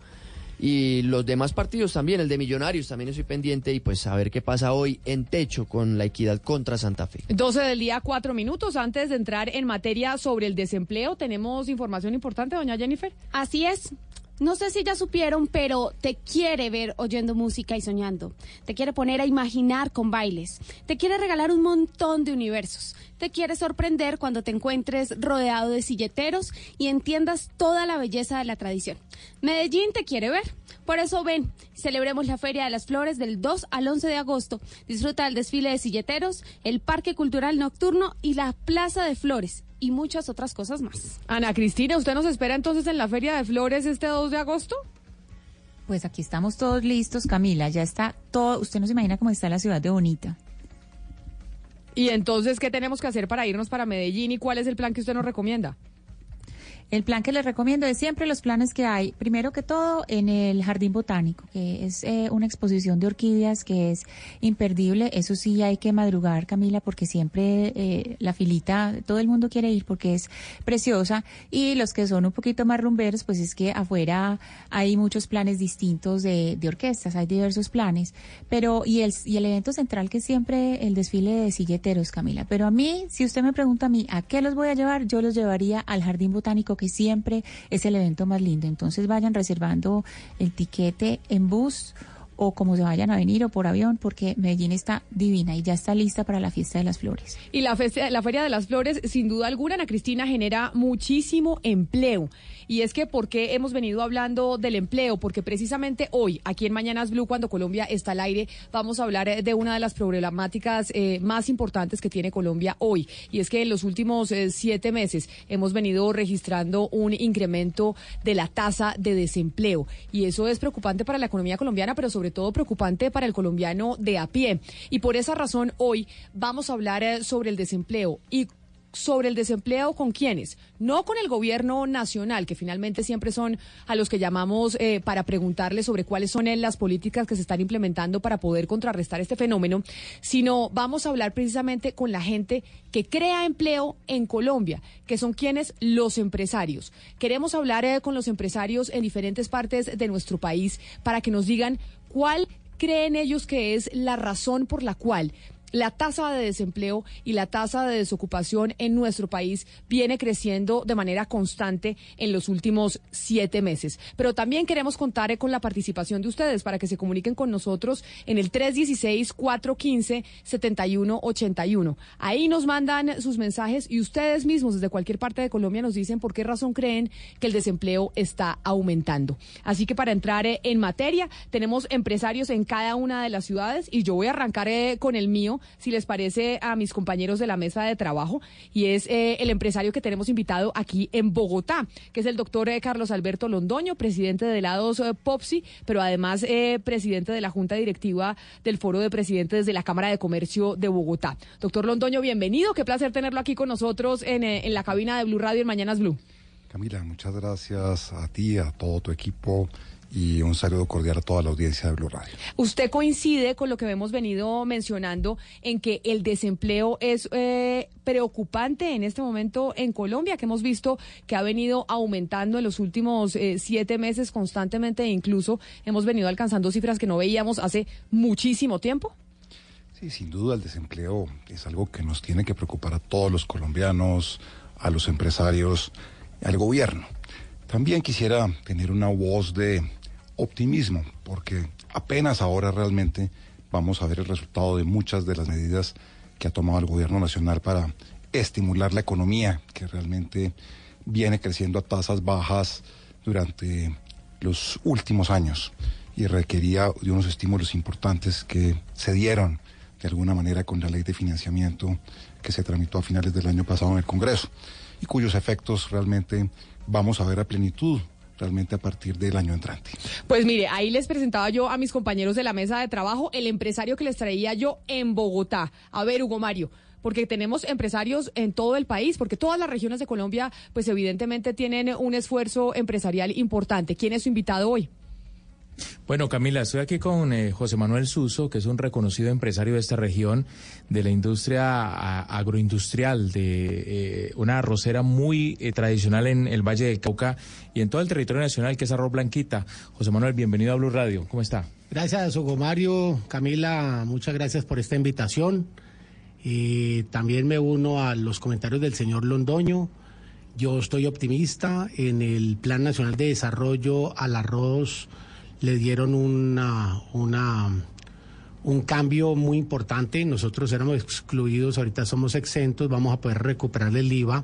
Y los demás partidos también, el de Millonarios también estoy pendiente y pues a ver qué pasa hoy en techo con la equidad contra Santa Fe. 12 del día, cuatro minutos. Antes de entrar en materia sobre el desempleo, tenemos información importante, doña Jennifer. Así es. No sé si ya supieron, pero te quiere ver oyendo música y soñando. Te quiere poner a imaginar con bailes. Te quiere regalar un montón de universos. Te quiere sorprender cuando te encuentres rodeado de silleteros y entiendas toda la belleza de la tradición. Medellín te quiere ver. Por eso ven, celebremos la Feria de las Flores del 2 al 11 de agosto. Disfruta del desfile de silleteros, el Parque Cultural Nocturno y la Plaza de Flores y muchas otras cosas más. Ana Cristina, ¿usted nos espera entonces en la Feria de Flores este 2 de agosto? Pues aquí estamos todos listos, Camila. Ya está todo. Usted no se imagina cómo está la ciudad de bonita. Y entonces, ¿qué tenemos que hacer para irnos para Medellín y cuál es el plan que usted nos recomienda? El plan que les recomiendo es siempre los planes que hay, primero que todo, en el Jardín Botánico, que es eh, una exposición de orquídeas que es imperdible. Eso sí, hay que madrugar, Camila, porque siempre eh, la filita, todo el mundo quiere ir porque es preciosa. Y los que son un poquito más rumberos, pues es que afuera hay muchos planes distintos de, orquestas, hay diversos planes. Pero, y el, y el evento central que es siempre el desfile de silleteros, Camila. Pero a mí, si usted me pregunta a mí, ¿a qué los voy a llevar? Yo los llevaría al Jardín Botánico, siempre es el evento más lindo. Entonces vayan reservando el tiquete en bus o como se vayan a venir o por avión, porque Medellín está divina y ya está lista para la fiesta de las flores. Y la, feste- la Feria de las Flores, sin duda alguna, Ana Cristina, genera muchísimo empleo. Y es que, ¿por qué hemos venido hablando del empleo? Porque precisamente hoy, aquí en Mañanas Blue, cuando Colombia está al aire, vamos a hablar eh, de una de las problemáticas eh, más importantes que tiene Colombia hoy. Y es que en los últimos eh, siete meses hemos venido registrando un incremento de la tasa de desempleo. Y eso es preocupante para la economía colombiana, pero sobre todo preocupante para el colombiano de a pie. Y por esa razón, hoy vamos a hablar sobre el desempleo y sobre el desempleo con quiénes, no con el gobierno nacional, que finalmente siempre son a los que llamamos eh, para preguntarles sobre cuáles son eh, las políticas que se están implementando para poder contrarrestar este fenómeno, sino vamos a hablar precisamente con la gente que crea empleo en Colombia, que son quienes los empresarios. Queremos hablar eh, con los empresarios en diferentes partes de nuestro país para que nos digan cuál creen ellos que es la razón por la cual la tasa de desempleo y la tasa de desocupación en nuestro país viene creciendo de manera constante en los últimos siete meses. Pero también queremos contar eh, con la participación de ustedes para que se comuniquen con nosotros en el 316-415-7181. Ahí nos mandan sus mensajes y ustedes mismos desde cualquier parte de Colombia nos dicen por qué razón creen que el desempleo está aumentando. Así que para entrar eh, en materia, tenemos empresarios en cada una de las ciudades y yo voy a arrancar eh, con el mío, si les parece a mis compañeros de la mesa de trabajo, y es eh, el empresario que tenemos invitado aquí en Bogotá, que es el doctor eh, Carlos Alberto Londoño, presidente de Helados eh, Popsi, pero además eh, presidente de la Junta Directiva del Foro de Presidentes de la Cámara de Comercio de Bogotá. Doctor Londoño, bienvenido, qué placer tenerlo aquí con nosotros en, en la cabina de Blue Radio en Mañanas Blue. Camila, muchas gracias a ti, a todo tu equipo y un saludo cordial a toda la audiencia de Blue Radio. ¿Usted coincide con lo que hemos venido mencionando en que el desempleo es eh, preocupante en este momento en Colombia, que hemos visto que ha venido aumentando en los últimos eh, siete meses constantemente e incluso hemos venido alcanzando cifras que no veíamos hace muchísimo tiempo? Sí, sin duda el desempleo es algo que nos tiene que preocupar a todos los colombianos, a los empresarios, al gobierno. También quisiera tener una voz de optimismo, porque apenas ahora realmente vamos a ver el resultado de muchas de las medidas que ha tomado el gobierno nacional para estimular la economía, que realmente viene creciendo a tasas bajas durante los últimos años y requería de unos estímulos importantes que se dieron de alguna manera con la ley de financiamiento que se tramitó a finales del año pasado en el Congreso y cuyos efectos realmente vamos a ver a plenitud realmente a partir del año entrante. Pues mire, ahí les presentaba yo a mis compañeros de la mesa de trabajo el empresario que les traía yo en Bogotá. A ver, Hugo Mario porque tenemos empresarios en todo el país, porque todas las regiones de Colombia, pues evidentemente tienen un esfuerzo empresarial importante. ¿Quién es su invitado hoy? Bueno, Camila, estoy aquí con eh, José Manuel Suso, que es un reconocido empresario de esta región, de la industria agroindustrial, de eh, una arrocera muy eh, tradicional en el Valle del Cauca y en todo el territorio nacional, que es Arroz Blanquita. José Manuel, bienvenido a Blue Radio. ¿Cómo está? Gracias, Hugo Mario. Camila, muchas gracias por esta invitación. Y también me uno a los comentarios del señor Londoño. Yo estoy optimista en el Plan Nacional de Desarrollo al arroz le dieron una, una, un cambio muy importante. Nosotros éramos excluidos, ahorita somos exentos, vamos a poder recuperar el IVA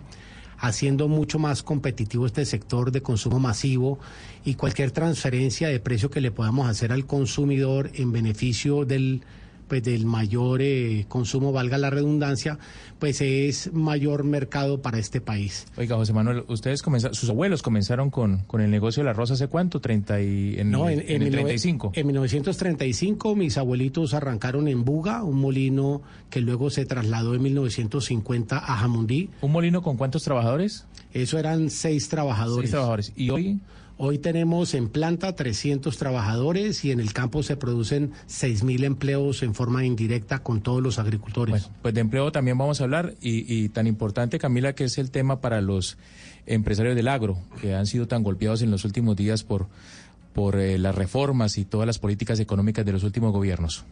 haciendo mucho más competitivo este sector de consumo masivo y cualquier transferencia de precio que le podamos hacer al consumidor en beneficio del pues del mayor eh, consumo, valga la redundancia, pues es mayor mercado para este país. Oiga, José Manuel, ustedes comenzaron, sus abuelos comenzaron con, con el negocio de la rosa hace cuánto, 30 y, en, no, en, en, 35. En 1935 mis abuelitos arrancaron en Buga, un molino que luego se trasladó en 1950 a Jamundí. ¿Un molino con cuántos trabajadores? Eso eran seis trabajadores. Seis trabajadores. ¿Y hoy? Hoy tenemos en planta 300 trabajadores y en el campo se producen 6.000 empleos en forma indirecta con todos los agricultores. pues de empleo también vamos a hablar y, tan importante, Camila, que es el tema para los empresarios del agro, que han sido tan golpeados en los últimos días por, por eh, las reformas y todas las políticas económicas de los últimos gobiernos.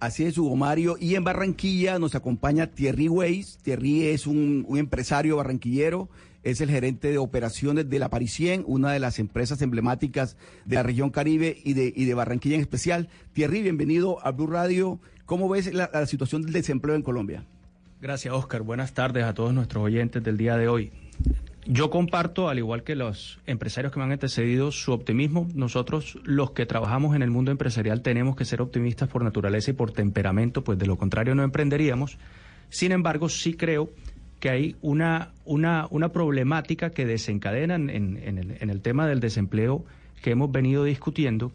Así es, Hugo Mario. Y en Barranquilla nos acompaña Thierry Weiss. Thierry es un, un empresario barranquillero es el gerente de operaciones de la Parisien, una de las empresas emblemáticas de la región Caribe y de, y de Barranquilla en especial. Thierry, bienvenido a Blue Radio. ¿Cómo ves la, la situación del desempleo en Colombia? Gracias, Oscar. Buenas tardes a todos nuestros oyentes del día de hoy. Yo comparto, al igual que los empresarios que me han antecedido, su optimismo. Nosotros, los que trabajamos en el mundo empresarial, tenemos que ser optimistas por naturaleza y por temperamento, pues de lo contrario no emprenderíamos. Sin embargo, sí creo que hay una, una, una problemática que desencadena en, el, tema del desempleo que hemos venido discutiendo,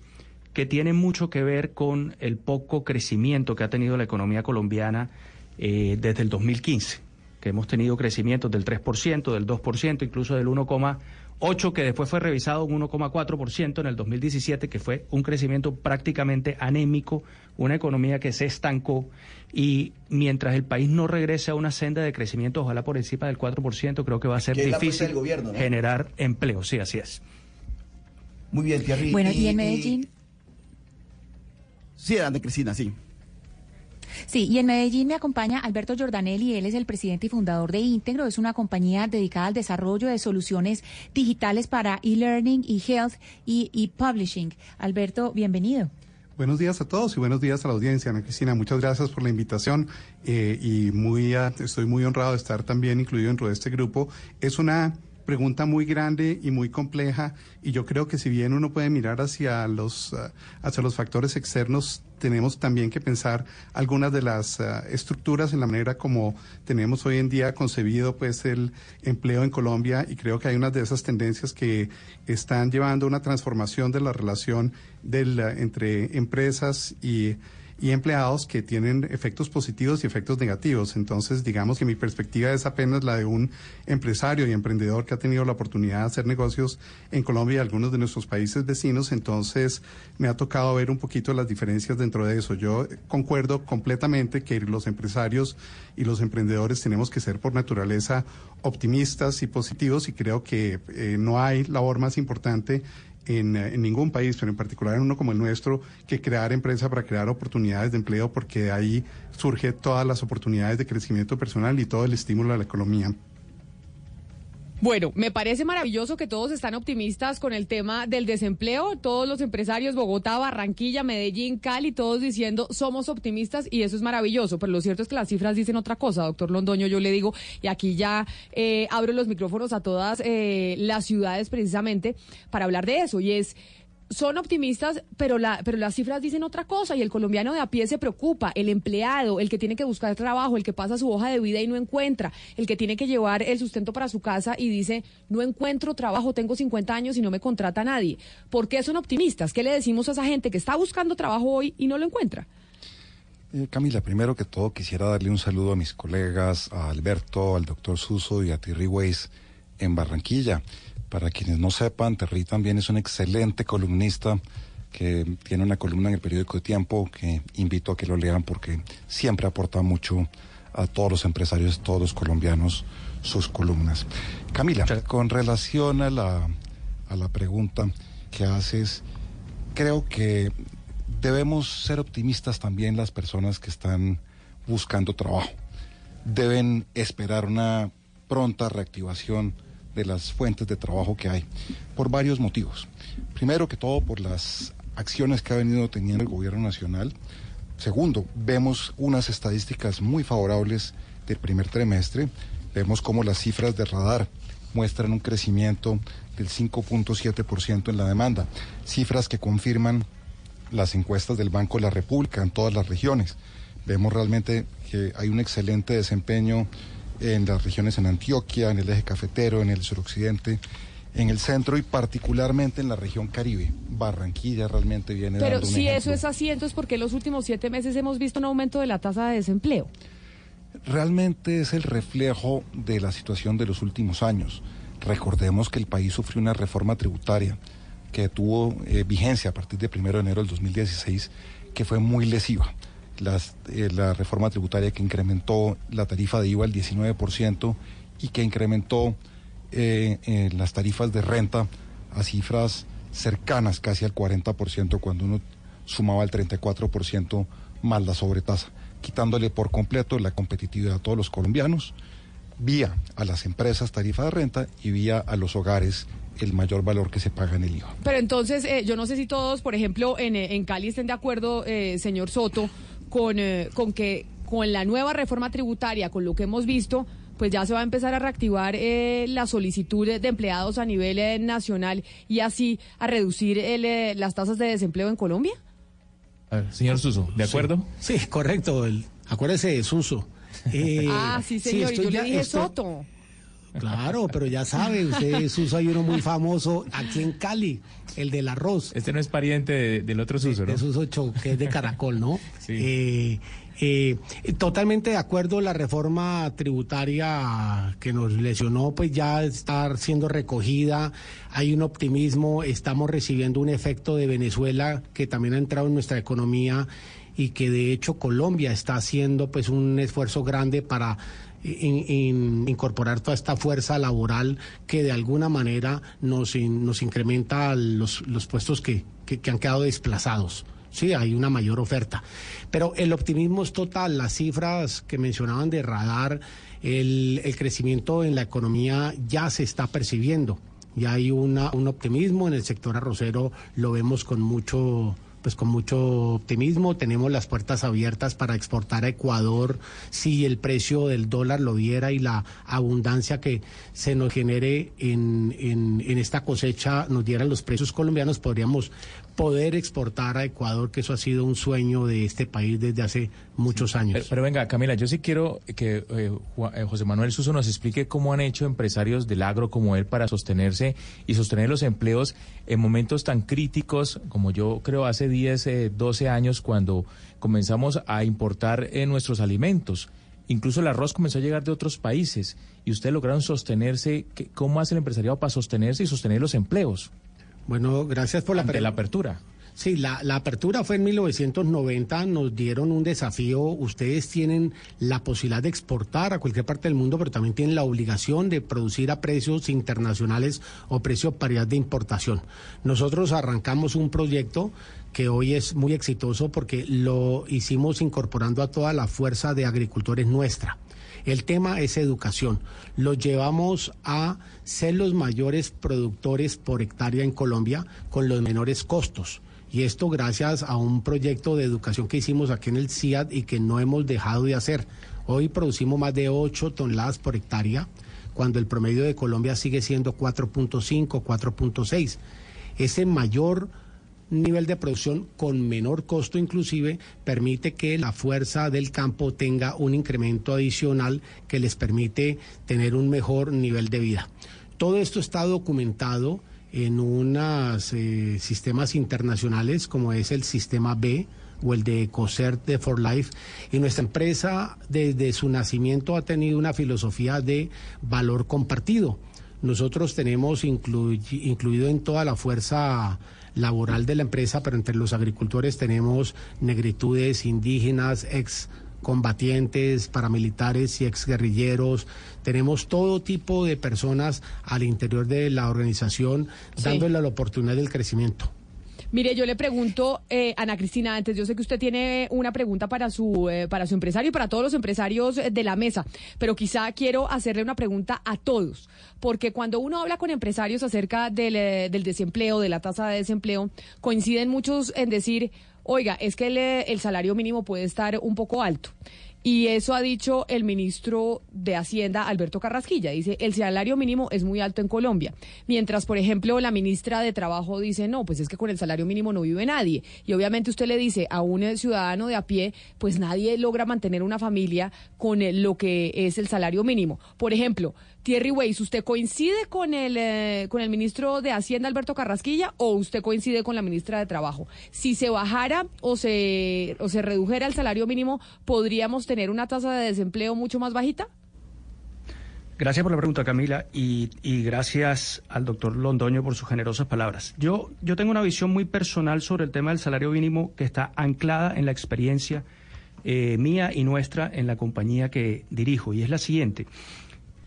que tiene mucho que ver con el poco crecimiento que ha tenido la economía colombiana eh, desde el 2015, que hemos tenido crecimientos del 3%, del 2%, incluso del 1,8%, que después fue revisado un 1,4% en el 2017, que fue un crecimiento prácticamente anémico, una economía que se estancó y mientras el país no regrese a una senda de crecimiento, ojalá por encima del 4%, creo que va a ser difícil generar empleo. Sí, así es. Muy bien, Thierry. Bueno, y, en Medellín. Sí, adelante, Cristina, sí. Sí, y en Medellín me acompaña Alberto Giordanelli, él es el presidente y fundador de Íntegro, es una compañía dedicada al desarrollo de soluciones digitales para e-learning, e-health y e-publishing. Alberto, bienvenido. Buenos días a todos y buenos días a la audiencia. Ana Cristina, muchas gracias por la invitación eh, y muy, estoy muy honrado de estar también incluido dentro de este grupo. Es una pregunta muy grande y muy compleja y yo creo que si bien uno puede mirar hacia los, uh, hacia los factores externos, tenemos también que pensar algunas de las uh, estructuras en la manera como tenemos hoy en día concebido pues el empleo en Colombia y creo que hay unas de esas tendencias que están llevando una transformación de la relación del, uh, entre empresas y y empleados que tienen efectos positivos y efectos negativos. Entonces, digamos que mi perspectiva es apenas la de un empresario y emprendedor que ha tenido la oportunidad de hacer negocios en Colombia y algunos de nuestros países vecinos. Entonces, me ha tocado ver un poquito las diferencias dentro de eso. Yo concuerdo completamente que los empresarios y los emprendedores tenemos que ser por naturaleza optimistas y positivos y creo que eh, no hay labor más importante en, eh, en, ningún país, pero en particular en uno como el nuestro, que crear empresa para crear oportunidades de empleo, porque de ahí surge todas las oportunidades de crecimiento personal y todo el estímulo a la economía. Bueno, me parece maravilloso que todos están optimistas con el tema del desempleo, todos los empresarios, Bogotá, Barranquilla, Medellín, Cali, todos diciendo somos optimistas y eso es maravilloso, pero lo cierto es que las cifras dicen otra cosa, doctor Londoño, yo le digo, y aquí ya eh, abro los micrófonos a todas eh, las ciudades precisamente para hablar de eso, y es son optimistas, pero, la, pero las cifras dicen otra cosa y el colombiano de a pie se preocupa, el empleado, el que tiene que buscar trabajo, el que pasa su hoja de vida y no encuentra, el que tiene que llevar el sustento para su casa y dice, no encuentro trabajo, tengo 50 años y no me contrata nadie. ¿Por qué son optimistas? ¿Qué le decimos a esa gente que está buscando trabajo hoy y no lo encuentra? Eh, Camila, primero que todo quisiera darle un saludo a mis colegas, a Alberto, al doctor Suso y a Thierry Weiss en Barranquilla. Para quienes no sepan, Terry también es un excelente columnista que tiene una columna en el periódico de Tiempo que invito a que lo lean porque siempre aporta mucho a todos los empresarios, todos los colombianos, sus columnas. Camila, con relación a la, a la pregunta que haces, creo que debemos ser optimistas también las personas que están buscando trabajo. Deben esperar una pronta reactivación de las fuentes de trabajo que hay, por varios motivos. Primero que todo, por las acciones que ha venido teniendo el gobierno nacional. Segundo, vemos unas estadísticas muy favorables del primer trimestre. Vemos cómo las cifras de radar muestran un crecimiento del 5.7% en la demanda, cifras que confirman las encuestas del Banco de la República en todas las regiones. Vemos realmente que hay un excelente desempeño en las regiones en Antioquia, en el eje cafetero, en el suroccidente, en el centro y particularmente en la región Caribe. Barranquilla realmente viene Pero dando un si ejemplo. eso es así, entonces ¿por qué en los últimos siete meses hemos visto un aumento de la tasa de desempleo? Realmente es el reflejo de la situación de los últimos años. Recordemos que el país sufrió una reforma tributaria que tuvo eh, vigencia a partir de 1 de enero del 2016, que fue muy lesiva. Las, eh, la reforma tributaria que incrementó la tarifa de IVA al 19% y que incrementó eh, eh, las tarifas de renta a cifras cercanas casi al 40% cuando uno sumaba el 34% más la sobretasa, quitándole por completo la competitividad a todos los colombianos, vía a las empresas tarifa de renta y vía a los hogares el mayor valor que se paga en el IVA. Pero entonces, eh, yo no sé si todos, por ejemplo, en, eh, en Cali estén de acuerdo, eh, señor Soto, con, eh, con que con la nueva reforma tributaria, con lo que hemos visto, pues ya se va a empezar a reactivar eh, la solicitud de empleados a nivel eh, nacional y así a reducir el, eh, las tasas de desempleo en Colombia. A ver, señor Suso, ¿de acuerdo? Sí, correcto. El, acuérdese de Suso. Eh, ah, sí, señor, y yo ya- le dije estoy- Soto. Claro, pero ya sabe, usted, Suso, hay uno muy famoso aquí en Cali, el del arroz. Este no es pariente de- del otro Suso, ¿no? De Suso Cho, que es de Caracol, ¿no? Sí. Eh, eh, totalmente de acuerdo, la reforma tributaria que nos lesionó, pues ya está siendo recogida, hay un optimismo, estamos recibiendo un efecto de Venezuela que también ha entrado en nuestra economía y que de hecho Colombia está haciendo pues un esfuerzo grande para in- in- incorporar toda esta fuerza laboral que de alguna manera nos, nos incrementa los, los puestos que, que- que han quedado desplazados. Sí, hay una mayor oferta. Pero el optimismo es total. Las cifras que mencionaban de radar, el, el crecimiento en la economía ya se está percibiendo. Ya hay una, un optimismo en el sector arrocero, lo vemos con mucho pues con mucho optimismo. Tenemos las puertas abiertas para exportar a Ecuador si el precio del dólar lo diera y la abundancia que se nos genere en, en, esta cosecha nos dieran los precios colombianos, podríamos poder exportar a Ecuador, que eso ha sido un sueño de este país desde hace muchos años. Pero, pero venga, Camila, yo sí quiero que eh, eh, José Manuel Suso nos explique cómo han hecho empresarios del agro como él para sostenerse y sostener los empleos en momentos tan críticos como yo creo hace 10, eh, 12 años cuando comenzamos a importar eh, nuestros alimentos. Incluso el arroz comenzó a llegar de otros países y ustedes lograron sostenerse. ¿Qué- ¿Cómo hace el empresariado para sostenerse y sostener los empleos? Bueno, gracias por la Ante pre- la apertura. Sí, la, la apertura fue en 1990, nos dieron un desafío, ustedes tienen la posibilidad de exportar a cualquier parte del mundo, pero también tienen la obligación de producir a precios internacionales o precio paridad de importación. Nosotros arrancamos un proyecto que hoy es muy exitoso porque lo hicimos incorporando a toda la fuerza de agricultores nuestra. El tema es educación. Los llevamos a ser los mayores productores por hectárea en Colombia con los menores costos. Y esto gracias a un proyecto de educación que hicimos aquí en el CIAD y que no hemos dejado de hacer. Hoy producimos más de 8 toneladas por hectárea, cuando el promedio de Colombia sigue siendo 4.5, 4.6. Ese mayor nivel de producción con menor costo inclusive permite que la fuerza del campo tenga un incremento adicional que les permite tener un mejor nivel de vida. Todo esto está documentado en unos eh, sistemas internacionales como es el sistema B o el de COSERT de For Life y nuestra empresa desde su nacimiento ha tenido una filosofía de valor compartido. Nosotros tenemos inclu- incluido en toda la fuerza laboral de la empresa, pero entre los agricultores tenemos negritudes, indígenas, ex combatientes, paramilitares y exguerrilleros. Tenemos todo tipo de personas al interior de la organización Sí. dándole la oportunidad del crecimiento. Mire, yo le pregunto, eh, Ana Cristina, antes, yo sé que usted tiene una pregunta para su, eh, para su empresario y para todos los empresarios eh, de la mesa, pero quizá quiero hacerle una pregunta a todos, porque cuando uno habla con empresarios acerca del, eh, del desempleo, de la tasa de desempleo, coinciden muchos en decir, oiga, es que el, eh, el salario mínimo puede estar un poco alto. Y eso ha dicho el ministro de Hacienda, Alberto Carrasquilla. Dice, el salario mínimo es muy alto en Colombia. Mientras, por ejemplo, la ministra de Trabajo dice, no, pues es que con el salario mínimo no vive nadie. Y obviamente usted le dice a un eh, ciudadano de a pie, pues nadie logra mantener una familia con eh, lo que es el salario mínimo. Por ejemplo, Thierry Weiss, ¿usted coincide con el, eh, con el ministro de Hacienda, Alberto Carrasquilla, o usted coincide con la ministra de Trabajo? Si se bajara o se, o se redujera el salario mínimo, ¿podríamos tener una tasa de desempleo mucho más bajita? Gracias por la pregunta, Camila, y, y gracias al doctor Londoño por sus generosas palabras. Yo, yo tengo una visión muy personal sobre el tema del salario mínimo que está anclada en la experiencia eh, mía y nuestra en la compañía que dirijo, y es la siguiente.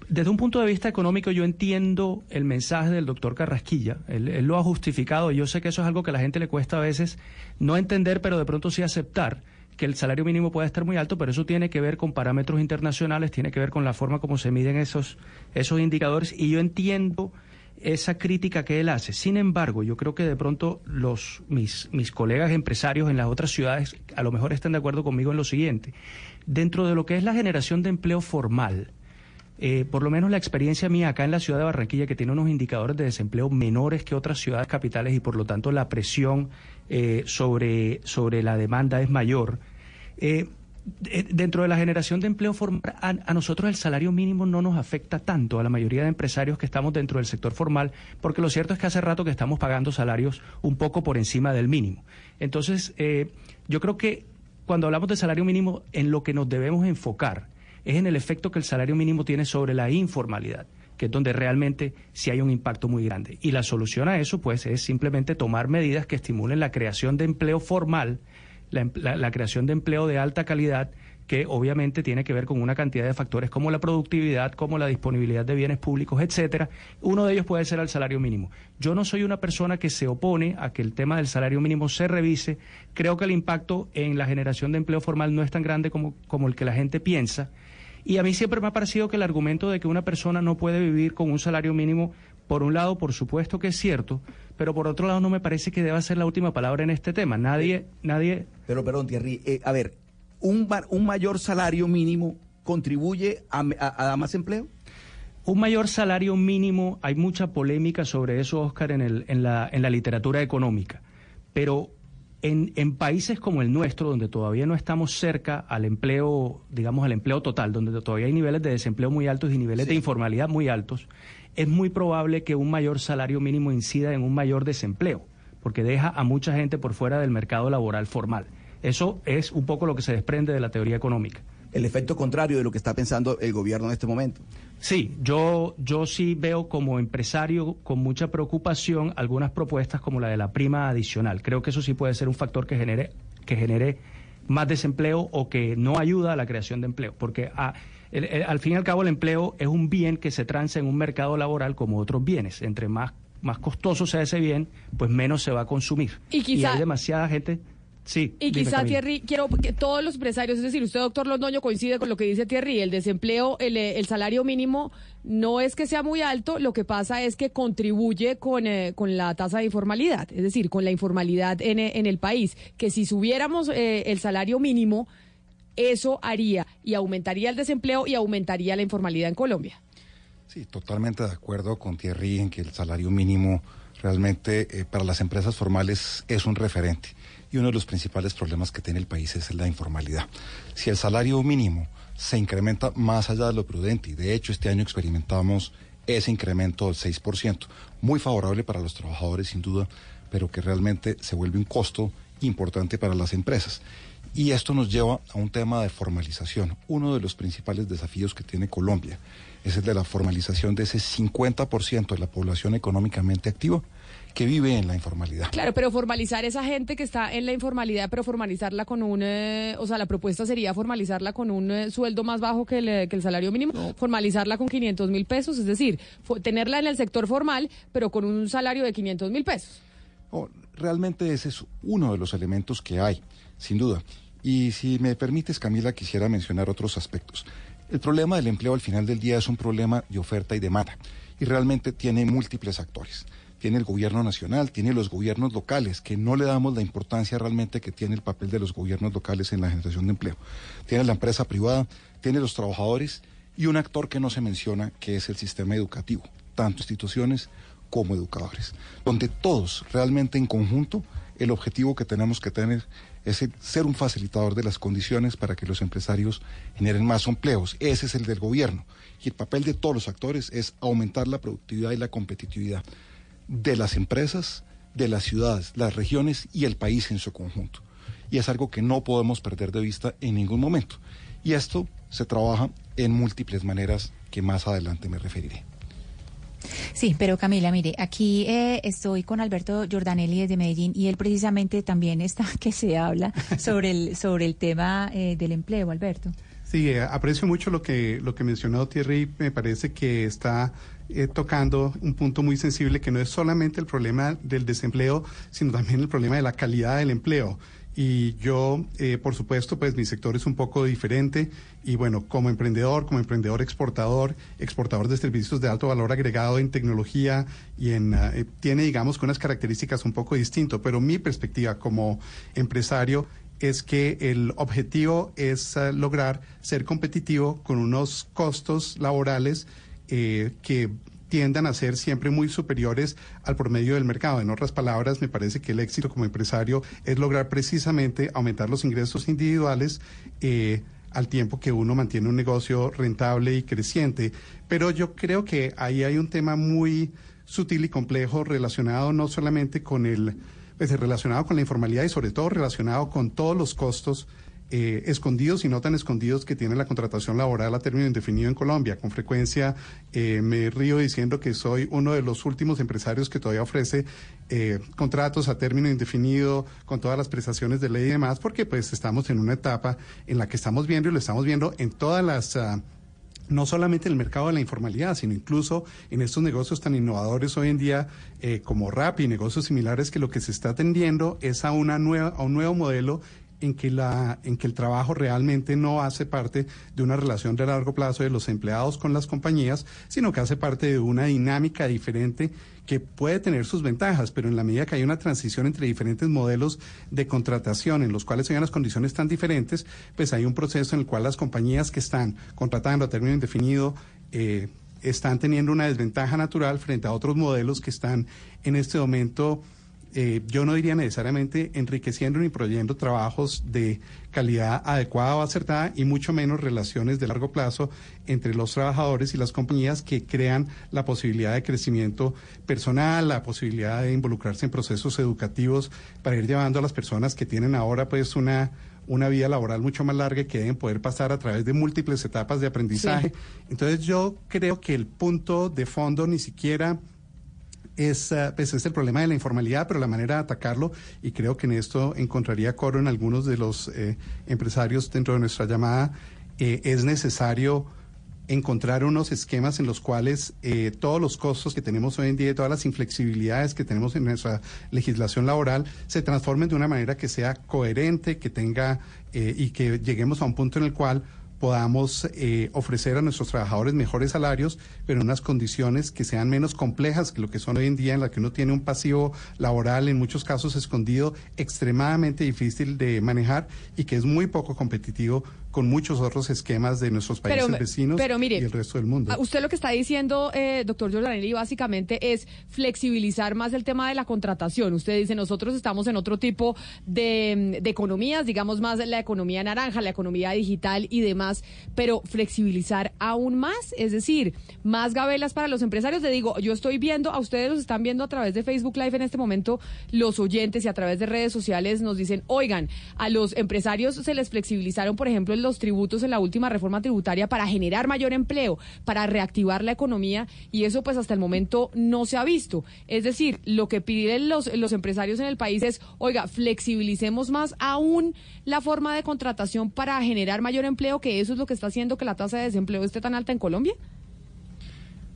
Desde un punto de vista económico, yo entiendo el mensaje del doctor Carrasquilla. Él, lo ha justificado. y Yo sé que eso es algo que a la gente le cuesta a veces no entender, pero de pronto sí aceptar que el salario mínimo puede estar muy alto, pero eso tiene que ver con parámetros internacionales, tiene que ver con la forma como se miden esos, esos indicadores. Y yo entiendo esa crítica que él hace. Sin embargo, yo creo que de pronto los mis, mis colegas empresarios en las otras ciudades a lo mejor están de acuerdo conmigo en lo siguiente. Dentro de lo que es la generación de empleo formal, eh, por lo menos la experiencia mía acá en la ciudad de Barranquilla, que tiene unos indicadores de desempleo menores que otras ciudades capitales y por lo tanto la presión eh, sobre, sobre la demanda es mayor. Eh, de- dentro de la generación de empleo formal, a, nosotros el salario mínimo no nos afecta tanto a la mayoría de empresarios que estamos dentro del sector formal, porque lo cierto es que hace rato que estamos pagando salarios un poco por encima del mínimo. Entonces, yo creo que cuando hablamos de salario mínimo, en lo que nos debemos enfocar es en el efecto que el salario mínimo tiene sobre la informalidad que es donde realmente sí hay un impacto muy grande. Y la solución a eso, pues, es simplemente tomar medidas que estimulen la creación de empleo formal, la, em- la- creación de empleo de alta calidad, que obviamente tiene que ver con una cantidad de factores como la productividad, como la disponibilidad de bienes públicos, etcétera. Uno de ellos puede ser el salario mínimo. Yo no soy una persona que se opone a que el tema del salario mínimo se revise. Creo que el impacto en la generación de empleo formal no es tan grande como el que la gente piensa. Y a mí siempre me ha parecido que el argumento de que una persona no puede vivir con un salario mínimo, por un lado, por supuesto que es cierto, pero por otro lado no me parece que deba ser la última palabra en este tema. Nadie, nadie. Pero perdón, Thierry, eh, a ver, ¿un, ¿un mayor salario mínimo contribuye a- a más empleo? Un mayor salario mínimo, hay mucha polémica sobre eso, Oscar, en, el, en, la, en la literatura económica. Pero en, en países como el nuestro, donde todavía no estamos cerca al empleo, digamos, al empleo total, donde todavía hay niveles de desempleo muy altos y niveles de informalidad muy altos, es muy probable que un mayor salario mínimo incida en un mayor desempleo. porque deja a mucha gente por fuera del mercado laboral formal. Eso es un poco lo que se desprende de la teoría económica. El efecto contrario de lo que está pensando el gobierno en este momento. Sí, yo, yo sí veo como empresario con mucha preocupación algunas propuestas como la de la prima adicional. Creo que eso sí puede ser un factor que genere, que genere más desempleo o que no ayuda a la creación de empleo, porque a- el- el- al fin y al cabo el empleo es un bien que se transa en un mercado laboral como otros bienes. Entre más, más costoso sea ese bien, pues menos se va a consumir. Y quizá- hay demasiada gente... Sí. Y quizá, Camila. Thierry, quiero que todos los empresarios, es decir, usted, doctor Londoño, coincide con lo que dice Thierry, el desempleo, el, eh, el salario mínimo no es que sea muy alto, lo que pasa es que contribuye con, eh, con la tasa de informalidad, es decir, con la informalidad en, eh, en el país, que si subiéramos eh, el salario mínimo, eso haría y aumentaría el desempleo y aumentaría la informalidad en Colombia. Sí, totalmente de acuerdo con Thierry en que el salario mínimo realmente eh, para las empresas formales es un referente. Y uno de los principales problemas que tiene el país es la informalidad. Si el salario mínimo se incrementa más allá de lo prudente, y de hecho este año experimentamos ese incremento del 6%, muy favorable para los trabajadores sin duda, pero que realmente se vuelve un costo importante para las empresas. Y esto nos lleva a un tema de formalización. Uno de los principales desafíos que tiene Colombia es el de la formalización de ese 50% de la población económicamente activa que vive en la informalidad. Claro, pero formalizar esa gente que está en la informalidad, pero formalizarla con un, eh, o sea, la propuesta sería formalizarla con un eh, sueldo más bajo que el, eh, que el salario mínimo, formalizarla con 500 mil pesos, es decir, tenerla en el sector formal, pero con un salario de 500 mil pesos. Oh, realmente ese es uno de los elementos que hay, sin duda. Y si me permites, Camila, quisiera mencionar otros aspectos. El problema del empleo al final del día es un problema de oferta y demanda y realmente tiene múltiples actores. Tiene el gobierno nacional, tiene los gobiernos locales, que no le damos la importancia realmente que tiene el papel de los gobiernos locales en la generación de empleo. Tiene la empresa privada, tiene los trabajadores y un actor que no se menciona, que es el sistema educativo, tanto instituciones como educadores, donde todos realmente en conjunto el objetivo que tenemos que tener es ser un facilitador de las condiciones para que los empresarios generen más empleos. Ese es el del gobierno. Y el papel de todos los actores es aumentar la productividad y la competitividad de las empresas, de las ciudades, las regiones y el país en su conjunto. Y es algo que no podemos perder de vista en ningún momento. Y esto se trabaja en múltiples maneras que más adelante me referiré. Sí, pero Camila, mire, aquí eh, estoy con Alberto Giordanelli desde Medellín y él precisamente también está que se habla sobre el sobre el tema eh, del empleo, Alberto. Sí, eh, aprecio mucho lo que, lo que mencionó Thierry. Me parece que está eh, tocando un punto muy sensible que no es solamente el problema del desempleo, sino también el problema de la calidad del empleo. Y yo, eh, por supuesto, pues mi sector es un poco diferente y bueno, como emprendedor, como emprendedor exportador, exportador de servicios de alto valor agregado en tecnología y en, ah, eh, tiene, digamos, unas características un poco distintas, pero mi perspectiva como empresario es que el objetivo es eh, lograr ser competitivo con unos costos laborales eh, que tiendan a ser siempre muy superiores al promedio del mercado. En otras palabras, me parece que el éxito como empresario es lograr precisamente aumentar los ingresos individuales eh, al tiempo que uno mantiene un negocio rentable y creciente. Pero yo creo que ahí hay un tema muy sutil y complejo relacionado no solamente con el, pues, relacionado con la informalidad y sobre todo relacionado con todos los costos eh, escondidos y no tan escondidos que tiene la contratación laboral a término indefinido en Colombia. Con frecuencia eh, me río diciendo que soy uno de los últimos empresarios que todavía ofrece eh, contratos a término indefinido con todas las prestaciones de ley y demás, porque pues estamos en una etapa en la que estamos viendo y lo estamos viendo en todas las... ah, no solamente en el mercado de la informalidad, sino incluso en estos negocios tan innovadores hoy en día eh, como Rap y negocios similares que lo que se está atendiendo es a, una nueva, a un nuevo modelo en que, la, en que el trabajo realmente no hace parte de una relación de largo plazo de los empleados con las compañías, sino que hace parte de una dinámica diferente que puede tener sus ventajas, pero en la medida que hay una transición entre diferentes modelos de contratación en los cuales hay unas condiciones tan diferentes, pues hay un proceso en el cual las compañías que están contratando a término indefinido eh, están teniendo una desventaja natural frente a otros modelos que están en este momento eh, yo no diría necesariamente enriqueciendo ni proveyendo trabajos de calidad adecuada o acertada y mucho menos relaciones de largo plazo entre los trabajadores y las compañías que crean la posibilidad de crecimiento personal, la posibilidad de involucrarse en procesos educativos para ir llevando a las personas que tienen ahora pues una una vida laboral mucho más larga y que deben poder pasar a través de múltiples etapas de aprendizaje. Entonces yo creo que el punto de fondo ni siquiera es, eh, pues es el problema de la informalidad, pero la manera de atacarlo, y creo que en esto encontraría coro en algunos de los eh, empresarios dentro de nuestra llamada, eh, es necesario encontrar unos esquemas en los cuales todos los costos que tenemos hoy en día y todas las inflexibilidades que tenemos en nuestra legislación laboral se transformen de una manera que sea coherente, que tenga y que lleguemos a un punto en el cual podamos eh, ofrecer a nuestros trabajadores mejores salarios, pero en unas condiciones que sean menos complejas que lo que son hoy en día, en la que uno tiene un pasivo laboral en muchos casos escondido, extremadamente difícil de manejar y que es muy poco competitivo con muchos otros esquemas de nuestros países vecinos y el resto del mundo. Usted lo que está diciendo, eh, doctor Giordanelli, básicamente es flexibilizar más el tema de la contratación. Usted dice, nosotros estamos en otro tipo de, de economías, digamos más la economía naranja, la economía digital y demás, pero flexibilizar aún más, es decir, más gabelas para los empresarios. Le digo, yo estoy viendo, a ustedes los están viendo a través de Facebook Live en este momento, los oyentes y a través de redes sociales nos dicen, oigan, a los empresarios se les flexibilizaron, por ejemplo, los tributos en la última reforma tributaria para generar mayor empleo, para reactivar la economía y eso pues hasta el momento no se ha visto. Es decir, lo que piden los, los empresarios en el país es, oiga, flexibilicemos más aún la forma de contratación para generar mayor empleo, que eso es lo que está haciendo que la tasa de desempleo esté tan alta en Colombia.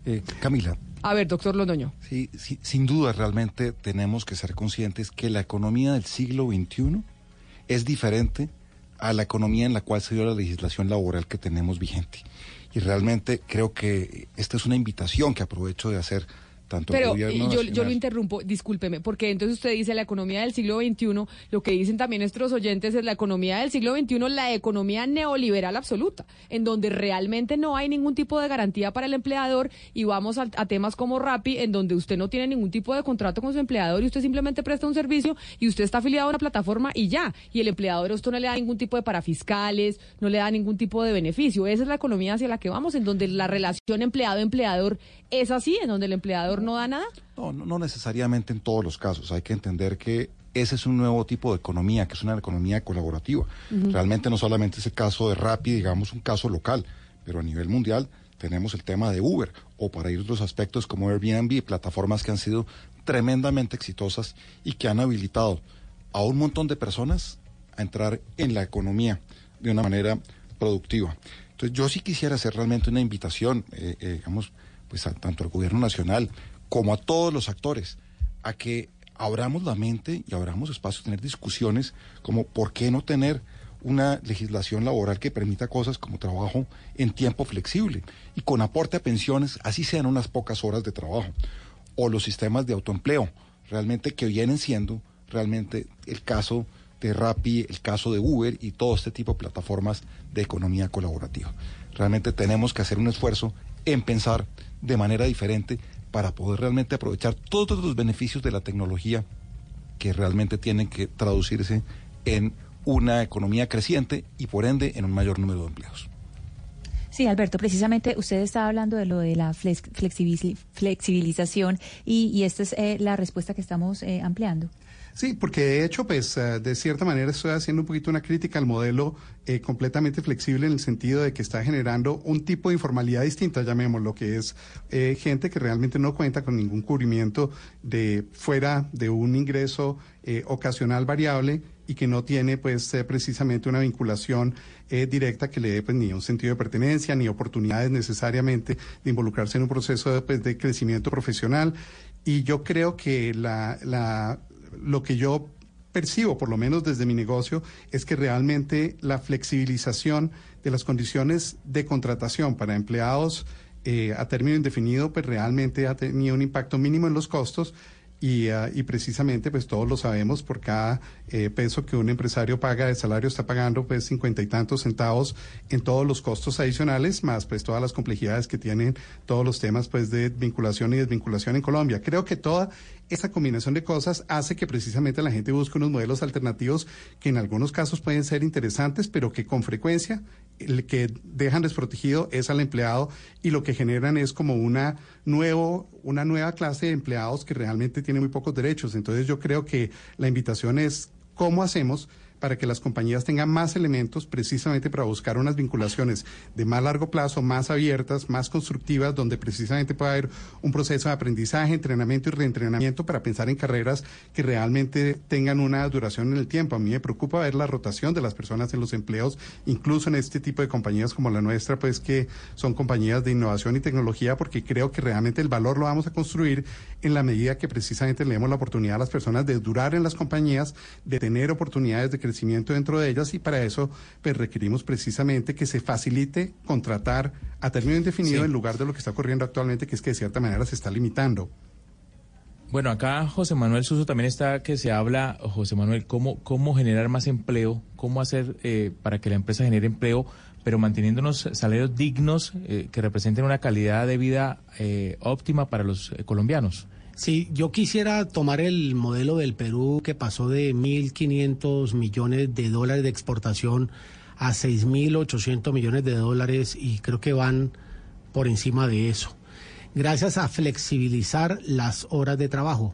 Eh, Camila. A ver, doctor Londoño. Sí, sí, sin duda realmente tenemos que ser conscientes que la economía del siglo XXI es diferente a la economía en la cual se dio la legislación laboral que tenemos vigente. Y realmente creo que esta es una invitación que aprovecho de hacer tanto Pero gobierno yo, yo lo interrumpo, discúlpeme, porque entonces usted dice la economía del siglo XXI, lo que dicen también nuestros oyentes es la economía del siglo XXI, la economía neoliberal absoluta, en donde realmente no hay ningún tipo de garantía para el empleador y vamos a, a temas como Rappi, en donde usted no tiene ningún tipo de contrato con su empleador y usted simplemente presta un servicio y usted está afiliado a una plataforma y ya, y el empleador esto no le da ningún tipo de parafiscales, no le da ningún tipo de beneficio. Esa es la economía hacia la que vamos, en donde la relación empleado-empleador es así, en donde el empleador no da nada? No, no, necesariamente en todos los casos. Hay que entender que ese es un nuevo tipo de economía, que es una economía colaborativa. Realmente no solamente es el caso de Rappi, digamos, un caso local, pero a nivel mundial tenemos el tema de Uber, o para ir a otros aspectos como Airbnb, plataformas que han sido tremendamente exitosas y que han habilitado a un montón de personas a entrar en la economía de una manera productiva. Entonces yo sí quisiera hacer realmente una invitación, eh, eh, digamos, pues a, tanto al gobierno nacional como a todos los actores, a que abramos la mente y abramos espacio a tener discusiones como por qué no tener una legislación laboral que permita cosas como trabajo en tiempo flexible y con aporte a pensiones, así sean unas pocas horas de trabajo, o los sistemas de autoempleo, realmente que vienen siendo realmente el caso de Rappi, el caso de Uber y todo este tipo de plataformas de economía colaborativa. Realmente tenemos que hacer un esfuerzo en pensar de manera diferente para poder realmente aprovechar todos los beneficios de la tecnología que realmente tienen que traducirse en una economía creciente y por ende en un mayor número de empleos. Sí, Alberto, precisamente usted estaba hablando de lo de la flexibilización y, esta es eh, la respuesta que estamos eh, ampliando. Sí, porque de hecho, pues eh, de cierta manera estoy haciendo un poquito una crítica al modelo eh, completamente flexible en el sentido de que está generando un tipo de informalidad distinta, llamémoslo, que es eh, gente que realmente no cuenta con ningún cubrimiento de fuera de un ingreso ocasional variable y que no tiene pues precisamente una vinculación directa que le dé pues ni un sentido de pertenencia ni oportunidades necesariamente de involucrarse en un proceso de, pues, de crecimiento profesional. Y yo creo que la, la lo que yo percibo, por lo menos desde mi negocio, es que realmente la flexibilización de las condiciones de contratación para empleados eh, a término indefinido, pues realmente ha tenido un impacto mínimo en los costos y, ah, y, precisamente, pues todos lo sabemos, por cada eh, peso que un empresario paga de salario está pagando pues cincuenta y tantos centavos en todos los costos adicionales, más pues todas las complejidades que tienen todos los temas pues de vinculación y desvinculación en Colombia. Creo que toda esa combinación de cosas hace que precisamente la gente busque unos modelos alternativos que en algunos casos pueden ser interesantes, pero que con frecuencia el que dejan desprotegido es al empleado y lo que generan es como una nuevo una nueva clase de empleados que realmente tienen muy pocos derechos. Entonces yo creo que la invitación es cómo hacemos para que las compañías tengan más elementos precisamente para buscar unas vinculaciones de más largo plazo, más abiertas, más constructivas, donde precisamente pueda haber un proceso de aprendizaje, entrenamiento y reentrenamiento para pensar en carreras que realmente tengan una duración en el tiempo. A mí me preocupa ver la rotación de las personas en los empleos, incluso en este tipo de compañías como la nuestra, pues que son compañías de innovación y tecnología, porque creo que realmente el valor lo vamos a construir en la medida que precisamente le demos la oportunidad a las personas de durar en las compañías, de tener oportunidades de crecimiento dentro de ellas y para eso pues requerimos precisamente que se facilite contratar a término indefinido en lugar de lo que está ocurriendo actualmente, que es que de cierta manera se está limitando. Bueno, acá José Manuel Suso también está que se habla, José Manuel, cómo, cómo generar más empleo, cómo hacer eh, para que la empresa genere empleo, pero manteniendo unos salarios dignos eh, que representen una calidad de vida eh, óptima para los eh, colombianos. Sí, yo quisiera tomar el modelo del Perú que pasó de 1.500 millones de dólares de exportación a 6.800 millones de dólares y creo que van por encima de eso. Gracias a flexibilizar las horas de trabajo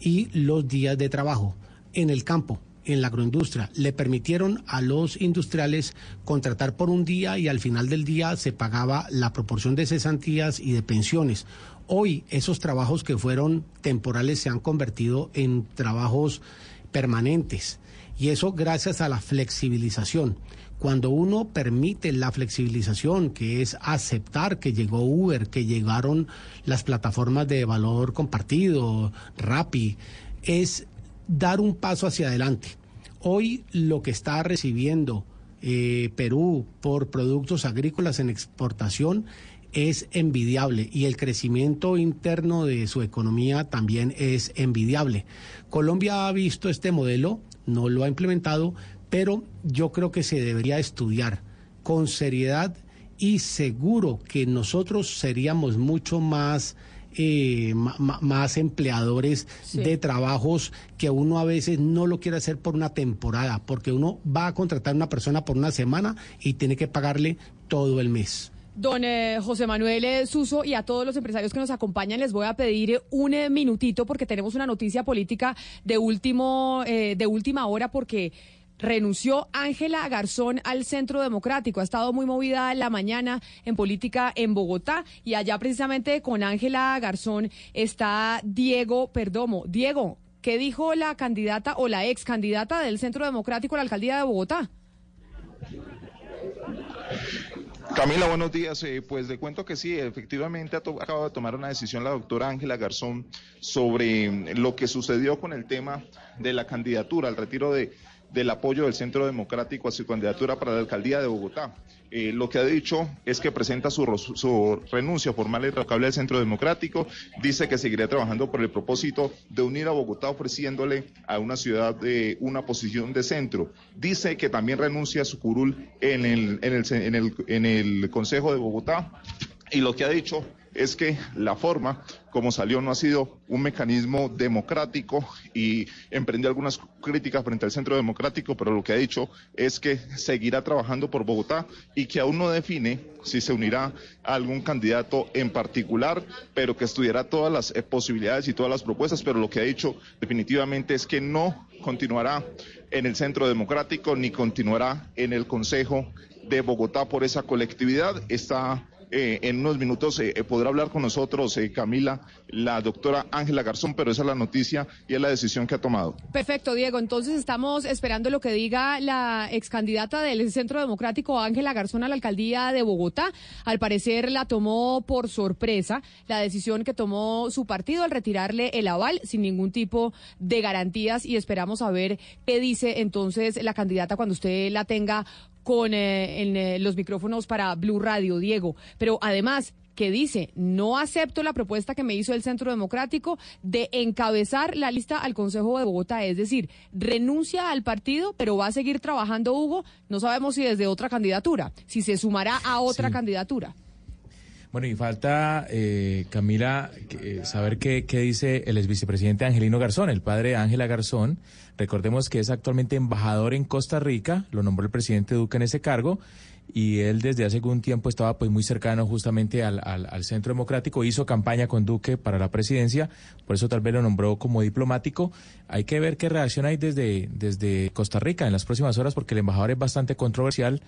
y los días de trabajo en el campo, en la agroindustria, le permitieron a los industriales contratar por un día y al final del día se pagaba la proporción de cesantías y de pensiones. Hoy esos trabajos que fueron temporales se han convertido en trabajos permanentes y eso gracias a la flexibilización. Cuando uno permite la flexibilización, que es aceptar que llegó Uber, que llegaron las plataformas de valor compartido, Rappi, es dar un paso hacia adelante. Hoy lo que está recibiendo eh, Perú por productos agrícolas en exportación es envidiable y el crecimiento interno de su economía también es envidiable. Colombia ha visto este modelo, no lo ha implementado, pero yo creo que se debería estudiar con seriedad y seguro que nosotros seríamos mucho más eh, ma- más empleadores de trabajos que uno a veces no lo quiere hacer por una temporada, porque uno va a contratar a una persona por una semana y tiene que pagarle todo el mes. Don eh, José Manuel eh, Suso y a todos los empresarios que nos acompañan les voy a pedir eh, un minutito porque tenemos una noticia política de último de última hora porque renunció Ángela Garzón al Centro Democrático. Ha estado muy movida la mañana en política en Bogotá y allá precisamente con Ángela Garzón está Diego Perdomo. Diego, ¿qué dijo la candidata o la ex candidata del Centro Democrático a la alcaldía de Bogotá? Camila, buenos días. Eh, pues le cuento que sí, efectivamente ha acaba de tomar una decisión la doctora Ángela Garzón sobre lo que sucedió con el tema de la candidatura, el retiro de, del apoyo del Centro Democrático a su candidatura para la alcaldía de Bogotá. Eh, lo que ha dicho es que presenta su, su renuncia formal e irrevocable al Centro Democrático. Dice que seguirá trabajando por el propósito de unir a Bogotá ofreciéndole a una ciudad una posición de centro. Dice que también renuncia a su curul en el, en el, en el, en el Consejo de Bogotá. Y lo que ha dicho es que la forma como salió no ha sido un mecanismo democrático y emprendió algunas críticas frente al centro democrático, pero lo que ha dicho es que seguirá trabajando por Bogotá y que aún no define si se unirá a algún candidato en particular, pero que estudiará todas las eh, posibilidades y todas las propuestas, pero lo que ha dicho definitivamente es que no continuará en el centro democrático ni continuará en el Consejo de Bogotá por esa colectividad. Está eh, en unos minutos eh, eh, podrá hablar con nosotros, eh, Camila, la doctora Ángela Garzón, pero esa es la noticia y es la decisión que ha tomado. Perfecto, Diego. Entonces estamos esperando lo que diga la ex candidata del Centro Democrático, Ángela Garzón, a la alcaldía de Bogotá. Al parecer la tomó por sorpresa la decisión que tomó su partido al retirarle el aval sin ningún tipo de garantías y esperamos a ver qué dice entonces la candidata cuando usted la tenga con eh, en, eh, los micrófonos para Blue Radio, Diego. Pero además, que dice, no acepto la propuesta que me hizo el Centro Democrático de encabezar la lista al Consejo de Bogotá, es decir, renuncia al partido, pero va a seguir trabajando Hugo, no sabemos si desde otra candidatura, si se sumará a otra candidatura. Bueno, y falta, eh, Camila, que- saber qué, qué dice el exvicepresidente Angelino Garzón, el padre de Ángela Garzón. Recordemos que es actualmente embajador en Costa Rica, lo nombró el presidente Duque en ese cargo, y él desde hace algún tiempo estaba pues muy cercano justamente al, al- al Centro Democrático, hizo campaña con Duque para la presidencia, por eso tal vez lo nombró como diplomático. Hay que ver qué reacción hay desde, desde Costa Rica en las próximas horas, porque el embajador es bastante controversial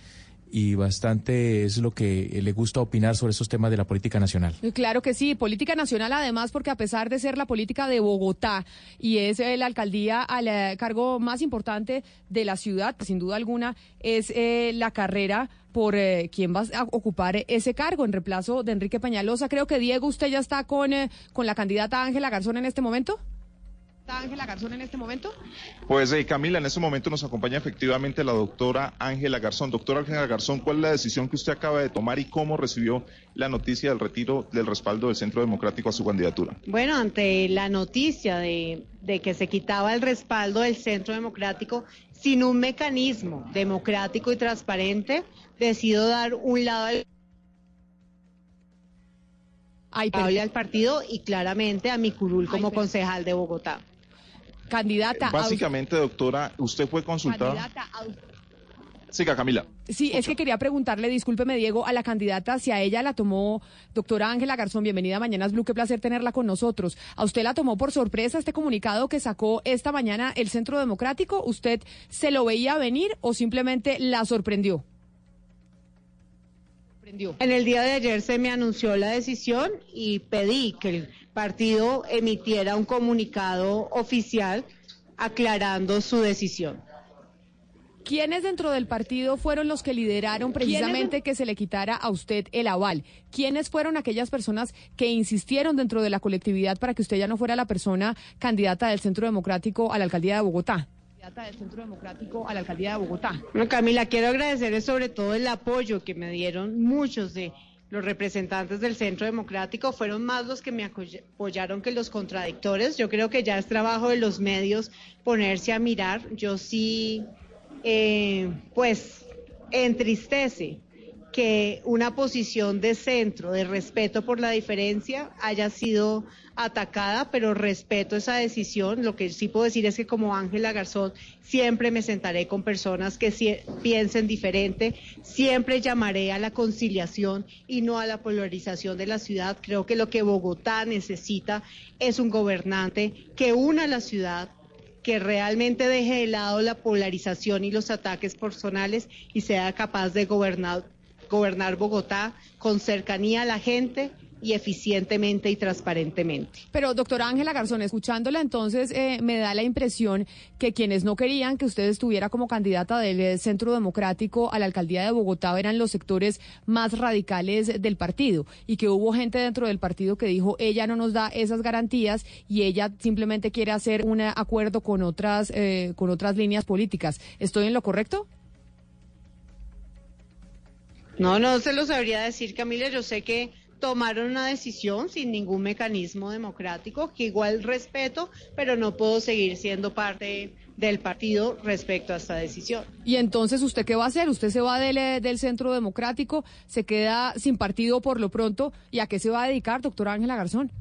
y bastante es lo que le gusta opinar sobre esos temas de la política nacional. Claro que sí, política nacional además, porque a pesar de ser la política de Bogotá y es eh, la alcaldía al eh, cargo más importante de la ciudad, sin duda alguna, es eh, la carrera por eh, quién va a ocupar ese cargo en reemplazo de Enrique Peñalosa. Creo que Diego, usted ya está con, eh, con la candidata Ángela Garzón en este momento. ¿Está Ángela Garzón en este momento? Pues eh, Camila, en este momento nos acompaña efectivamente la doctora Ángela Garzón. Doctora Ángela Garzón, ¿cuál es la decisión que usted acaba de tomar y cómo recibió la noticia del retiro del respaldo del Centro Democrático a su candidatura? Bueno, ante la noticia de, de que se quitaba el respaldo del Centro Democrático sin un mecanismo democrático y transparente, decido dar un lado al, hable al partido y claramente a mi curul como concejal de Bogotá. Candidata a- Básicamente, doctora, usted fue consultada. Candidata Siga, Camila. Sí, es que quería preguntarle, discúlpeme Diego, a la candidata si a ella la tomó doctora Ángela Garzón, bienvenida a Mañanas Blue, qué placer tenerla con nosotros. ¿A usted la tomó por sorpresa este comunicado que sacó esta mañana el Centro Democrático? ¿Usted se lo veía venir o simplemente la sorprendió? En el día de ayer se me anunció la decisión y pedí que el partido emitiera un comunicado oficial aclarando su decisión. ¿Quiénes dentro del partido fueron los que lideraron precisamente que se le quitara a usted el aval? ¿Quiénes fueron aquellas personas que insistieron dentro de la colectividad para que usted ya no fuera la persona candidata del Centro Democrático a la alcaldía de Bogotá? Candidata del Centro Democrático a la alcaldía de Bogotá. Bueno, Camila, quiero agradecerles sobre todo el apoyo que me dieron muchos de los representantes del Centro Democrático. Fueron más los que me apoy- apoyaron que los contradictores. Yo creo que ya es trabajo de los medios ponerse a mirar. Yo sí, eh, pues, entristece que una posición de centro, de respeto por la diferencia, haya sido atacada, pero respeto esa decisión. Lo que sí puedo decir es que como Ángela Garzón siempre me sentaré con personas que piensen diferente, siempre llamaré a la conciliación y no a la polarización de la ciudad. Creo que lo que Bogotá necesita es un gobernante que una la ciudad, que realmente deje de lado la polarización y los ataques personales y sea capaz de gobernar, gobernar Bogotá con cercanía a la gente y eficientemente y transparentemente. Pero, doctora Ángela Garzón, escuchándola entonces, eh, me da la impresión que quienes no querían que usted estuviera como candidata del eh, Centro Democrático a la alcaldía de Bogotá eran los sectores más radicales del partido y que hubo gente dentro del partido que dijo, ella no nos da esas garantías y ella simplemente quiere hacer un acuerdo con otras, eh, con otras líneas políticas. ¿Estoy en lo correcto? No, no se lo sabría decir, Camila. Yo sé que tomaron una decisión sin ningún mecanismo democrático, que igual respeto, pero no puedo seguir siendo parte del partido respecto a esta decisión. Y entonces, ¿usted qué va a hacer? ¿Usted se va del, eh, del Centro Democrático, se queda sin partido por lo pronto? ¿Y a qué se va a dedicar, doctora Ángela Garzón?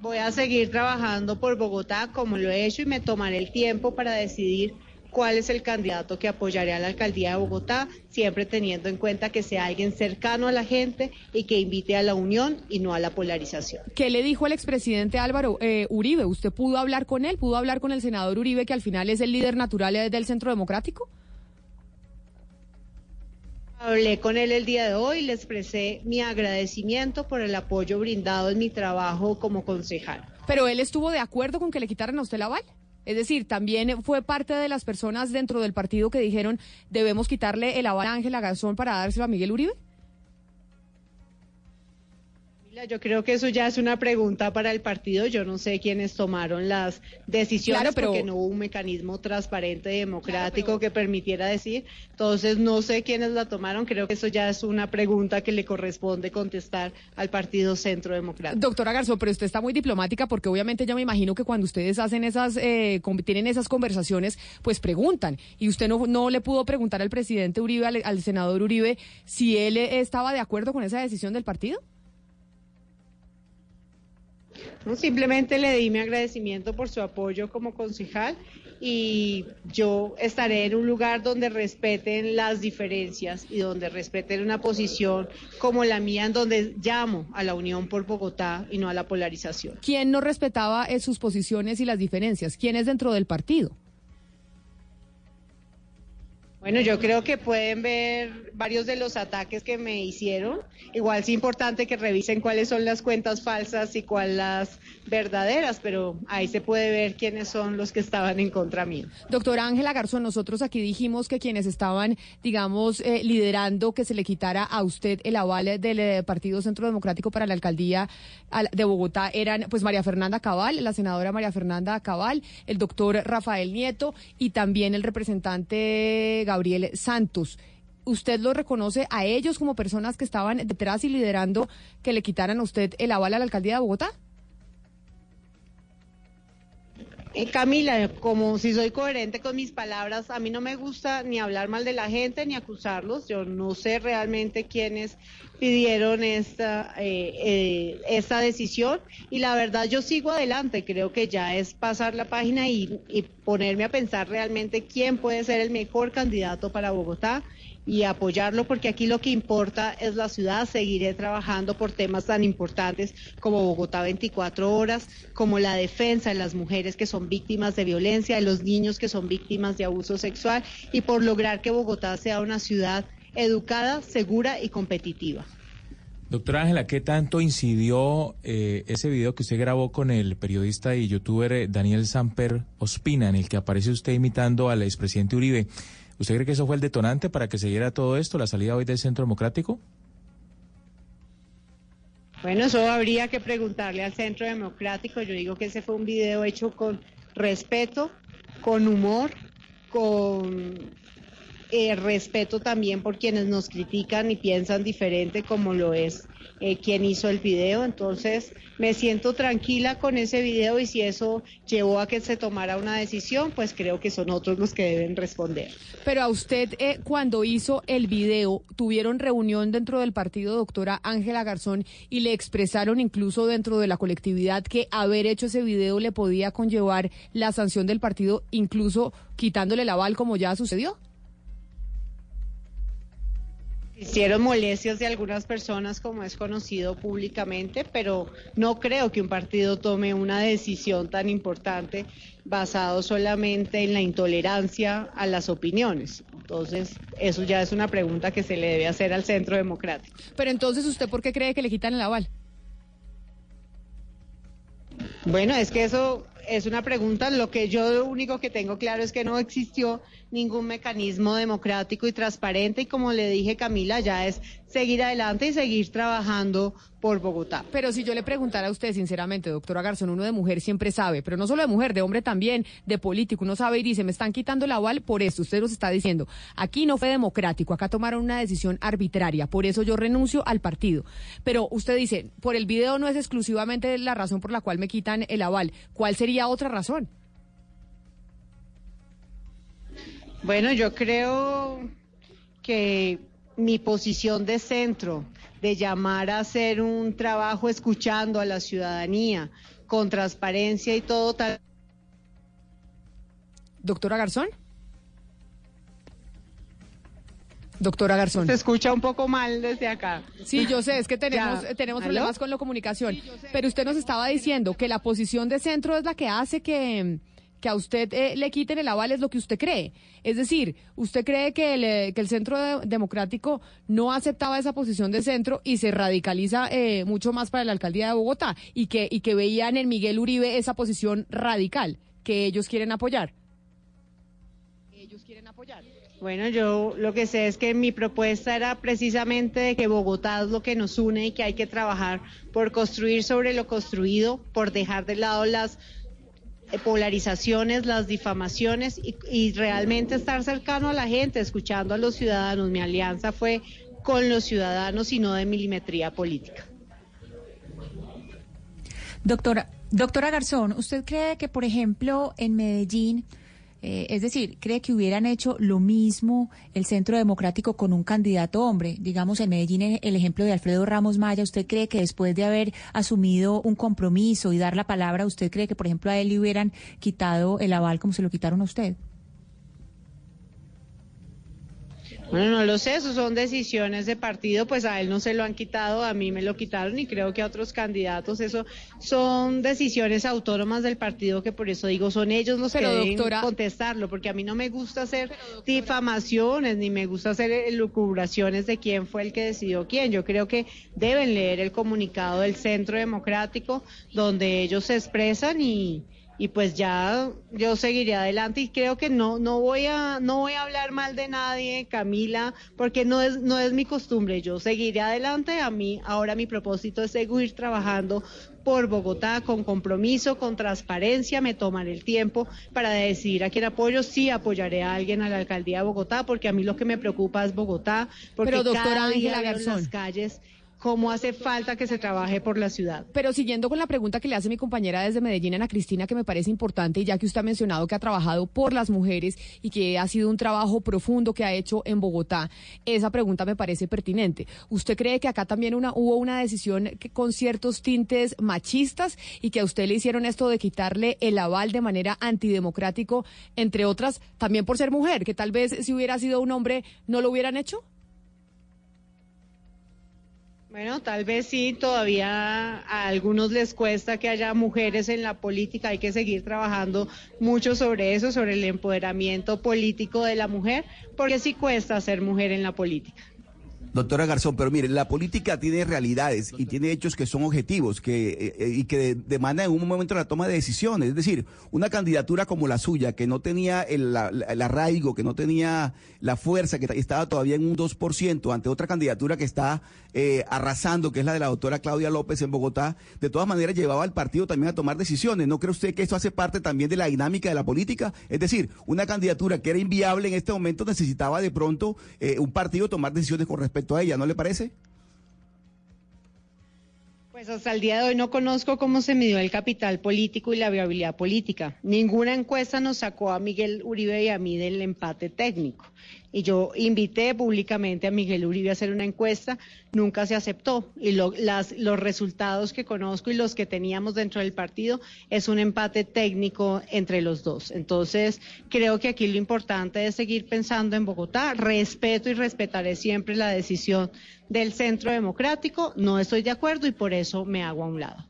Voy a seguir trabajando por Bogotá como lo he hecho y me tomaré el tiempo para decidir cuál es el candidato que apoyaré a la alcaldía de Bogotá, siempre teniendo en cuenta que sea alguien cercano a la gente y que invite a la unión y no a la polarización. ¿Qué le dijo el expresidente Álvaro eh, Uribe? ¿Usted pudo hablar con él? ¿Pudo hablar con el senador Uribe, que al final es el líder natural del Centro Democrático? Hablé con él el día de hoy, le expresé mi agradecimiento por el apoyo brindado en mi trabajo como concejal. Pero él estuvo de acuerdo con que le quitaran a usted la aval. Es decir, también fue parte de las personas dentro del partido que dijeron debemos quitarle el aval a Ángela Garzón para dárselo a Miguel Uribe. Yo creo que eso ya es una pregunta para el partido. Yo no sé quiénes tomaron las decisiones Claro, pero- porque no hubo un mecanismo transparente y democrático que permitiera decir. Entonces no sé quiénes la tomaron. Creo que eso ya es una pregunta que le corresponde contestar al partido Centro Democrático. Doctora Garzón, pero usted está muy diplomática porque obviamente ya me imagino que cuando ustedes hacen esas, eh, tienen esas conversaciones, pues preguntan. Y usted no, no le pudo preguntar al presidente Uribe, al, al senador Uribe, si él eh, estaba de acuerdo con esa decisión del partido. No, simplemente le di mi agradecimiento por su apoyo como concejal y yo estaré en un lugar donde respeten las diferencias y donde respeten una posición como la mía, en donde llamo a la unión por Bogotá y no a la polarización. ¿Quién no respetaba eh, sus posiciones y las diferencias? ¿Quién es dentro del partido? Bueno, yo creo que pueden ver varios de los ataques que me hicieron. Igual es importante que revisen cuáles son las cuentas falsas y cuáles las verdaderas, pero ahí se puede ver quiénes son los que estaban en contra mío. Doctora Ángela Garzón, nosotros aquí dijimos que quienes estaban, digamos, eh, liderando que se le quitara a usted el aval del eh, Partido Centro Democrático para la alcaldía al- de Bogotá eran pues María Fernanda Cabal, la senadora María Fernanda Cabal, el doctor Rafael Nieto y también el representante Gabriel Santos. ¿Usted los reconoce a ellos como personas que estaban detrás y liderando que le quitaran a usted el aval a la alcaldía de Bogotá? Eh, Camila, como si soy coherente con mis palabras, a mí no me gusta ni hablar mal de la gente ni acusarlos. Yo no sé realmente quiénes pidieron esta, eh, eh, esta decisión y la verdad yo sigo adelante. Creo que ya es pasar la página y, y ponerme a pensar realmente quién puede ser el mejor candidato para Bogotá y apoyarlo porque aquí lo que importa es la ciudad. Seguiré trabajando por temas tan importantes como Bogotá 24 horas, como la defensa de las mujeres que son víctimas de violencia, de los niños que son víctimas de abuso sexual y por lograr que Bogotá sea una ciudad educada, segura y competitiva. Doctora Ángela, ¿qué tanto incidió eh, ese video que usted grabó con el periodista y youtuber eh, Daniel Samper Ospina, en el que aparece usted imitando al expresidente Uribe? ¿Usted cree que eso fue el detonante para que se diera todo esto, la salida hoy del Centro Democrático? Bueno, eso habría que preguntarle al Centro Democrático. Yo digo que ese fue un video hecho con respeto, con humor, con eh, respeto también por quienes nos critican y piensan diferente como lo es eh, quien hizo el video. Entonces me siento tranquila con ese video y si eso llevó a que se tomara una decisión, pues creo que son otros los que deben responder. Pero a usted, eh, cuando hizo el video, tuvieron reunión dentro del partido, doctora Ángela Garzón, y le expresaron incluso dentro de la colectividad que haber hecho ese video le podía conllevar la sanción del partido, incluso quitándole el aval como ya sucedió. Hicieron molestias de algunas personas, como es conocido públicamente, pero no creo que un partido tome una decisión tan importante basado solamente en la intolerancia a las opiniones. Entonces, eso ya es una pregunta que se le debe hacer al Centro Democrático. Pero entonces, ¿usted por qué cree que le quitan el aval? Bueno, es que eso es una pregunta. Lo que yo lo único que tengo claro es que no existió ningún mecanismo democrático y transparente y como le dije Camila, ya es seguir adelante y seguir trabajando por Bogotá. Pero si yo le preguntara a usted, sinceramente, doctora Garzón, uno de mujer siempre sabe, pero no solo de mujer, de hombre también, de político, uno sabe y dice, me están quitando el aval por esto, usted nos está diciendo, aquí no fue democrático, acá tomaron una decisión arbitraria, por eso yo renuncio al partido. Pero usted dice, por el video no es exclusivamente la razón por la cual me quitan el aval, ¿cuál sería otra razón? Bueno, yo creo que mi posición de centro, de llamar a hacer un trabajo escuchando a la ciudadanía, con transparencia y todo tal. Doctora Garzón. Doctora Garzón. Se escucha un poco mal desde acá. Sí, yo sé, es que tenemos, Ya. eh, tenemos ¿Aló? problemas con la comunicación. Pero usted nos estaba diciendo que la posición de centro es la que hace que, que a usted eh, le quiten el aval, es lo que usted cree. Es decir, usted cree que el, eh, que el centro de- democrático no aceptaba esa posición de centro y se radicaliza eh, mucho más para la alcaldía de Bogotá y que, y que veían en Miguel Uribe esa posición radical que ellos quieren apoyar. Bueno, yo lo que sé es que mi propuesta era precisamente de que Bogotá es lo que nos une y que hay que trabajar por construir sobre lo construido, por dejar de lado las eh, polarizaciones, las difamaciones y, y realmente estar cercano a la gente, escuchando a los ciudadanos. Mi alianza fue con los ciudadanos y no de milimetría política. Doctora, doctora Garzón, ¿usted cree que, por ejemplo, en Medellín, eh, es decir, cree que hubieran hecho lo mismo el Centro Democrático con un candidato hombre? Digamos, en Medellín, eh, el ejemplo de Alfredo Ramos Maya, ¿usted cree que después de haber asumido un compromiso y dar la palabra, ¿usted cree que, por ejemplo, a él le hubieran quitado el aval como se lo quitaron a usted? Bueno, no lo sé, eso son decisiones de partido, pues a él no se lo han quitado, a mí me lo quitaron y creo que a otros candidatos, eso son decisiones autónomas del partido que por eso digo, son ellos los Pero, que deben doctora- contestarlo, porque a mí no me gusta hacer difamaciones ni me gusta hacer elucubraciones de quién fue el que decidió quién. Yo creo que deben leer el comunicado del Centro Democrático donde ellos se expresan y y pues ya yo seguiré adelante. Y creo que no no voy a no voy a hablar mal de nadie Camila porque no es no es mi costumbre. Yo seguiré adelante. A mí ahora mi propósito es seguir trabajando por Bogotá con compromiso con transparencia. Me tomaré el tiempo para decidir a quién apoyo. Sí apoyaré a alguien a la alcaldía de Bogotá porque a mí lo que me preocupa es Bogotá porque Pero, doctora cada día Ángela Garzón. las calles cómo hace falta que se trabaje por la ciudad Pero siguiendo con la pregunta que le hace mi compañera desde Medellín, Ana Cristina, que me parece importante, ya que usted ha mencionado que ha trabajado por las mujeres y que ha sido un trabajo profundo que ha hecho en Bogotá, esa pregunta me parece pertinente. ¿Usted cree que acá también una, hubo una decisión que, con ciertos tintes machistas y que a usted le hicieron esto de quitarle el aval de manera antidemocrático, entre otras, también por ser mujer, que tal vez si hubiera sido un hombre no lo hubieran hecho? Bueno, tal vez sí, todavía a algunos les cuesta que haya mujeres en la política, hay que seguir trabajando mucho sobre eso, sobre el empoderamiento político de la mujer, porque sí cuesta ser mujer en la política. Doctora Garzón, pero mire, la política tiene realidades y tiene hechos que son objetivos que, eh, eh, y que de- demandan en un momento la toma de decisiones. Es decir, una candidatura como la suya, que no tenía el, la- el arraigo, que no tenía la fuerza, que ta- estaba todavía en un 2%, ante otra candidatura que está eh, arrasando, que es la de la doctora Claudia López en Bogotá, de todas maneras llevaba al partido también a tomar decisiones. ¿No cree usted que esto hace parte también de la dinámica de la política? Es decir, una candidatura que era inviable en este momento necesitaba de pronto eh, un partido tomar decisiones con respecto a ella, ¿no le parece? Pues hasta el día de hoy no conozco cómo se midió el capital político y la viabilidad política. Ninguna encuesta nos sacó a Miguel Uribe y a mí del empate técnico. Y yo invité públicamente a Miguel Uribe a hacer una encuesta, nunca se aceptó. Y lo- las- los resultados que conozco y los que teníamos dentro del partido es un empate técnico entre los dos. Entonces, creo que aquí lo importante es seguir pensando en Bogotá. Respeto y respetaré siempre la decisión del Centro Democrático. No estoy de acuerdo y por eso me hago a un lado.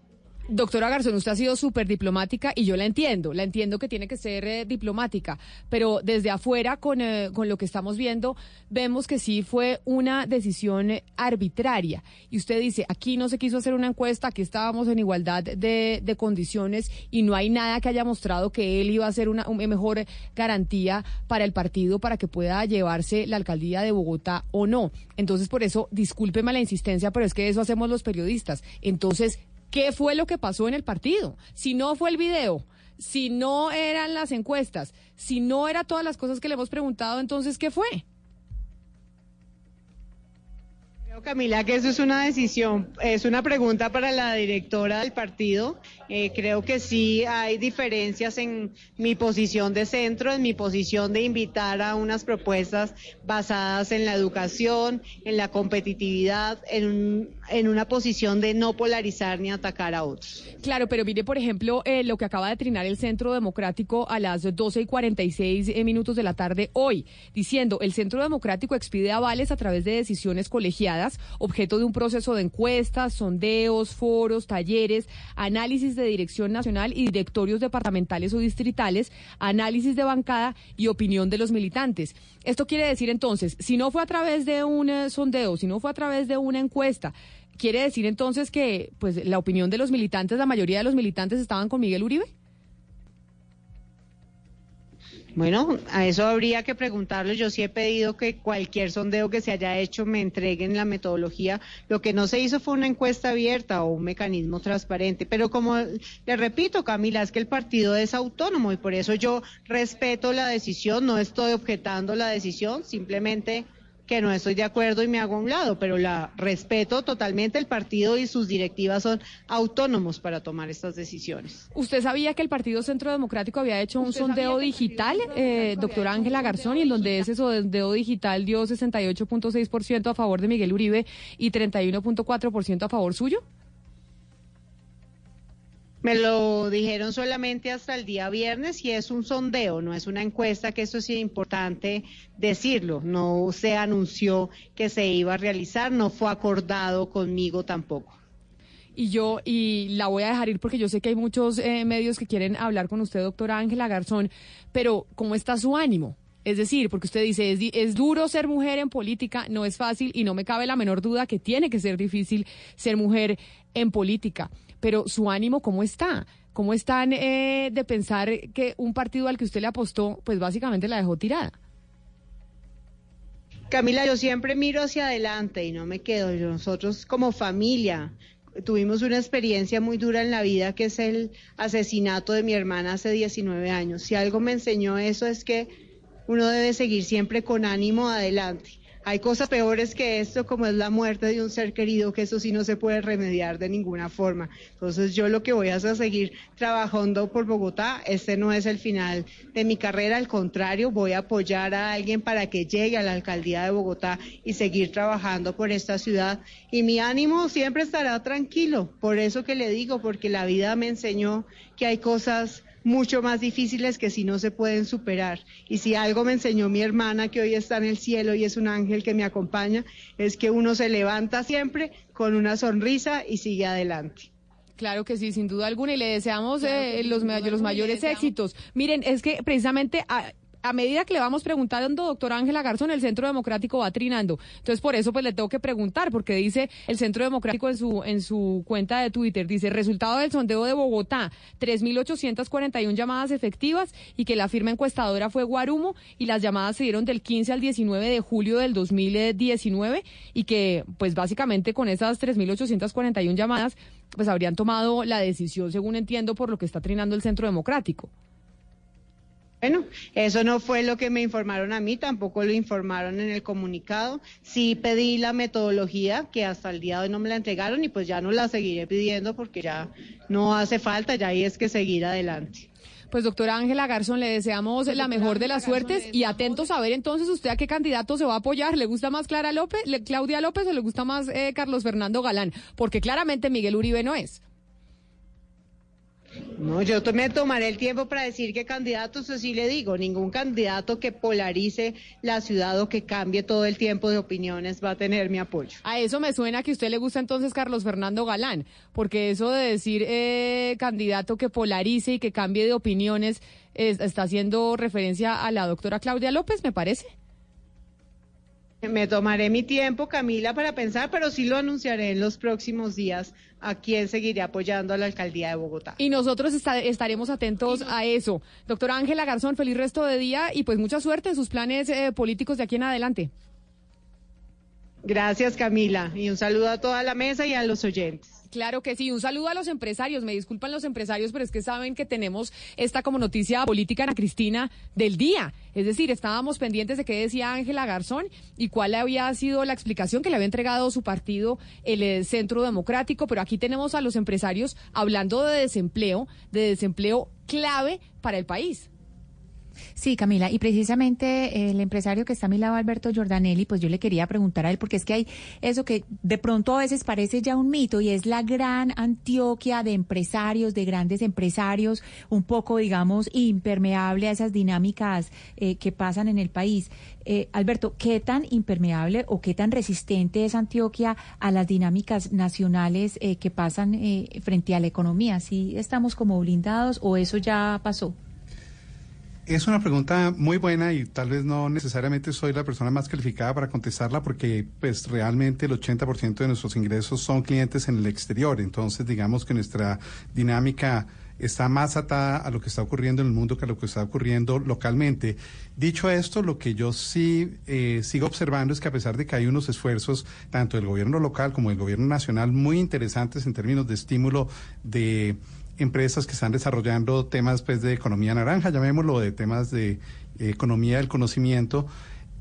Doctora Garzón, usted ha sido súper diplomática y yo la entiendo, la entiendo que tiene que ser eh, diplomática, pero desde afuera, con, eh, con lo que estamos viendo, vemos que sí fue una decisión arbitraria. Y usted dice, aquí no se quiso hacer una encuesta, aquí estábamos en igualdad de, de condiciones y no hay nada que haya mostrado que él iba a ser una, una mejor garantía para el partido para que pueda llevarse la alcaldía de Bogotá o no. Entonces, por eso, discúlpeme la insistencia, pero es que eso hacemos los periodistas. Entonces, ¿Qué fue lo que pasó en el partido? Si no fue el video, si no eran las encuestas, si no era todas las cosas que le hemos preguntado, entonces, ¿qué fue? Camila, que eso es una decisión, es una pregunta para la directora del partido. Eh, creo que sí hay diferencias en mi posición de centro, en mi posición de invitar a unas propuestas basadas en la educación, en la competitividad, en, un- en una posición de no polarizar ni atacar a otros. Claro, pero mire, por ejemplo, eh, lo que acaba de trinar el Centro Democrático a las 12 y 46 eh, minutos de la tarde hoy, diciendo el Centro Democrático expide avales a través de decisiones colegiadas, objeto de un proceso de encuestas, sondeos, foros, talleres, análisis de dirección nacional y directorios departamentales o distritales, análisis de bancada y opinión de los militantes. Esto quiere decir entonces, si no fue a través de un eh, sondeo, si no fue a través de una encuesta, ¿Quiere decir entonces que pues la opinión de los militantes, la mayoría de los militantes estaban con Miguel Uribe? Bueno, a eso habría que preguntarlo. Yo sí he pedido que cualquier sondeo que se haya hecho me entreguen la metodología. Lo que no se hizo fue una encuesta abierta o un mecanismo transparente. Pero como le repito, Camila, es que el partido es autónomo y por eso yo respeto la decisión, no estoy objetando la decisión, simplemente que no estoy de acuerdo y me hago a un lado, pero la respeto totalmente. El partido y sus directivas son autónomos para tomar estas decisiones. ¿Usted sabía que el Partido Centro Democrático había hecho un sondeo digital, eh, doctora Ángela Garzón, y en donde ese sondeo digital dio 68.6% a favor de Miguel Uribe y 31.4% a favor suyo? Me lo dijeron solamente hasta el día viernes y es un sondeo, no es una encuesta, que eso sí es importante decirlo. No se anunció que se iba a realizar, no fue acordado conmigo tampoco. Y yo, y la voy a dejar ir porque yo sé que hay muchos eh, medios que quieren hablar con usted, doctora Ángela Garzón, pero ¿cómo está su ánimo? Es decir, porque usted dice, es, es, duro ser mujer en política, no es fácil y no me cabe la menor duda que tiene que ser difícil ser mujer en política pero su ánimo, ¿cómo está? ¿Cómo están eh, de pensar que un partido al que usted le apostó, pues básicamente la dejó tirada? Camila, yo siempre miro hacia adelante y no me quedo. Nosotros como familia tuvimos una experiencia muy dura en la vida que es el asesinato de mi hermana hace 19 años. Si algo me enseñó eso es que uno debe seguir siempre con ánimo adelante. Hay cosas peores que esto, como es la muerte de un ser querido, que eso sí no se puede remediar de ninguna forma. Entonces yo lo que voy a hacer es seguir trabajando por Bogotá. Este no es el final de mi carrera, al contrario, voy a apoyar a alguien para que llegue a la alcaldía de Bogotá y seguir trabajando por esta ciudad. Y mi ánimo siempre estará tranquilo, por eso que le digo, porque la vida me enseñó que hay cosas mucho más difíciles que si no se pueden superar. Y si algo me enseñó mi hermana que hoy está en el cielo y es un ángel que me acompaña, es que uno se levanta siempre con una sonrisa y sigue adelante. Claro que sí, sin duda alguna, y le deseamos eh, los, los mayores éxitos. Miren, es que precisamente ah, a medida que le vamos preguntando, doctora Ángela Garzón, el Centro Democrático va trinando. Entonces, por eso, pues le tengo que preguntar, porque dice el Centro Democrático en su, en su cuenta de Twitter, dice, resultado del sondeo de Bogotá, 3.841 llamadas efectivas y que la firma encuestadora fue Guarumo y las llamadas se dieron del 15 al 19 de julio del 2019 y que, pues básicamente con esas 3.841 llamadas, pues habrían tomado la decisión, según entiendo, por lo que está trinando el Centro Democrático. Bueno, eso no fue lo que me informaron a mí, tampoco lo informaron en el comunicado. Sí pedí la metodología, que hasta el día de hoy no me la entregaron y pues ya no la seguiré pidiendo porque ya no hace falta, ya ahí es que seguir adelante. Pues doctora Ángela Garzón, le deseamos pues, la mejor de las suertes y atentos a ver entonces usted a qué candidato se va a apoyar. ¿Le gusta más Clara López, Claudia López o le gusta más eh, Carlos Fernando Galán? Porque claramente Miguel Uribe no es. No, yo me tomaré el tiempo para decir qué candidato, eso sí le digo, ningún candidato que polarice la ciudad o que cambie todo el tiempo de opiniones va a tener mi apoyo. A eso me suena que a usted le gusta entonces Carlos Fernando Galán, porque eso de decir eh, candidato que polarice y que cambie de opiniones está haciendo referencia a la doctora Claudia López, me parece. Me tomaré mi tiempo, Camila, para pensar, pero sí lo anunciaré en los próximos días a quién seguiré apoyando a la alcaldía de Bogotá. Y nosotros estaremos atentos a eso. Doctora Ángela Garzón, feliz resto de día y pues mucha suerte en sus planes eh, políticos de aquí en adelante. Gracias, Camila, y un saludo a toda la mesa y a los oyentes. Claro que sí, un saludo a los empresarios, me disculpan los empresarios, pero es que saben que tenemos esta como noticia política Ana Cristina del día. Es decir, estábamos pendientes de qué decía Ángela Garzón y cuál había sido la explicación que le había entregado su partido, el eh, Centro Democrático, pero aquí tenemos a los empresarios hablando de desempleo, de desempleo clave para el país. Sí, Camila, y precisamente el empresario que está a mi lado, Alberto Giordanelli, pues yo le quería preguntar a él, porque es que hay eso que de pronto a veces parece ya un mito y es la gran Antioquia de empresarios, de grandes empresarios, un poco, digamos, impermeable a esas dinámicas eh, que pasan en el país. Eh, Alberto, ¿qué tan impermeable o qué tan resistente es Antioquia a las dinámicas nacionales eh, que pasan frente a la economía? ¿Sí estamos como blindados o eso ya pasó? Es una pregunta muy buena y tal vez no necesariamente soy la persona más calificada para contestarla porque pues realmente el 80% de nuestros ingresos son clientes en el exterior. Entonces digamos que nuestra dinámica está más atada a lo que está ocurriendo en el mundo que a lo que está ocurriendo localmente. Dicho esto, lo que yo sí eh, sigo observando es que a pesar de que hay unos esfuerzos, tanto del gobierno local como del gobierno nacional, muy interesantes en términos de estímulo de empresas que están desarrollando temas pues, de economía naranja, llamémoslo, de temas de eh, economía del conocimiento,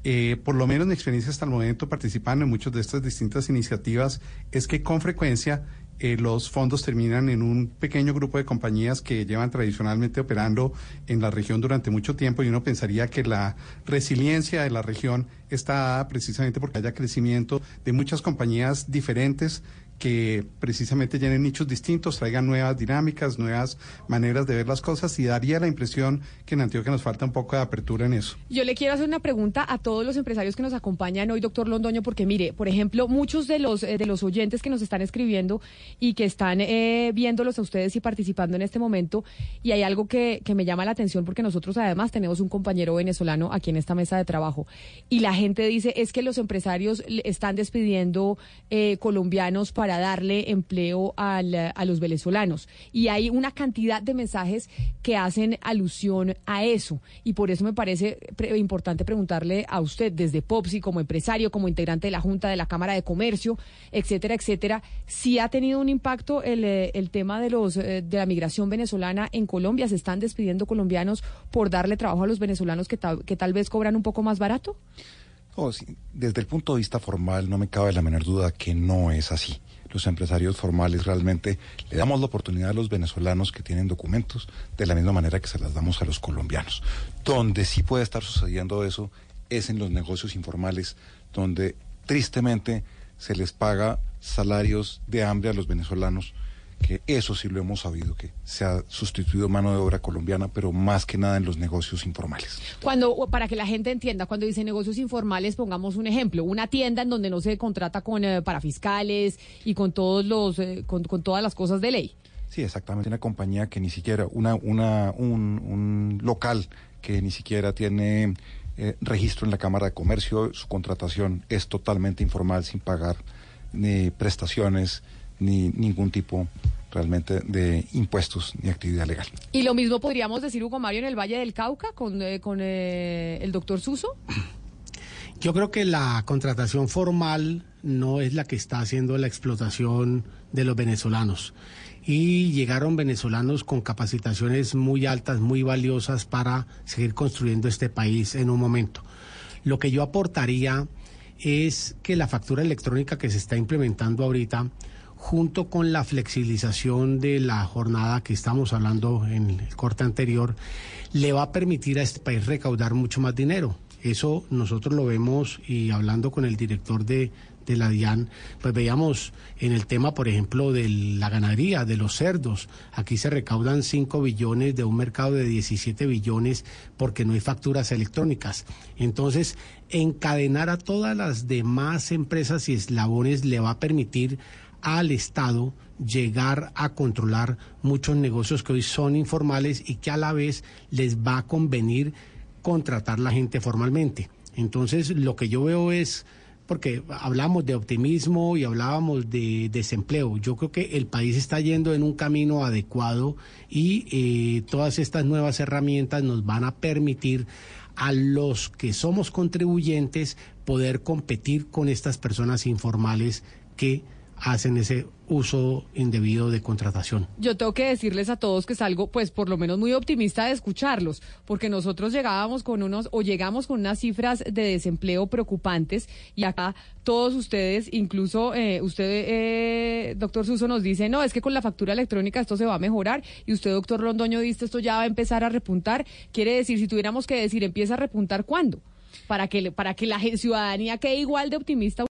eh, por lo menos mi experiencia hasta el momento participando en muchas de estas distintas iniciativas es que con frecuencia eh, los fondos terminan en un pequeño grupo de compañías que llevan tradicionalmente operando en la región durante mucho tiempo y uno pensaría que la resiliencia de la región está precisamente porque haya crecimiento de muchas compañías diferentes que precisamente llenen nichos distintos, traigan nuevas dinámicas, nuevas maneras de ver las cosas y daría la impresión que en Antioquia nos falta un poco de apertura en eso. Yo le quiero hacer una pregunta a todos los empresarios que nos acompañan hoy, doctor Londoño, porque mire, por ejemplo, muchos de los, eh, de los oyentes que nos están escribiendo y que están eh, viéndolos a ustedes y participando en este momento, y hay algo que, que me llama la atención porque nosotros además tenemos un compañero venezolano aquí en esta mesa de trabajo y la gente dice es que los empresarios están despidiendo eh, colombianos para darle empleo al- a los venezolanos. Y hay una cantidad de mensajes que hacen alusión a eso. Y por eso me parece pre- importante preguntarle a usted, desde Popsi, como empresario, como integrante de la Junta de la Cámara de Comercio, etcétera, etcétera, si ha tenido un impacto el, eh, el tema de, los, eh, de la migración venezolana en Colombia. ¿Se están despidiendo colombianos por darle trabajo a los venezolanos que, que tal vez cobran un poco más barato? Desde el punto de vista formal no me cabe la menor duda que no es así. Los empresarios formales realmente le damos la oportunidad a los venezolanos que tienen documentos de la misma manera que se las damos a los colombianos. Donde sí puede estar sucediendo eso es en los negocios informales, donde tristemente se les paga salarios de hambre a los venezolanos, que eso sí lo hemos sabido, que se ha sustituido mano de obra colombiana, pero más que nada en los negocios informales. Cuando, para que la gente entienda, cuando dice negocios informales, pongamos un ejemplo, una tienda en donde no se contrata con eh, parafiscales y con todos los, eh, con, con todas las cosas de ley. Sí, exactamente. Una compañía que ni siquiera, una, una, un, un local que ni siquiera tiene eh, registro en la Cámara de Comercio, su contratación es totalmente informal, sin pagar ni prestaciones, ni ningún tipo realmente de impuestos ni actividad legal. Y lo mismo podríamos decir, Hugo Mario, en el Valle del Cauca con, eh, con eh, el doctor Suso. Yo creo que la contratación formal no es la que está haciendo la explotación de los venezolanos. Y llegaron venezolanos con capacitaciones muy altas, muy valiosas para seguir construyendo este país en un momento. Lo que yo aportaría es que la factura electrónica que se está implementando ahorita, junto con la flexibilización de la jornada que estamos hablando en el corte anterior, le va a permitir a este país recaudar mucho más dinero. Eso nosotros lo vemos y hablando con el director de, de la DIAN, pues veíamos en el tema, por ejemplo, de la ganadería, de los cerdos. Aquí se recaudan 5 billones de un mercado de 17 billones porque no hay facturas electrónicas. Entonces, encadenar a todas las demás empresas y eslabones le va a permitir al Estado llegar a controlar muchos negocios que hoy son informales y que a la vez les va a convenir contratar la gente formalmente. Entonces, lo que yo veo es, porque hablamos de optimismo y hablábamos de desempleo, yo creo que el país está yendo en un camino adecuado y eh, todas estas nuevas herramientas nos van a permitir a los que somos contribuyentes poder competir con estas personas informales que hacen ese uso indebido de contratación. Yo tengo que decirles a todos que salgo, pues por lo menos muy optimista de escucharlos, porque nosotros llegábamos con unos, o llegamos con unas cifras de desempleo preocupantes, y acá todos ustedes, incluso eh, usted, eh, doctor Suso, nos dice, no, es que con la factura electrónica esto se va a mejorar, y usted, doctor Londoño, dice, esto ya va a empezar a repuntar. Quiere decir, si tuviéramos que decir, empieza a repuntar, ¿cuándo? Para que, para que la ciudadanía quede igual de optimista.